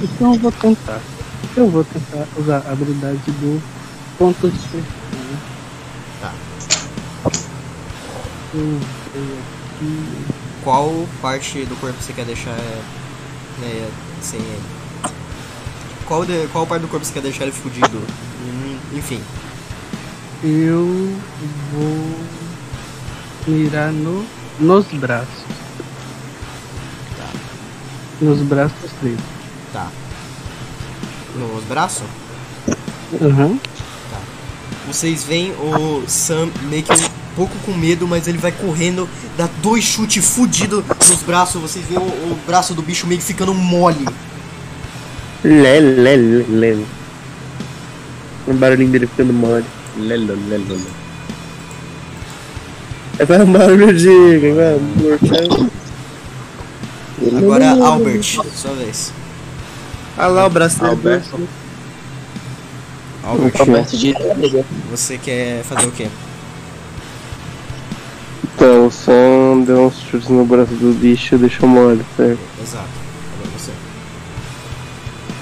Então eu vou tentar. Eu vou tentar usar a habilidade do ponto de fortuna. Tá. Eu vou aqui. Qual parte do corpo você quer deixar né, sem ele? Qual, de, qual parte do corpo você quer deixar ele fudido? Hum, Enfim, Eu vou mirar no, nos braços. Nos braços dele. tá. Nos braços? Aham. Vocês veem o Sam meio que um pouco com medo, mas ele vai correndo, dá dois chutes fudidos nos braços. Vocês veem o, o braço do bicho meio que ficando mole. Lé, lé, lé, lé. O barulhinho dele ficando mole. Lelo, lelo, lelo. É faz um barulho de. Agora, Albert, sua vez. Ah lá o braço dele. Albert, de nada. você quer fazer o quê? Então, o som deu uns chutes no braço do bicho e deixou mole, certo? Exato.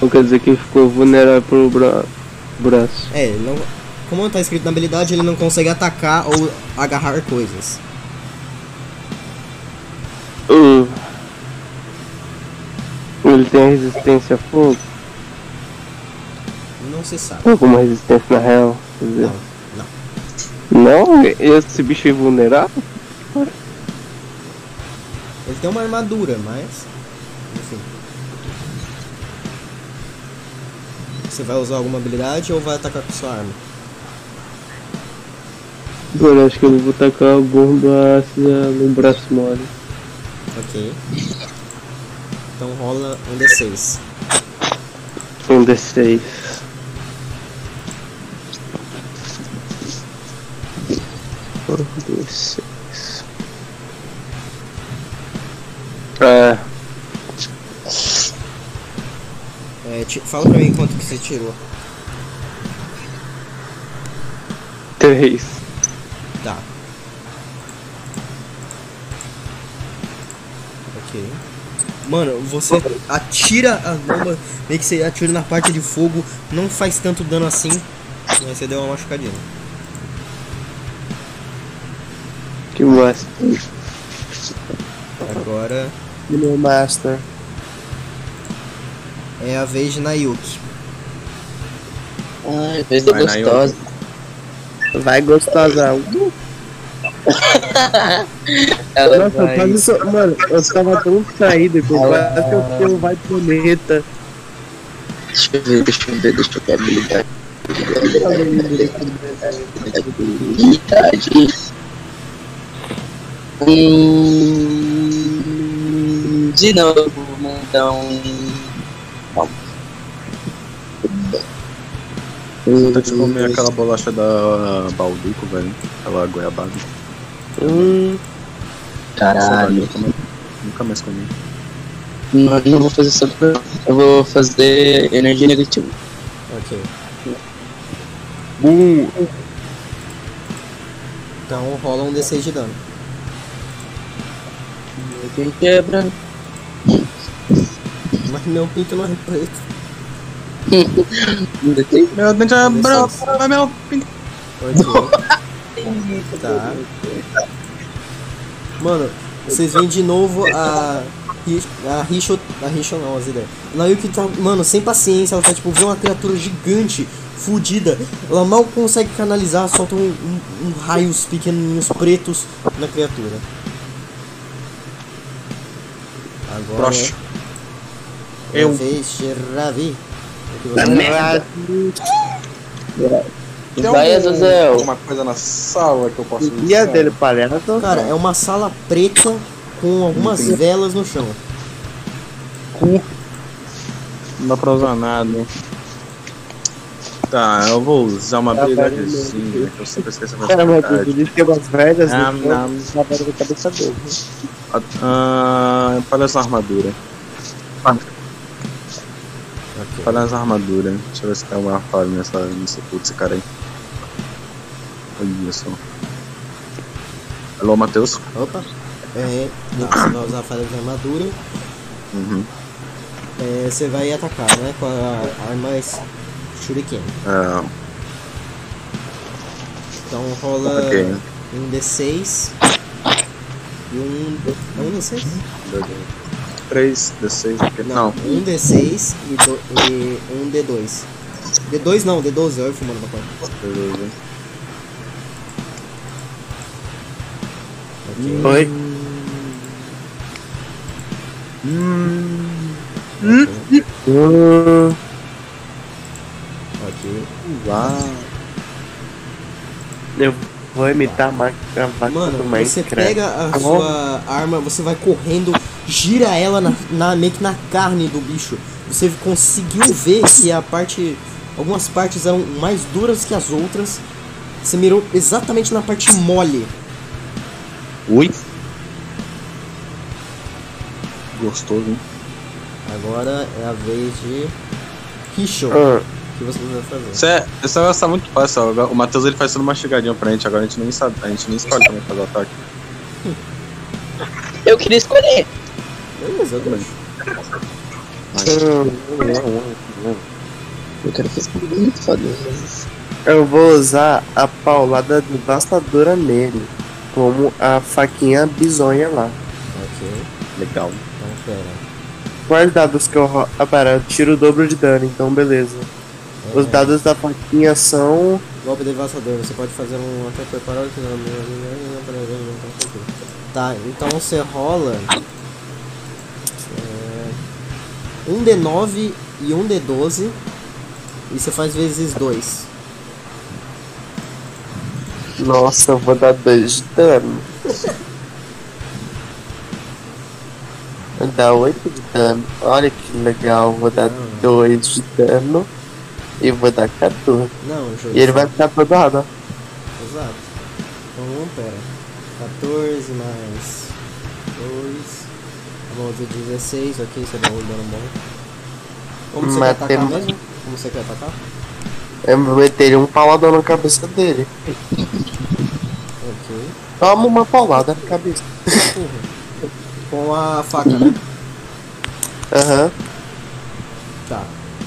Não quer dizer que ele ficou vulnerável pro bra braço. É, ele não, como tá escrito na habilidade, ele não consegue atacar ou agarrar coisas. Uh. Ele tem resistência a fogo? Não se sabe. Alguma resistência na real? Não, não. não? Esse bicho é invulnerável? Ele tem uma armadura, mas. Enfim. Você vai usar alguma habilidade ou vai atacar com sua arma? Agora acho que eu vou tacar a bomba ácida no braço mole. Ok. Então rola um D6. Um D6. Um D6. É, É, fala pra mim quanto que você tirou. três. Tá. Ok. Mano, você atira a bomba, meio que você atira na parte de fogo, não faz tanto dano assim, mas você deu uma machucadinha. Que massa. Agora Meu master. É a vez de Nayuki. Ai, Vai, Nayo. gostosa. Vai gostosão. Ela Nossa, vai. quase só. Mano, eu tava tão distraído que eu quase que eu fui um vai planeta. Deixa eu ver, deixa eu ver, deixa eu ver a habilidade. Habilidade. Hum, de novo, então. Calma. Vontade de comer aquela bolacha da Balduco, velho. Aquela goiabada. Hum, Caralho. nunca mais- Nunca mais comi. Não, não vou fazer só pra... Eu vou fazer energia negativa. Ok. bum. Então rola um D6 de dano. Quem quebra? Mas meu pinto não é preto. Meu dente é branco, vai meu pinto. Tá. Mano, vocês veem de novo a. A Richo. A Richo não, as ideias. A Nayuki tá, mano, sem paciência, ela tá tipo, vê uma criatura gigante, fudida. Ela mal consegue canalizar, solta um, um, um raios pequenininhos pretos na criatura. Agora. É Eu. que Da vai merda. Tem Vai, algum- Azazel. Alguma coisa na sala que eu posso E a dele, palhaço? Cara, é uma sala preta com algumas velas no chão. Não dá pra usar nada. Tá, eu vou usar uma Tá, habilidadezinha, que eu sempre esqueço a Cara, mas velocidade. ele tem umas velhas Ah, no não. na velha da cabeça dele. Ah, para essa armadura. Ok. Para essa armadura. Deixa eu ver se tem alguma falha nessa, nesse putz, esse cara aí. Olha só. Alô, Matheus? Opa. É, você vai usar a falha de armadura. Uhum. É, você vai atacar, né? Com a arma Shuriken. É, Então rola Ok. um D6 e um. É um D6? 3, D6, aqui. Não. Um D6 e, do, e um D2. D2 não, D12, olha eu fumando na porta. Beleza. Ok. Oi? Hum, Ok. Uau. eu vou imitar a Mano, você pega a Tá sua arma, você vai correndo, gira ela na, na- meio que na carne do bicho. Você conseguiu ver que a parte. Algumas partes eram mais duras que as outras. Você mirou exatamente na parte mole. Ui. Gostoso, hein? Agora é a vez de. Ah, O que você vai fazer? Isso é, esse negócio tá muito fácil. ó. O Matheus ele faz tudo mastigadinho pra gente. Agora a gente nem sabe. A gente nem escolhe como fazer o ataque. Eu queria escolher. Beleza. Eu quero fazer muito foda. eu vou usar a paulada devastadora nele. Como a faquinha bizonha lá. Ok. Legal. Então pera. Quais dados que eu ro... Ah, pera, eu tiro o dobro de dano, então beleza. Os dados da faquinha são. Golpe devastador, você pode fazer um ataque preparado que não. Tá, então você rola. é, um D9 e um D12. E você faz vezes 2. Nossa, eu vou dar dois de dano. Vou dar 8 de dano. Olha que legal, vou dar 2 de dano. E vou dar 14. Não, jogo. E ele vai ficar todo errado. Exato. Então, pera. 14 mais 2. Vamos ver 16, ok, você dá um dano bom. Como você Mas quer atacar tem- mesmo? Como você quer atacar? Eu vou meter um pauladão na cabeça dele. Ok. Toma uma paulada na cabeça. Com a faca, né? Aham. Tá.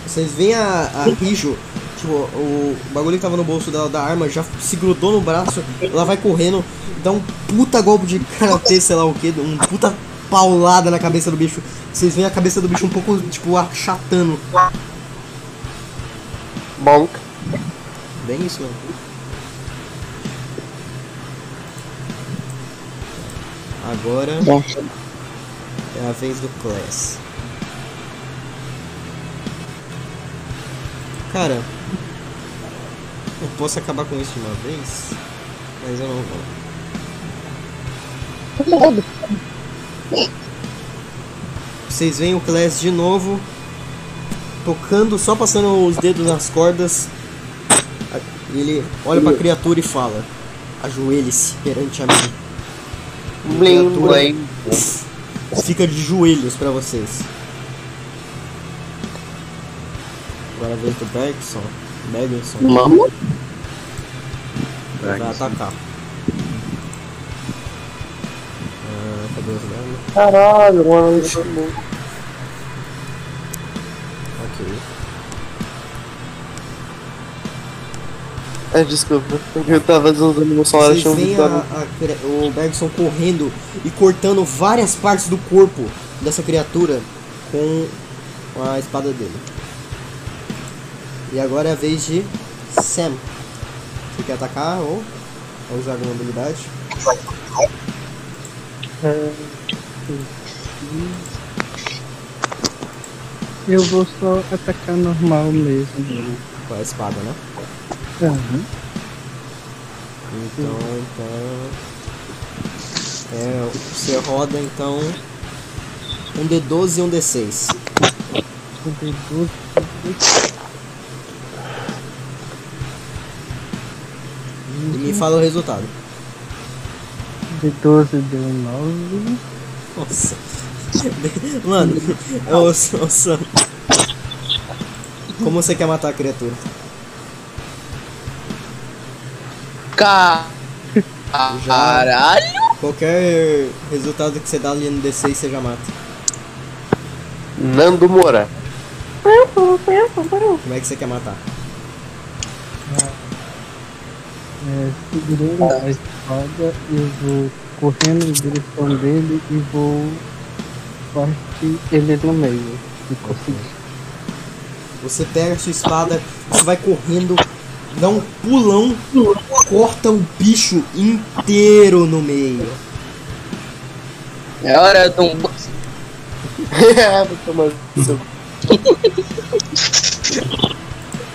Vocês veem a, a Rijo, tipo, o bagulho que tava no bolso dela da arma já se grudou no braço, ela vai correndo, dá um puta golpe de karatê, sei lá o que, um puta paulada na cabeça do bicho. Vocês veem a cabeça do bicho um pouco, tipo, achatando. Bonk. Bem isso mesmo. Agora é a vez do Class. Cara, eu posso acabar com isso de uma vez, mas eu não vou. Vocês veem o Class de novo, tocando, só passando os dedos nas cordas. E ele olha pra criatura e fala: Ajoelhe-se perante a mim. A Blim, blim. Fica de joelhos pra vocês. Agora é a vez do Bergson. Bergson Vamos? vai atacar. Ah, cadê os danos? Caralho, mano. Ok. É, desculpa. Eu tava usando meu celular achando que tava. a o Bergson correndo e cortando várias partes do corpo dessa criatura com a espada dele. E agora é a vez de Sam. Você quer atacar ou, ou usar alguma habilidade? Eu vou só atacar normal mesmo. Com a espada, né? Aham. Então, então. É, você roda então um D12 e um D6. D12. E me fala o resultado. D12 deu 9. Nossa. Mano, ô, Sam. Como você quer matar a criatura? Caralho! Qualquer resultado que você dá ali no D6 você já mata. Nando Moura. Como é que você quer matar? É, segurando a espada, eu vou correndo em direção dele e vou partir ele no meio. Se conseguir. Você pega a sua espada, você vai correndo, dá um pulão, corta o bicho inteiro no meio. É hora de um.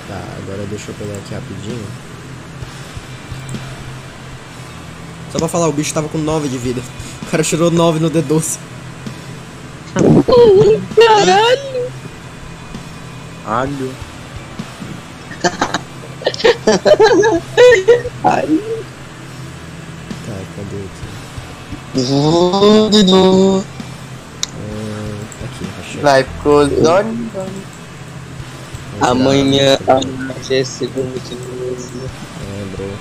Tá, agora deixa eu pegar aqui rapidinho. Só pra falar, o bicho tava com 9 de vida. O cara tirou 9 no D12. Caralho! Alho. Ai. Tá, cadê aqui? Hum, aqui, achei. Life goes on. Amanhã, amanhã já é segundo de novo. Lembrou.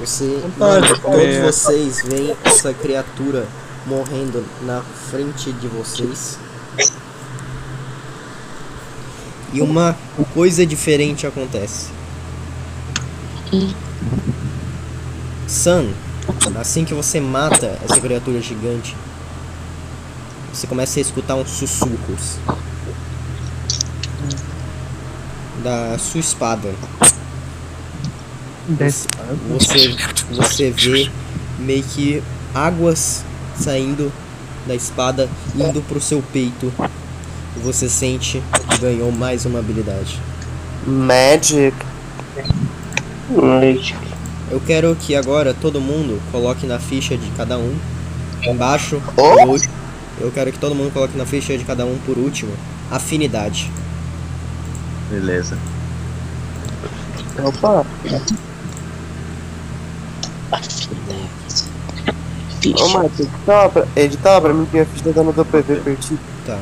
Você, mano, todos vocês veem essa criatura morrendo na frente de vocês. E uma coisa diferente acontece. Sun, assim que você mata essa criatura gigante, você começa a escutar uns sussurros da sua espada. Da Você, você, vê meio que águas saindo da espada indo pro seu peito. E você sente que ganhou mais uma habilidade. Magic. Magic. Eu quero que agora todo mundo coloque na ficha de cada um, embaixo, Oh. por último. Eu quero que todo mundo coloque na ficha de cada um por último, afinidade. Beleza. Opa. Ô, Matheus, edita lá pra, lá mim que minha ficha tá no teu PV perdido. Tá.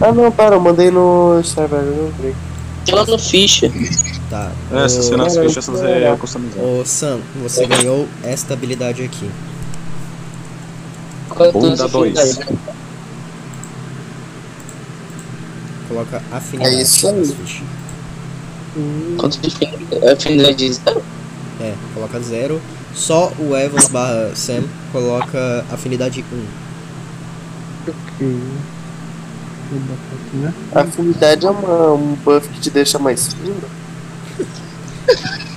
Ah, não, para, eu mandei no server, eu não vi. Ela no ficha. Tá. É, se você Ô- nas fichas você é customizado. Ô Sam, você ganhou esta habilidade aqui. Bunda dois. afinidades? Coloca afinidade. É isso aí. nas fichas. Quantos afinidades? Afinidades. É, coloca zero. Só o Evans barra Sam coloca afinidade 1. Ok. Aqui, né? Afinidade é uma, um buff que te deixa mais fino.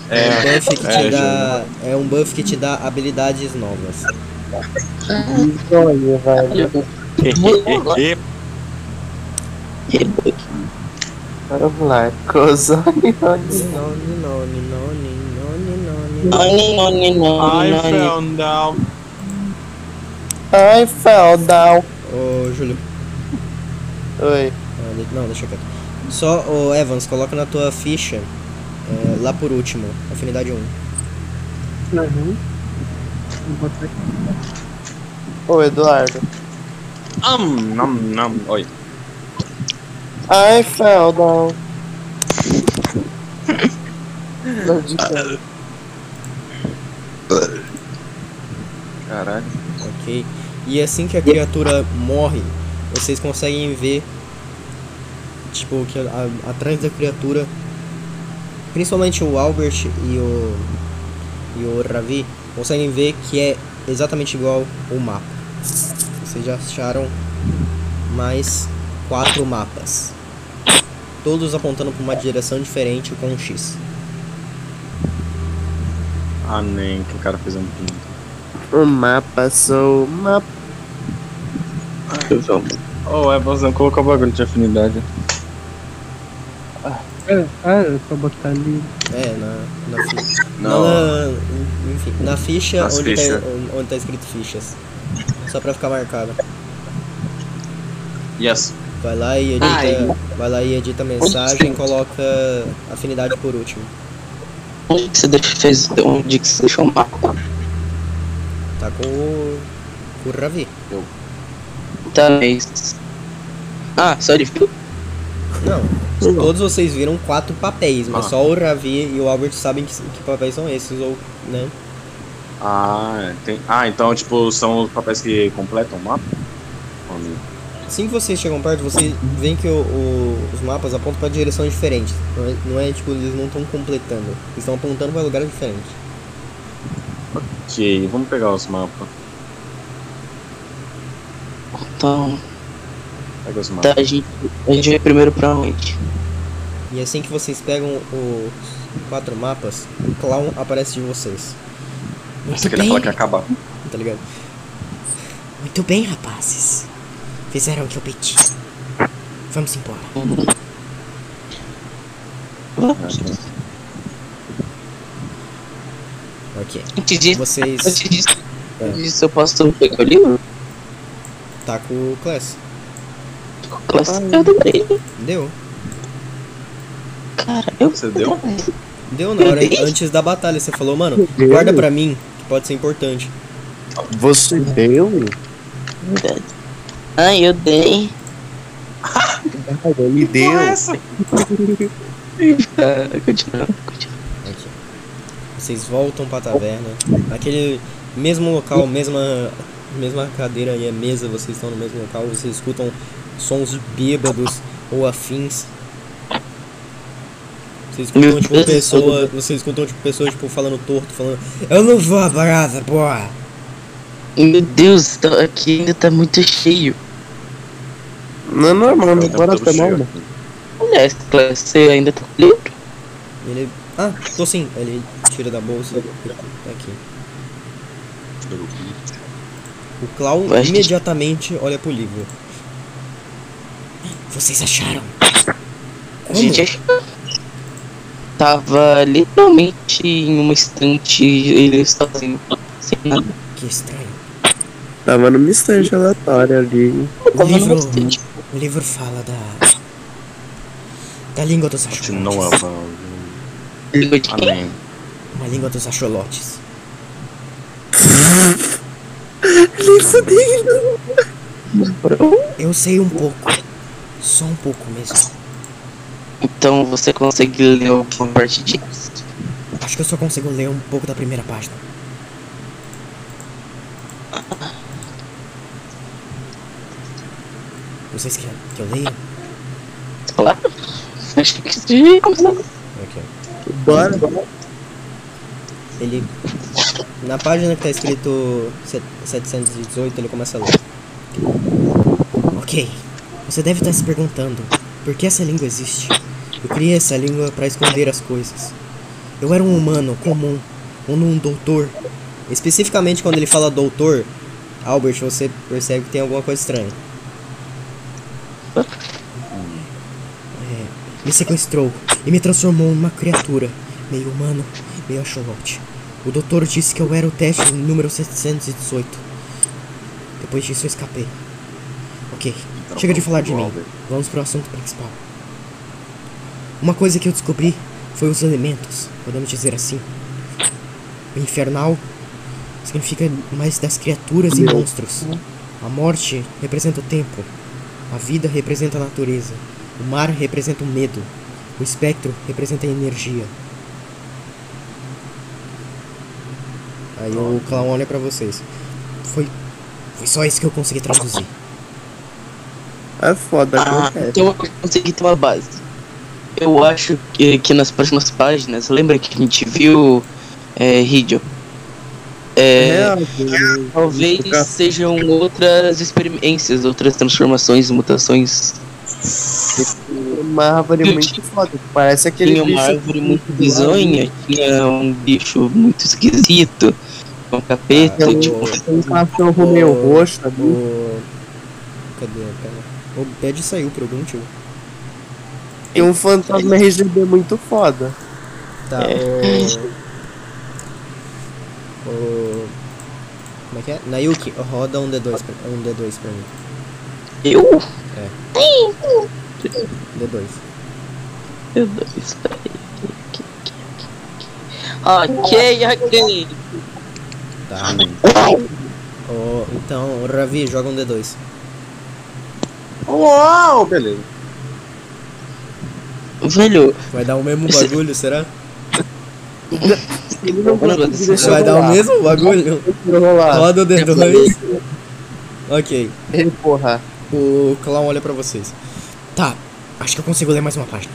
É, um buff que é, te dá. É um buff que te dá habilidades novas. Olha, velho. Vamos lá, Cozone. Noni, noni, noni, Noni, noni, noni, I fell down. I fell down. Ô Júlio, Oi. ah, não, deixa quieto. Só o Evans, coloca na tua ficha é, lá por último, afinidade 1. Uhum. Ô, Eduardo. Um, nam, nam. Oi. I fell down. Não, de cara. Caralho. Ok. E assim que a criatura morre, vocês conseguem ver tipo que a- atrás da criatura, principalmente o Albert e o e o Ravi conseguem ver que é exatamente igual o mapa. Vocês já acharam mais quatro mapas. Todos apontando para uma direção diferente com um X. Ah, nem que o cara fez um pinto. O mapa sou o mapa. Oh, é, não colocou o bagulho de afinidade. Ah, ah, é pra botar ali. É, na, na ficha. Não. Na, enfim, na ficha Nas onde tá, onde tá escrito fichas. Só pra ficar marcado. Yes. Vai lá e edita, Ai. vai lá e edita a mensagem e coloca afinidade por último. Onde que você deixou, fez, onde que você deixou o mapa? Tá com o, com o Ravi. Tá, mas... Ah, só de fio? Não, todos vocês viram quatro papéis, mas Ah. só o Ravi e o Albert sabem que, que papéis são esses, ou, né? Ah, tem... ah, então, tipo, são os papéis que completam o mapa? Assim que vocês chegam perto, vocês veem que o- o- os mapas apontam para direções diferentes. Não é, não é, tipo, eles não estão completando. Eles estão apontando para lugares diferentes. Ok, vamos pegar os mapas. Então, Pega os mapas. tá, a gente, a gente vai primeiro pra onde? E assim que vocês pegam os quatro mapas, o clown aparece de vocês. Muito Você queria falar que ia acabar. tá ligado? Muito bem, rapazes. Fizeram o que eu pedi. Vamos embora. Ok. Antes disso, Vocês. antes disso, É. antes disso eu posso pegar o livro? Tá com o Class. Classe, eu demorei. Deu. Cara, eu... Você deu? Deu na hora antes da batalha. Você falou, mano, guarda pra mim, que pode ser importante. Você deu? Verdade. Ai, eu dei. Ele deu. Ah, continua. Vocês voltam pra taverna. Naquele mesmo local, mesma, mesma cadeira e a mesa, vocês estão no mesmo local, vocês escutam sons bêbados ou afins. Vocês escutam tipo pessoa. Vocês escutam tipo pessoas tipo falando torto, falando Eu não vou à parada, porra! Meu Deus, tá- aqui ainda tá muito cheio. Não é normal, não Tá bora tudo tá cheio mal. aqui. Olha, Classe, você ainda tá com livro? Ele. Ah, tô sim. Ele tira da bolsa. Tá aqui. O gente. imediatamente olha pro livro. Vocês acharam? A Como? gente achou. Tava literalmente em uma estante, ele sozinho, sem nada. Que estranho. Tava numa estante aleatória ali. O livro, o livro fala da. Da língua dos Continua, axolotes. mano. Língua de quem? Amém. Uma língua dos axolotes. Eu sei um pouco. Só um pouco mesmo. Então você consegue ler alguma parte disso? Acho que eu só consigo ler um pouco da primeira página. Vocês querem que eu leia? Claro. Acho que sim. Bora. Ele. Na página que tá escrito set- 718, ele começa a ler. Ok. Você deve estar se perguntando por que essa língua existe. Eu criei essa língua para esconder as coisas. Eu era um humano comum, ou um doutor. Especificamente quando ele fala doutor, Albert, você percebe que tem alguma coisa estranha. Me sequestrou e me transformou numa criatura, meio humano, meio axolote. O doutor disse que eu era o teste número 718. Depois disso eu escapei. Ok, chega de falar de mim. Vamos pro assunto principal. Uma coisa que eu descobri foi os elementos, podemos dizer assim. O infernal significa mais das criaturas e monstros. A morte representa o tempo. A vida representa a natureza. O mar representa o medo. O espectro representa a energia. Aí o clown olha pra vocês. Foi, foi só isso que eu consegui traduzir. É foda, Ah, acontece. então eu consegui ter uma base. Eu acho que, que nas próximas páginas, lembra que a gente viu é, Ridio? É, É, talvez sejam outras experiências, outras transformações, mutações. Uma árvore muito foda. Parece aquele Tinha uma bicho árvore muito bizonha, tinha um bicho muito esquisito, um capeta, Ah, tipo, Tem um cachorro meio roxo ali. O... Cadê? Pera. O Bad saiu por algum motivo. Tem um fantasma RGB muito foda. Tá, É. o... o... Como é que é? Nayuki, roda um D2 pra, um D2 pra mim. Eu? É. D2. Meu Deus, peraí. Ok, ok. Tá. Ô, então, Ravi, joga um D2. Uau, beleza. Velho, Vai dar o mesmo bagulho, será? Ele não Vai dar o mesmo bagulho? Roda o D2. Ok. Ele, porra. O clown olha pra vocês. Tá, acho que eu consigo ler mais uma página.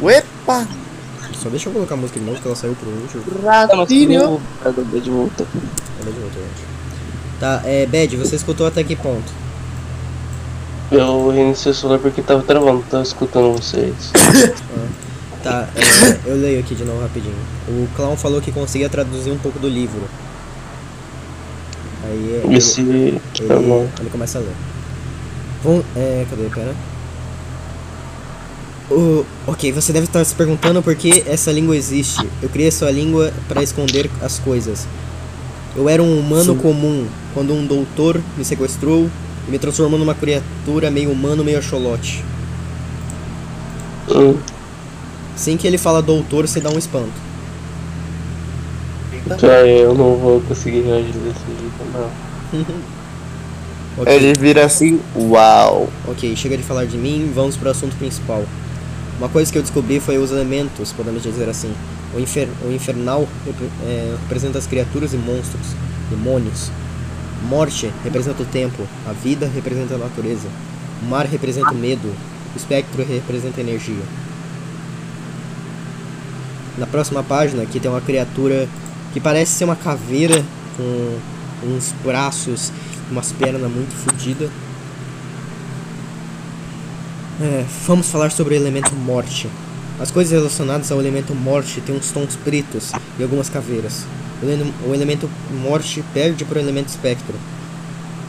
Uepa! Só deixa eu colocar a música de novo, que ela saiu pro último. Ratinho! Cadê de volta? Ela de volta. Tá, é, Bad, você escutou até que ponto? Eu reiniciei o celular porque tava travando, tava escutando vocês. Tá, é, eu leio aqui de novo rapidinho. O clown falou que conseguia traduzir um pouco do livro. Aí ele, Esse. ele, bom. ele começa a ler. Vamos, é, cadê, pera? O, ok, você deve estar se perguntando por que essa língua existe. Eu criei essa língua para esconder as coisas. Eu era um humano comum quando um doutor me sequestrou e me transformou numa criatura meio humano, meio axolote. Hum, Assim que ele fala doutor, você dá um espanto. Tá, eu não vou conseguir reagir desse jeito, não. Ok. Ele vira assim, uau. Ok, chega de falar de mim, vamos para o assunto principal. Uma coisa que eu descobri foi os elementos, podemos dizer assim. O, infer o infernal é, representa as criaturas e monstros, demônios. Morte representa o tempo, a vida representa a natureza. O mar representa o medo, o espectro representa a energia. Na próxima página aqui tem uma criatura que parece ser uma caveira com uns braços umas pernas muito fodidas. É, vamos falar sobre o elemento morte. As coisas relacionadas ao elemento morte têm uns tons pretos e algumas caveiras. O, o elemento morte perde para o elemento espectro.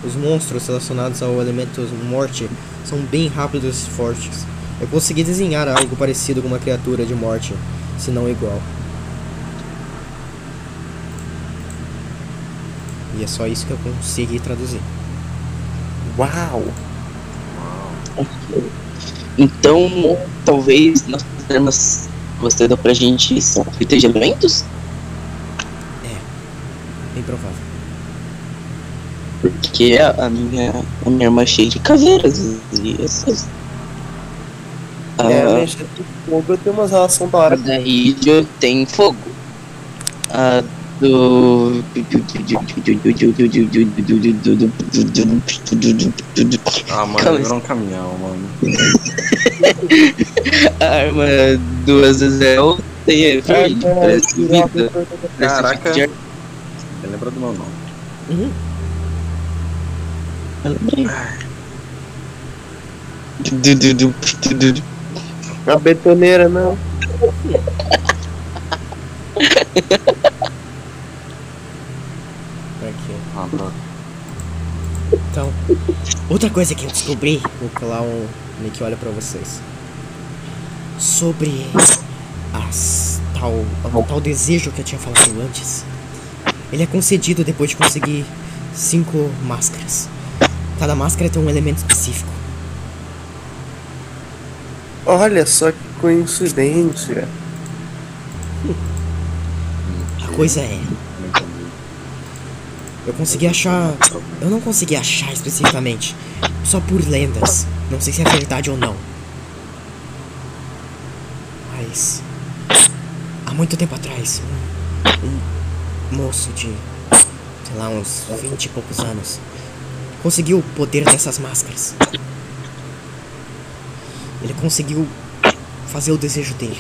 Os monstros relacionados ao elemento morte são bem rápidos e fortes. Eu consegui desenhar algo parecido com uma criatura de morte, se não igual. E é só isso que eu consegui traduzir. Uau. Então, talvez armas que você deu pra gente são de elementos? Bem provável. Porque a, a minha, a minha arma é cheia de caveiras e essas. É, A, mexa de fogo, eu tenho umas relações da a hora. da Rídio tem fogo. A do. Ah, mano, Calma, virou um caminhão, mano. A arma do Azazel tem é, verde, parece vida. Caraca. Você lembra do meu nome? Uhum. Eu lembrei. A betoneira, não. Aqui. Ah. Então, outra coisa que eu descobri, o clown meio que olha pra vocês. Sobre as tal, o tal desejo que eu tinha falado antes. Ele é concedido depois de conseguir cinco máscaras. Cada máscara tem um elemento específico. Olha só que coincidência. A coisa é. Eu consegui achar, eu não consegui achar especificamente, só por lendas. Não sei se é verdade ou não. Mas há muito tempo atrás, um, um moço de, sei lá, uns 20 e poucos anos, conseguiu o poder dessas máscaras. Ele conseguiu fazer o desejo dele.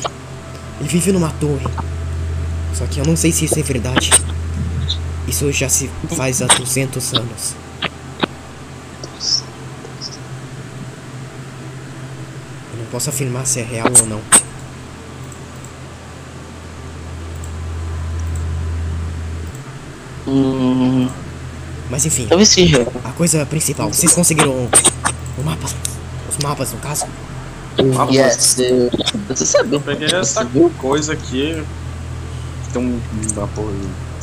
Ele vive numa torre. Só que eu não sei se isso é verdade. Isso já se faz há 200 anos. Eu não posso afirmar se é real ou não. Hum, Mas enfim, talvez seja. a coisa principal. Vocês conseguiram o, o mapa? Os mapas, no caso? Yes. Você sabe. Eu peguei essa viu? coisa aqui. que Tem um.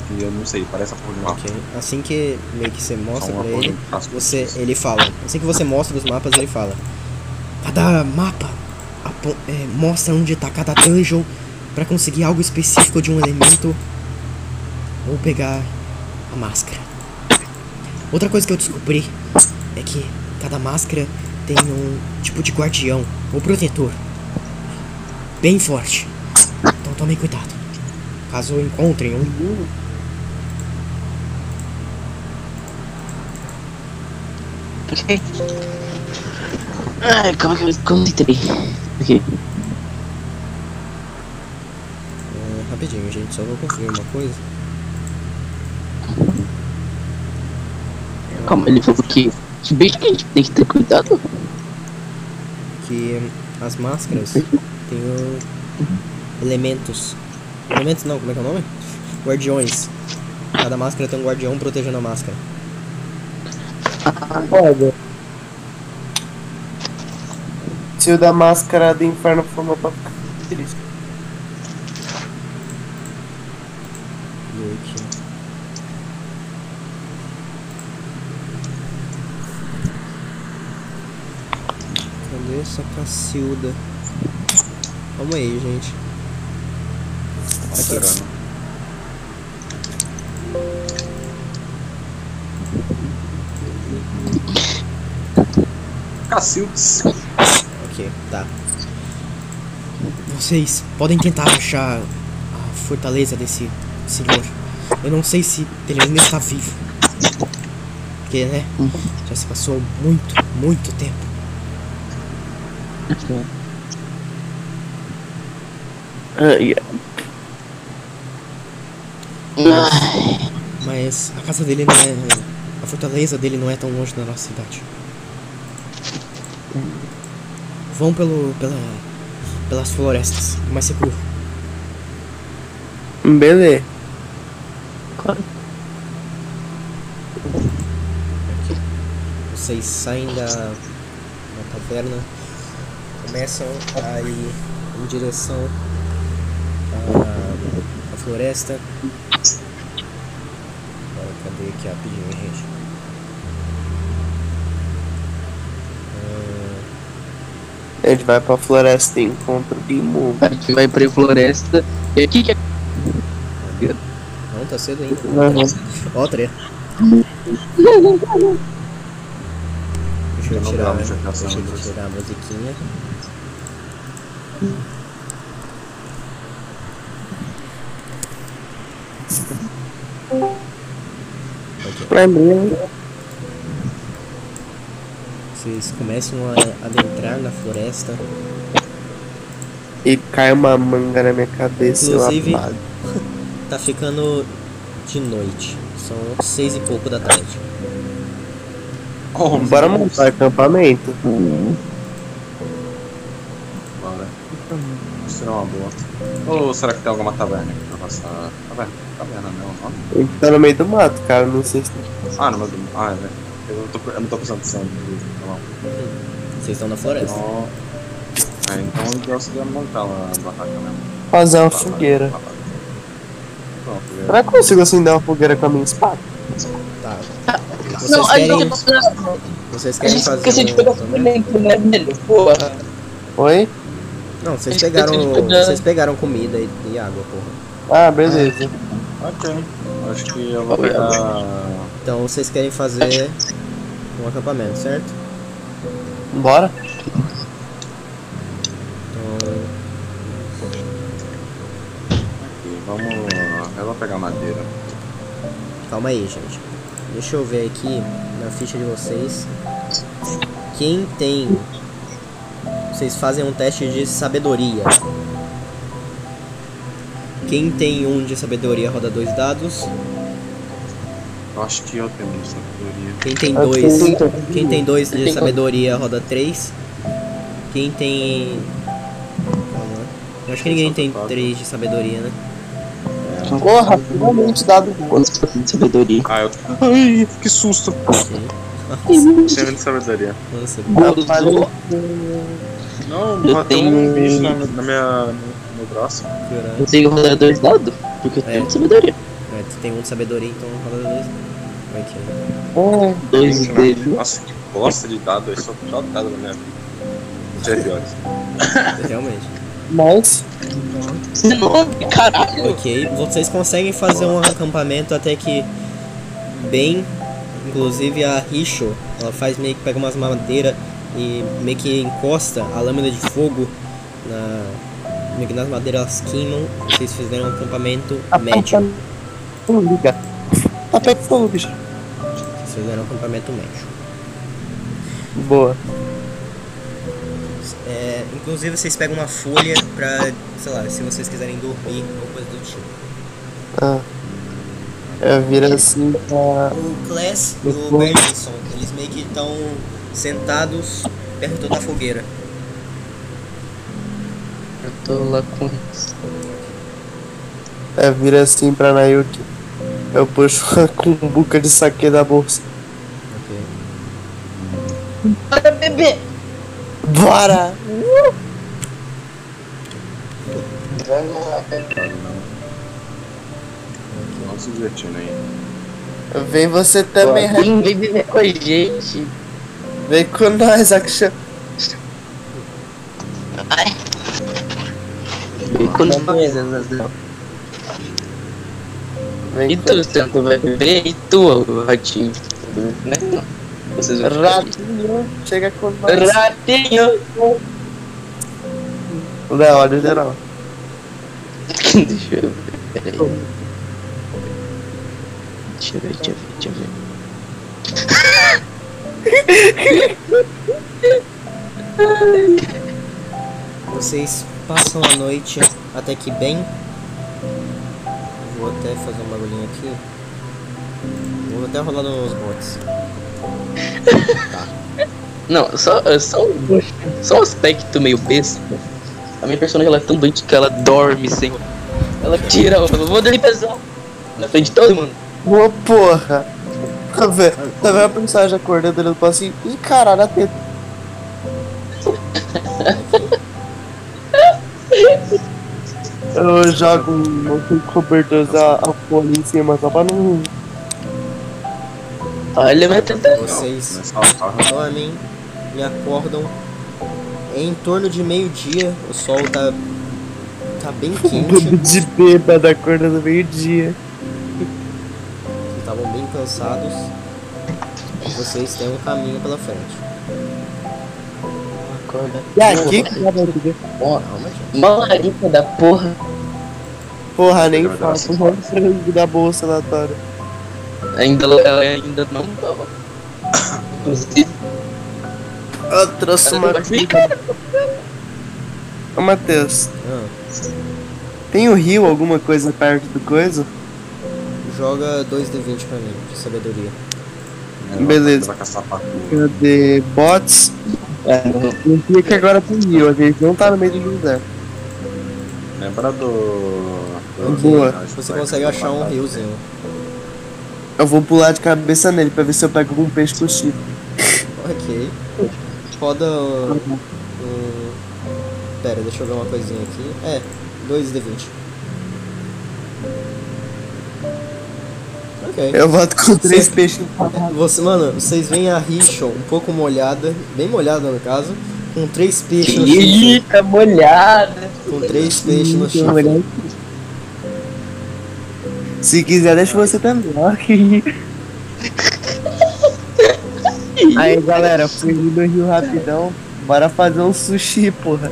Que eu não sei, parece a porra de um mapa. Ok. Assim que meio que você mostra pra ele, você, ele fala. Assim que você mostra os mapas, ele fala. Cada mapa é, mostra onde tá cada dungeon pra conseguir algo específico de um elemento ou pegar a máscara. Outra coisa que eu descobri é que cada máscara tem um tipo de guardião ou protetor bem forte. Então tomem cuidado. Caso encontrem um, Ok. Ai, como é que eu me concentrei? Ok. É, rapidinho, gente, só vou conferir uma coisa. Calma, ele falou que. Que bicho que a gente tem que ter cuidado. Que as máscaras têm o- elementos. Elementos não, como é que é o nome? Guardiões. Cada máscara tem um guardião protegendo a máscara. Olha. Se o da máscara do inferno for uma pra ficar triste. Cadê essa Cacilda? Vamos aí, gente. Aqui. Cacildes. Ok, tá. Vocês podem tentar achar a fortaleza desse senhor. Eu não sei se ele ainda está vivo. Porque, né? Já se passou muito, muito tempo. Ah, yeah. Mas a casa dele não é. A fortaleza dele não é tão longe da nossa cidade. Vão pelo. pela. pelas florestas, o mais seguro. Beleza. Vocês saem da, da taverna, começam a ir em direção à, à floresta. Agora, cadê aqui rapidinho, gente? A gente vai pra floresta e encontra o Dimu. A gente vai pra floresta. E aqui que é. Não, tá cedo ainda. Uhum. Ó, treta. Deixa eu não tirar, deixa eu tirar a musiquinha. Pra mim, Vocês começam a adentrar na floresta. e cai uma manga na minha cabeça Inclusive- e eu apago. Tá ficando de noite. São seis e pouco da tarde. Oh, Bora montar acampamento. Bora. Isso será uma boa. Ou será que tem alguma taverna aqui pra passar? Taverna? Taverna não, o nome? A gente tá no meio do mato, cara. Não sei se. Ah, no meu do. Ah, é verdade. Eu não tô, eu não tô atenção no não. Vocês estão na floresta. Então. É, então o ideal seria montar lá a barraca mesmo. Fazer uma fogueira. Pronto, eu- Será que eu consigo acender uma fogueira com a minha espada? Tá. Não, Vocês a querem. gente não. Vocês A querem gente fazer. esqueceu de um- pegar suplemento, né, velho? Porra. Oi? Não, vocês A pegaram. de pegar. Vocês pegaram comida e, e água, porra. Ah, beleza. Ok. Acho que eu vou pegar. Então vocês querem fazer um acampamento, certo? Bora? Então. Aqui, vamos. Eu vou pegar madeira. Calma aí, gente. Deixa eu ver aqui na ficha de vocês. Quem tem. Vocês fazem um teste de sabedoria. Quem tem um de sabedoria roda dois dados. Eu acho que eu tenho sabedoria. Quem tem dois. Quem tem dois de sabedoria roda três. Quem tem. Eu acho que ninguém tem três de sabedoria, né? Porra, finalmente dado bom. Quantos por cento de sabedoria? Ah, eu. Ai, que susto! Tenho de sabedoria. Nossa, Gozou. Não, Eu bateu tenho- um bicho na, na minha. no, no braço. caralho. Eu tenho que rodar dois dados? Porque eu É. tenho sabedoria. É, tu tem um de sabedoria, então rola dois. Ok. Oh, dois dele. Nossa, que bosta de dado. Eu só só dado na minha vida. Já é piores. Realmente. Mas, 19, caralho. Ok, vocês conseguem fazer um acampamento até que bem. Inclusive a Richo, ela faz meio que pega umas madeiras e meio que encosta a lâmina de fogo na. Meio que nas madeiras elas queimam. Vocês fizeram um acampamento médio. liga. Tá pego fogo, bicho. Vocês fizeram um acampamento médio. Boa. É, inclusive vocês pegam uma folha pra, sei lá, se vocês quiserem dormir ou coisa do tipo. Ah. É, vira assim pra. O Class e o Berlinson, eles meio que estão sentados perto da fogueira. Eu tô lá com isso. É, vira assim pra Nayuki. Eu puxo uma cumbuca de saque da bolsa. Bora, bebê! Bora! Não se divertindo aí. Vem você também, Red. Vem, vem beber com a gente. Vem com nós, Akshan. Vem com nós, Anasel. Vem E tu, Santo, vai beber? E tu, Ratinho? Né? Não. Vocês vão Ratinho. Chega com nós. Ratinho! Léo, olha o geral. Deixa eu ver, peraí. Deixa eu ver, deixa eu ver, deixa eu ver. Vocês passam a noite até que bem. Vou até fazer um bagulhinho aqui. Vou até rolar nos bots. Não, só, só, um- só um aspecto meio besta. A minha personagem ela é tão doente que ela dorme sem. Ela tira, eu vou dormir pesado. Na frente de todo mundo. Boa porra. Tá vendo? Tá vendo a mensagem acordando olhando pra assim? Ih, caralho, a teta. Eu jogo um cobertor a, a folha em cima só pra não. Olha, minha teta. Vocês dormem e acordam em torno de meio-dia. O sol tá, tá bem quente. de bêbado acordando meio-dia. Vocês estavam bem cansados. E vocês têm um caminho pela frente. Acorda. E aqui, Calma, gente. malarica da porra. porra, nem faço um frango da bolsa na tora. Ainda, ela ainda não tava. Inclusive, Eu trouxe ela uma ficar. Ô, Matheus, Ah, tem o rio, alguma coisa perto do coisa? joga 2d20 pra mim, de sabedoria. Beleza. Cadê bots? É, não. Sei que agora tem rio, a gente não tá no meio do deserto. Lembra do. do- Boa. Você consegue achar um riozinho. Eu vou pular de cabeça nele pra ver se eu pego algum peixe com chifre. Ok. Roda um. um- Pera, deixa eu ver uma coisinha aqui. É, 2d20. Ok. Eu volto com três Você- peixes. Você, mano, vocês veem a Richo um pouco molhada, bem molhada no caso, com três peixes no chifre. Eita, molhada. Com três peixes no chifre. Se quiser, deixa você também. Aí galera, fui ali no rio rapidão. Bora fazer um sushi, porra.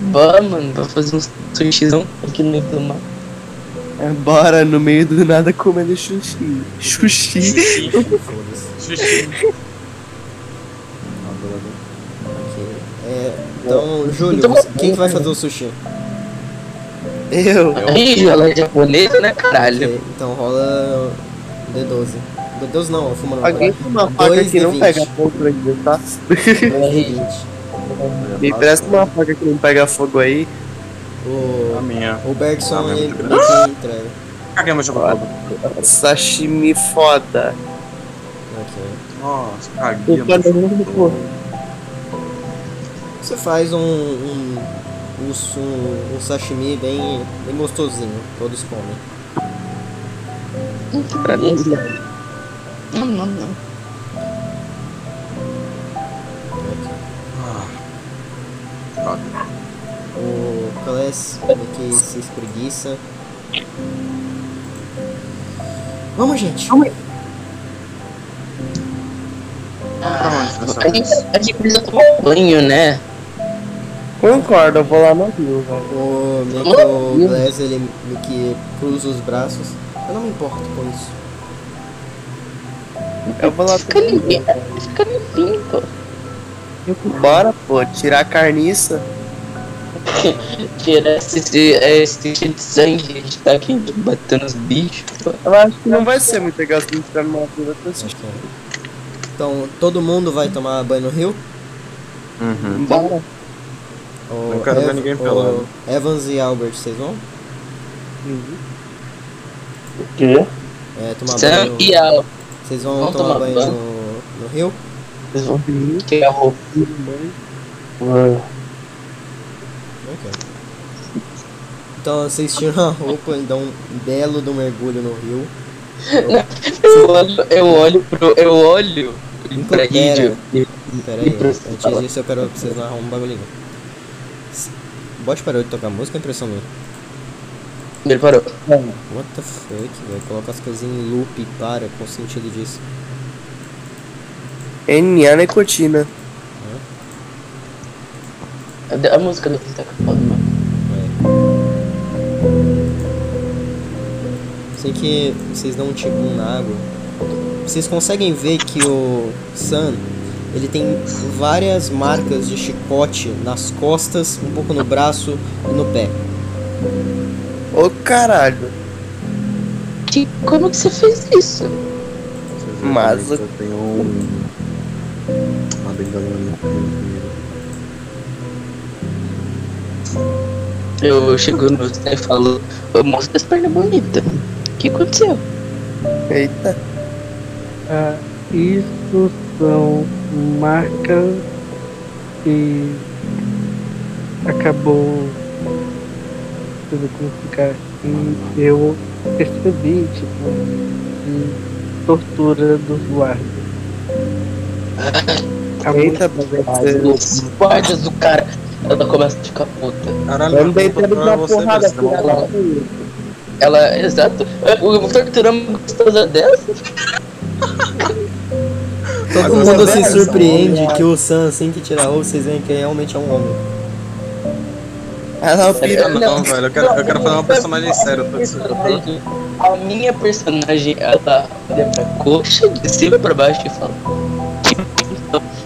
Bora, mano, pra fazer um sushizão aqui no meio do mar. É, Bora no meio do nada comendo sushi. Sushi. Ok. É, então, Júlio, Então, quem que vai fazer o sushi? Eu. Ih, ela é japonesa, né, caralho? Então rola D12. D12 não, fuma não. Alguém tem uma faca que não D20. pega fogo pra mim, tá? R20. Me presta uma faca que não pega fogo aí. A O, minha. o Bergson ele meio que entrega. Caguei meu chocolate. Sashimi foda. Ok. Nossa, caguei Eu. Você faz um, um, um, um sashimi bem, bem gostosinho, todos comem. Pra mim, não, não, não. O Class que se espreguiça. Vamos, gente. A gente, a gente precisa tomar banho, né? Concordo, eu vou lá no rio, velho. O, o Glass ele meio que cruza os braços. Eu não me importo com isso. Eu vou lá Fica limpinho, fica limpinho, pô. Bora, pô, tirar a carniça. Tirar esse, esse, esse de sangue, a gente tá aqui batendo os bichos, pô. Eu acho que não vai ser muito legal se a gente entrar numa é. Então, todo mundo vai tomar banho no rio? Uhum. Bora. O Não quero ver ninguém o pelado. Evans e Albert, vocês vão? O quê? É, tomar Sam banho. e Al. Vocês vão Vamos tomar, tomar banho banho? no, no rio? Vocês vão que é a roupa. Ah, Ok. Então vocês tiram a roupa e dão um belo do mergulho no rio. Eu olho, eu olho pro. Eu olho Pera, pera aí, antes disso eu quero que vocês narram um bagulhinho. Bot parou de tocar música, é impressão minha. Ele parou. What the fuck, velho? Coloca as coisas em loop e para com o sentido disso. NA Nicotina. A, a música do tá foda, mano. Sei que vocês dão um tipo na água. Vocês conseguem ver que o Sam ele tem várias marcas de chicote nas costas, um pouco no braço e no pé. Ô caralho. Que, como que você fez isso? Mas- Eu tenho um. Uma bengala na minha Eu chego no e falo, ô moço das pernas bonitas. O que aconteceu? Eita. Ah, isso são marcas que acabou. Eu ver como explicar. E eu percebi, tipo, de tortura dos guardas. A Eita, Os guardas do cara. Ela começa a ficar puta. Caralho, deitar ele na você, porrada, é da puta. Ela, exato. O uma gostosa dessa? Todo Agora mundo você se surpreende que o Sam, assim que tira a roupa, vocês veem que realmente é um homem. Ela é o Ah, piranha. não, velho, eu quero, eu quero fazer uma personagem séria. eu tô dizendo. A minha personagem, ela olha pra coxa de cima pra baixo e fala.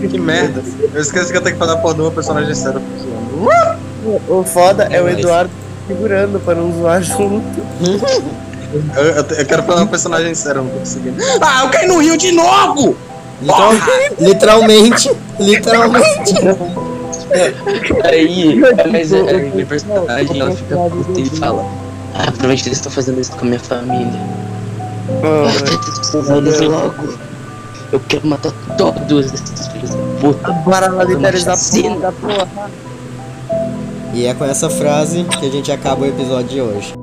Que merda. Eu esqueci que eu tenho que porra de uma personagem séria. O foda é o Eduardo segurando pra não zoar junto. Eu, eu, eu quero fazer uma personagem séria, eu não tô conseguindo. Ah, eu caí no rio de novo! Literal- literalmente, literalmente. Aí, mas a minha personagem, ela fica puta e fala. Ah, provavelmente eles estão fazendo isso com a minha família. Eles logo. Eu quero matar todos esses filhos da puta. Bora lá porra da porra. E é com essa frase que a gente acaba o episódio de hoje.